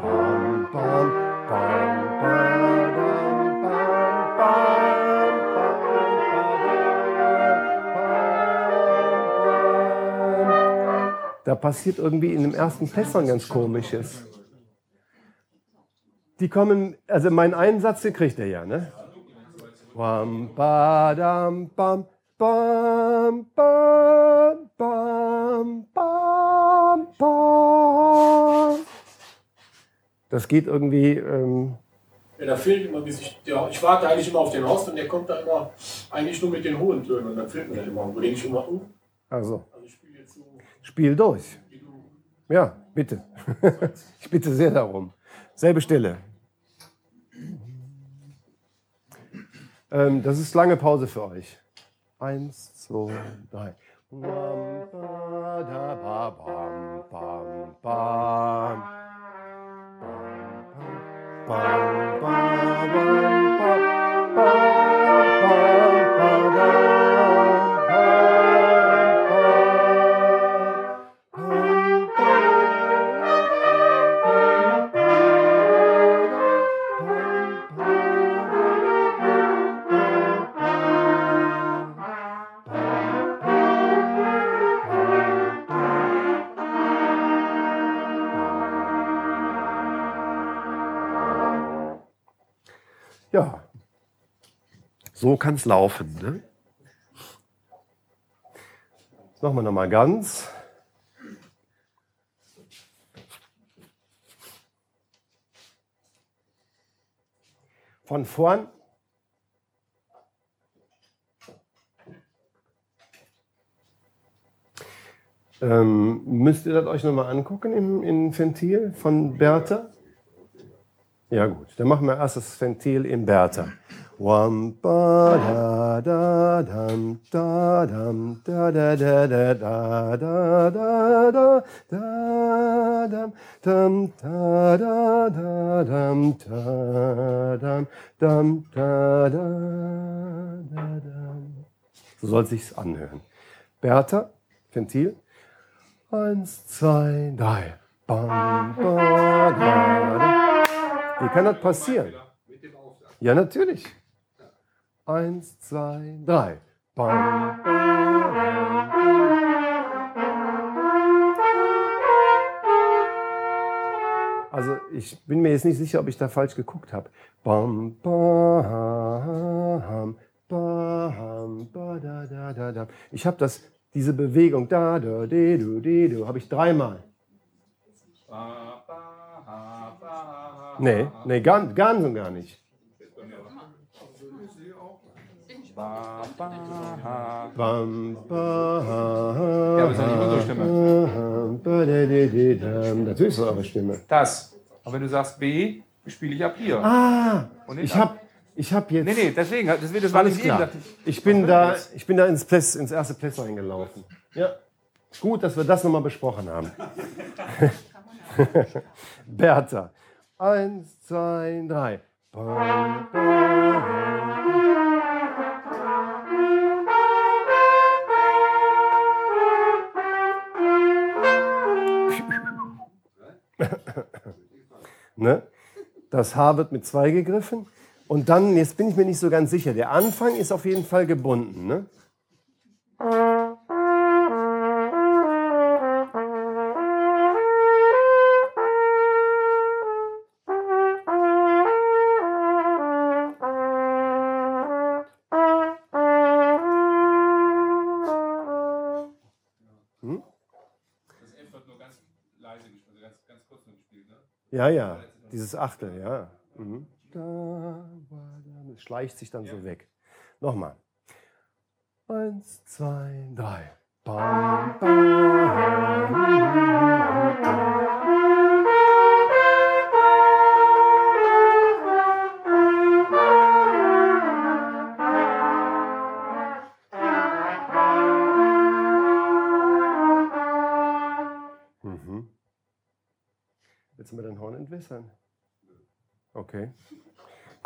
Bam, bam, bam, bam, Da passiert irgendwie in dem ersten Fässern ganz komisches. Die kommen, also meinen einen Satz, den kriegt er ja, ne? Wam, ba, dam, bam, bam, bam, bam, bam, bam. Das geht irgendwie, ähm, Ja, da fehlt immer, bis ich, ja, ich warte eigentlich immer auf den Horst und der kommt da immer eigentlich nur mit den hohen Tönen und dann fehlt mir dann immer. Denke ich immer, oh, also, also ich spiele jetzt so. Spiel durch. Ja, bitte. ich bitte sehr darum. Selbe Stelle. Ähm, das ist lange Pause für euch. Eins, zwei, drei. Bam, ba, da, ba, bam, bam, bam. Bam, ba, bam, ba, bam, ba, so kann es laufen. Ne? Das machen wir nochmal ganz. Von vorn. Ähm, müsst ihr das euch nochmal angucken im, im Ventil von Bertha? Ja gut, dann machen wir erst das Ventil in Bertha. Wam, ba, da, da, dam, da, dam, da, da, da, da, da, da, da, da, da, dam, dam, da, da, da, dam, da, dam, dam, da, da, da, dam. So soll sich's anhören. Bertha, Ventil. Eins, zwei, drei. Bam, ba, da, da. Wie kann das passieren? Ja, natürlich. Eins, zwei, drei. Bam. Also ich bin mir jetzt nicht sicher, ob ich da falsch geguckt habe. Bam, bam, bam, ba, da, da, da, da. Ich habe das, diese Bewegung da, da, de, du, de, du, habe ich dreimal. Nee, nee, gar, gar, und gar nicht. Bam, ba, Ja, aber ist nicht unsere Stimme. Natürlich ist das eure Stimme. Das. Aber wenn du sagst B, spiele ich ab hier. Ah, Und ich ab- habe ich hab jetzt. Nee, nee, deswegen, das wird das war Alles nicht eben, klar. dachte Ich bin da, ich bin da ins, Plätz, ins erste Plätz reingelaufen. Ja. Gut, dass wir das nochmal besprochen haben. Bertha. Eins, zwei, drei. Bam, ne? Das Haar wird mit zwei gegriffen. Und dann, jetzt bin ich mir nicht so ganz sicher, der Anfang ist auf jeden Fall gebunden. Ne? Hm? Das F wird nur ganz leise gespielt, also ganz, ganz kurz gespielt, ne? Ja, ja, dieses Achtel, ja. Mhm. Da, das schleicht sich dann so weg. Nochmal. Eins, zwei, drei. Bam, Mhm.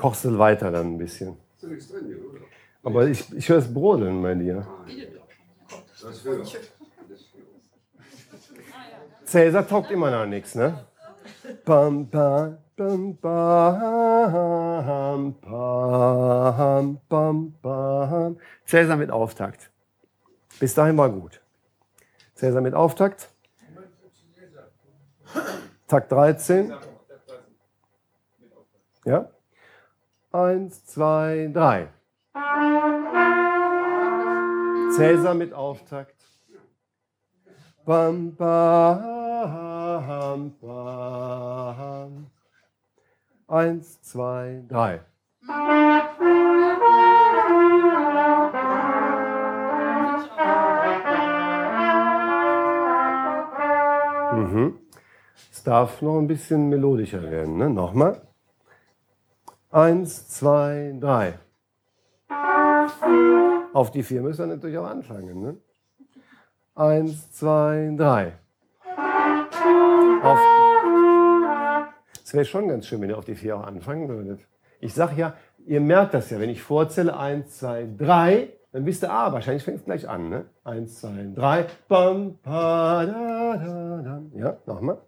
Kochst du weiter dann ein bisschen. Ist doch nichts drin hier, oder? Aber ich, ich höre es brodeln bei dir. Das für. Cäsar taugt immer noch nichts, ne? Bam, bam, bam, bam, bam, bam, bam. Cäsar mit Auftakt. Bis dahin war gut. Cäsar mit Auftakt. Takt 13. Ja? Eins, zwei, drei. Cäsar mit Auftakt. Bam, bam, bam. Eins, zwei, drei. Mhm. Es darf noch ein bisschen melodischer werden. Ne? Nochmal. Eins, zwei, drei. Auf die vier müssen wir natürlich auch anfangen. Ne? Eins, zwei, drei. Auf es wäre schon ganz schön, wenn ihr auf die vier auch anfangen würdet. Ich sage ja, ihr merkt das ja, wenn ich vorzähle, eins, zwei, drei, dann wisst ihr, ah, wahrscheinlich fängt es gleich an. Ne? Eins, zwei, drei. Bam, pa, da, da, da. Ja, nochmal.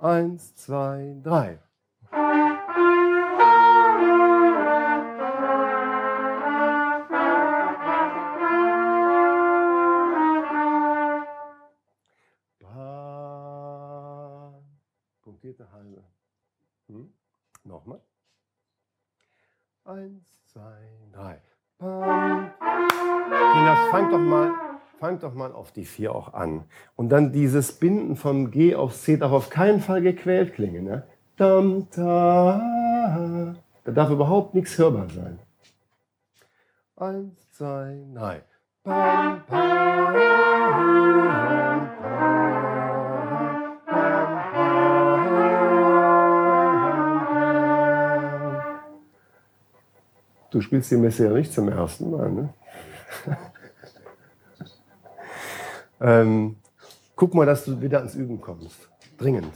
Eins, zwei, drei. Fangt doch mal auf die vier auch an. Und dann dieses Binden vom G auf C darf auf keinen Fall gequält klingen. Ne? Dam, da. Da darf überhaupt nichts hörbar sein. Eins, zwei, drei. Bam, bam, Du spielst die Messe ja nicht zum ersten Mal, ne? ähm, guck mal, dass du wieder ans Üben kommst. Dringend.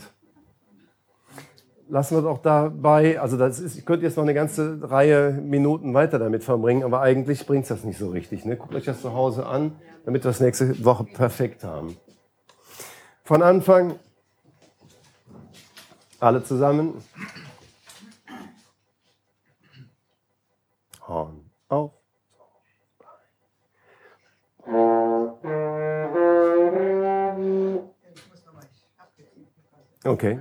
Lassen wir es auch dabei, also das ist, ich könnte jetzt noch eine ganze Reihe Minuten weiter damit verbringen, aber eigentlich bringt es das nicht so richtig. Ne? Guckt euch das zu Hause an, damit wir das nächste Woche perfekt haben. Von Anfang, alle zusammen. Okay.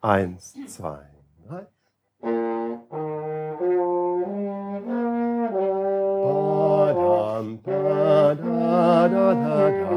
Eins, zwei, drei. Ba-dam, ba-da-da-da-dam,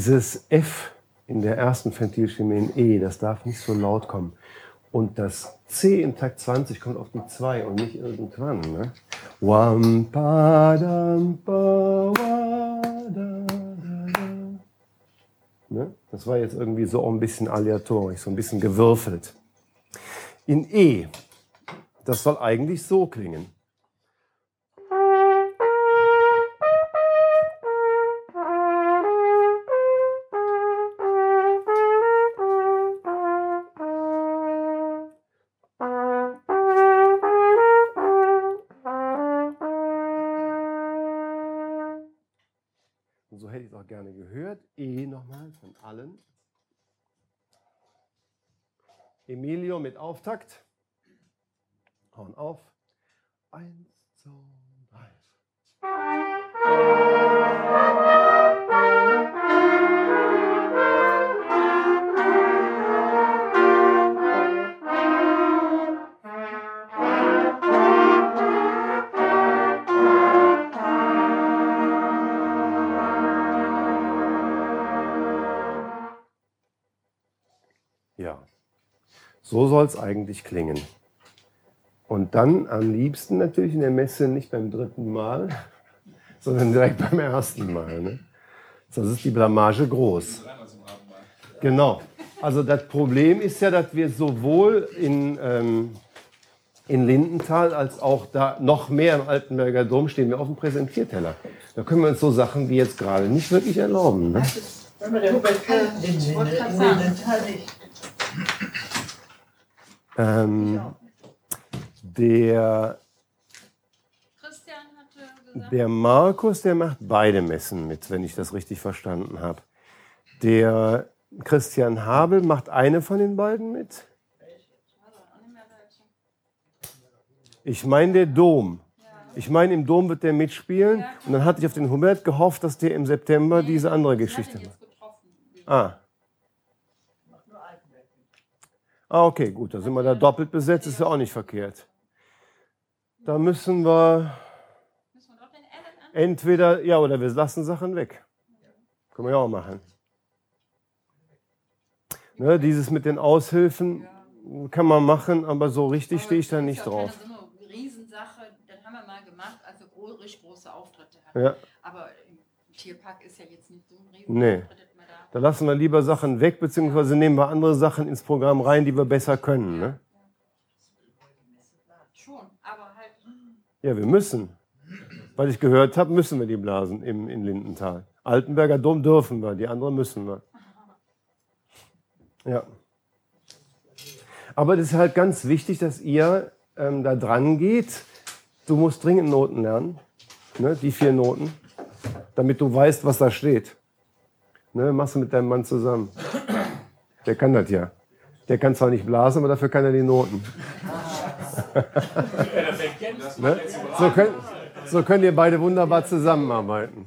dieses F in der ersten Ventilstimme in E, das darf nicht so laut kommen. Und das C in Takt 20 kommt auf die 2 und nicht irgendwann. Ne? Ne? Das war jetzt irgendwie so ein bisschen aleatorisch, so ein bisschen gewürfelt. In E, das soll eigentlich so klingen. avtakt. So soll es eigentlich klingen. Und dann am liebsten natürlich in der Messe nicht beim dritten Mal, sondern direkt beim ersten Mal. Ne? Sonst ist die Blamage groß. Genau. Also das Problem ist ja, dass wir sowohl in, ähm, in Lindenthal als auch da noch mehr im Altenberger Dom stehen wir auf dem Präsentierteller. Da können wir uns so Sachen wie jetzt gerade nicht wirklich erlauben. Ne? Wenn man der Hubert kann, den. Lindenthal nicht. Ähm, der, der Markus, der macht beide Messen mit, wenn ich das richtig verstanden habe. Der Christian Habel macht eine von den beiden mit. Ich meine der Dom. Ich meine, im Dom wird der mitspielen. Und dann hatte ich auf den Hubert gehofft, dass der im September diese andere Geschichte macht. Ah. Ah, okay, gut. Da sind wir da doppelt besetzt, ist ja auch nicht verkehrt. Da müssen wir entweder, ja, oder wir lassen Sachen weg. Können wir ja auch machen. Ne, dieses mit den Aushilfen kann man machen, aber so richtig stehe ich da nicht drauf. Riesensache, das haben wir mal gemacht, als wir große Auftritte hatten. Ja. Aber Tierpark ist ja jetzt nicht so ein riesen Nee. Da lassen wir lieber Sachen weg, beziehungsweise nehmen wir andere Sachen ins Programm rein, die wir besser können. Ne? Schon, aber halt. Ja, wir müssen. Weil ich gehört habe, müssen wir die blasen im, in Lindenthal. Altenberger Dom dürfen wir, die anderen müssen wir. Ja. Aber das ist halt ganz wichtig, dass ihr ähm, da dran geht. Du musst dringend Noten lernen, ne? die vier Noten, damit du weißt, was da steht. Ne? Machst du mit deinem Mann zusammen. Der kann das ja. Der kann zwar nicht blasen, aber dafür kann er die Noten. ne? so, könnt, so könnt ihr beide wunderbar zusammenarbeiten.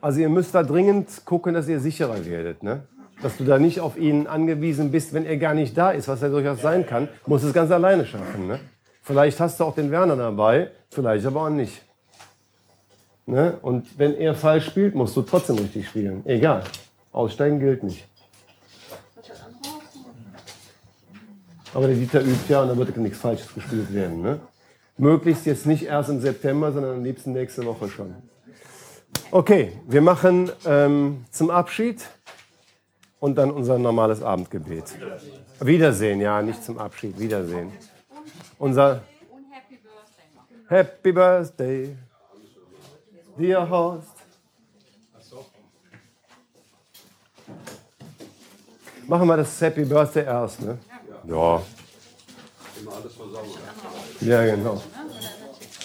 Also ihr müsst da dringend gucken, dass ihr sicherer werdet. Ne? Dass du da nicht auf ihn angewiesen bist, wenn er gar nicht da ist, was er durchaus sein kann, musst es ganz alleine schaffen. Ne? Vielleicht hast du auch den Werner dabei, vielleicht aber auch nicht. Ne? Und wenn er falsch spielt, musst du trotzdem richtig spielen. Egal. Aussteigen gilt nicht. Aber der Dieter übt ja und da wird nichts Falsches gespielt werden. Ne? Möglichst jetzt nicht erst im September, sondern am liebsten nächste Woche schon. Okay, wir machen ähm, zum Abschied und dann unser normales Abendgebet. Wiedersehen, ja, nicht zum Abschied, Wiedersehen. Unser Happy Birthday, dear Horst. Machen wir das Happy Birthday erst, ne? Ja. Immer alles versauen. Ja, genau.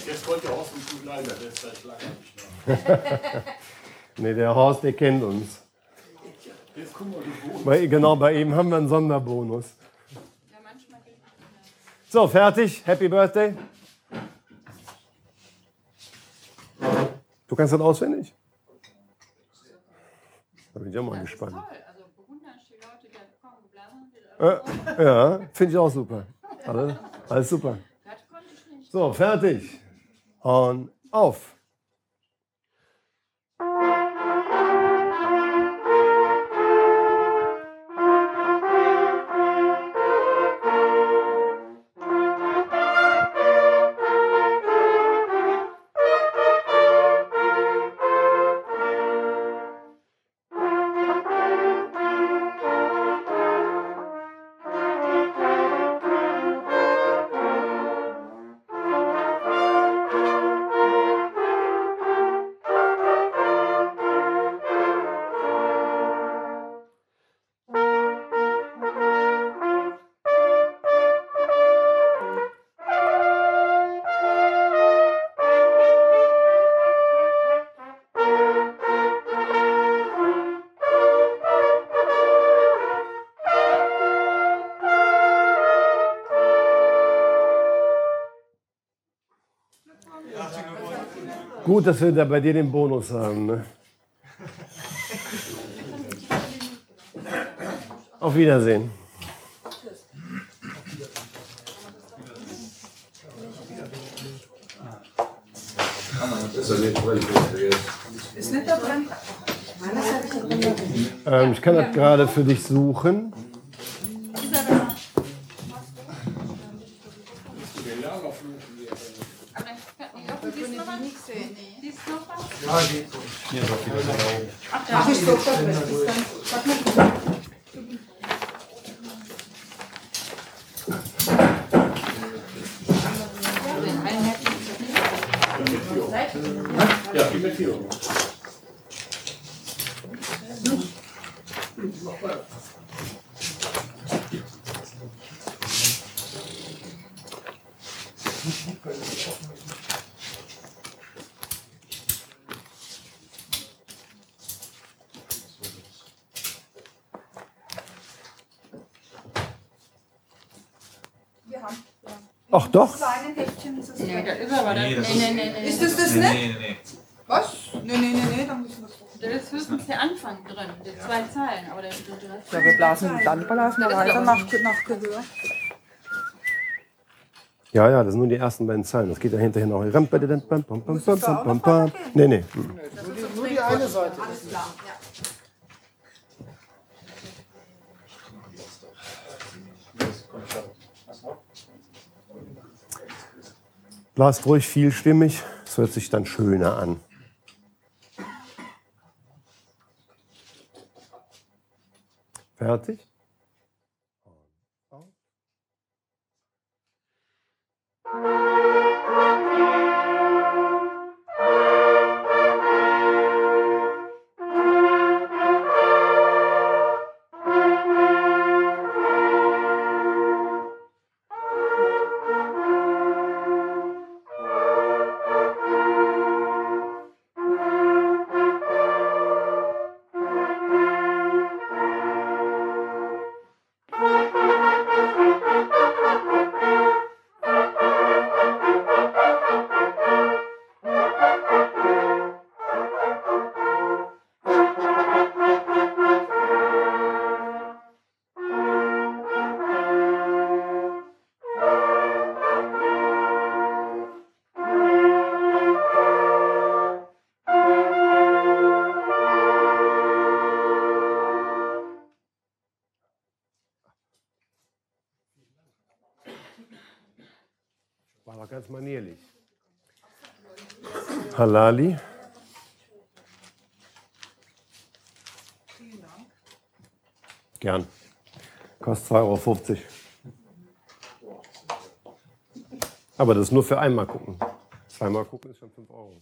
Jetzt wollt ihr auch so gut leiden, das ist seit lange nicht mehr. nee, der Horst, der kennt uns. Jetzt gucken wir die Boden. Bei, genau, bei ihm haben wir einen Sonderbonus. So, fertig. Happy Birthday. Du kannst das auswendig? Da bin ich auch mal gespannt. Also Leute, die Äh, ja, finde ich auch super. Alles, alles super. So, fertig. Und auf. Gut, dass wir da bei dir den Bonus haben. Ne? Auf Wiedersehen. Ist nicht da drin. Ähm, ich kann das gerade für dich suchen. kann nicht sehen. Die ist noch was? Ja, geht so. Hier ist auch wieder so Ach, da ist so Ja, viel mit Führung. Ach doch. So eine Päckchen ist das ist das. Das das nicht? Nee, nee. Was? Nee, nee, nee, nee, dann müssen wir. Da ist höchstens der Anfang drin, die zwei Zeilen. Aber der, der ja, wir blasen, dann weiter nach, nach Gehör. Ja, ja, das sind nur die ersten beiden Zeilen. Das geht ja hinterher noch. Nee, nee. Nur die eine Seite. Alles klar, ja. Blast ruhig vielstimmig. Es hört sich dann schöner an. Fertig? Halali. Gern. Kostet 2,50 Euro. Aber das ist nur für einmal gucken. Zweimal gucken ist schon 5 Euro.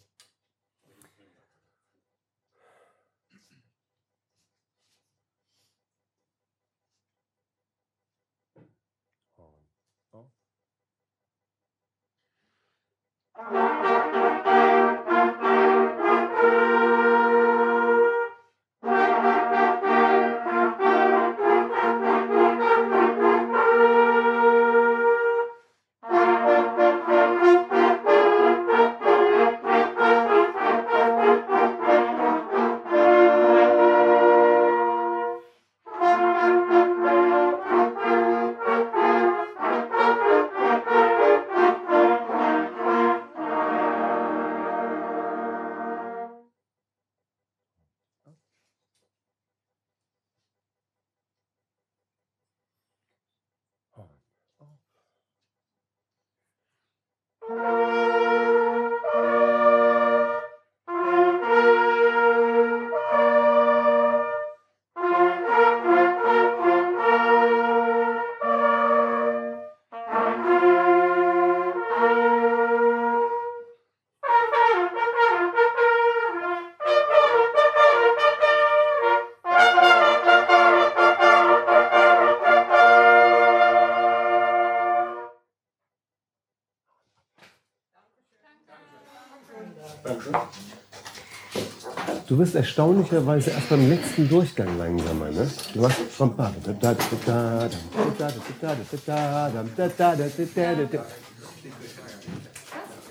Wirst erstaunlicherweise erst beim letzten Durchgang langsamer, ne? Du machst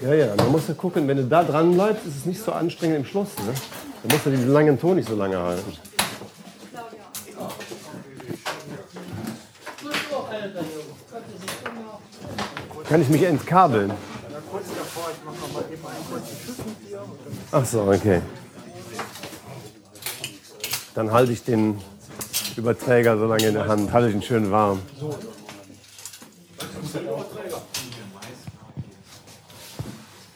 Ja, ja, man muss ja gucken, wenn du da dran bleibst, ist es nicht so anstrengend im Schluss, ne? Dann musst du diesen langen Ton nicht so lange halten. Kann ich mich entkabeln? Ach so, okay. Dann halte ich den Überträger so lange in der Hand, halte ich ihn schön warm.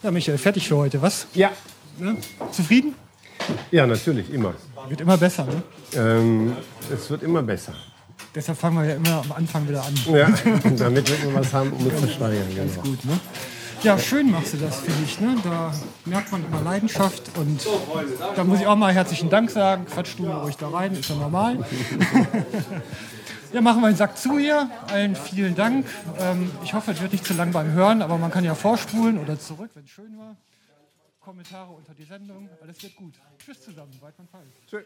Ja, Michael, fertig für heute, was? Ja. Ne? Zufrieden? Ja, natürlich, immer. Wird immer besser, ne? Ähm, es wird immer besser. Deshalb fangen wir ja immer am Anfang wieder an. Ja, damit wir was haben, um es zu steigern. Ganz Genau. gut, ne? Ja, schön machst du das, finde ich. Ne? Da merkt man immer Leidenschaft und da muss ich auch mal herzlichen Dank sagen. Quatsch du mir ruhig da rein, ist ja normal. ja, machen wir den Sack zu hier. Allen vielen Dank. Ähm, ich hoffe, es wird nicht zu lang beim Hören, aber man kann ja vorspulen oder zurück, wenn es schön war. Kommentare unter die Sendung. Alles wird gut. Tschüss zusammen. Weidmann Fall. Tschüss.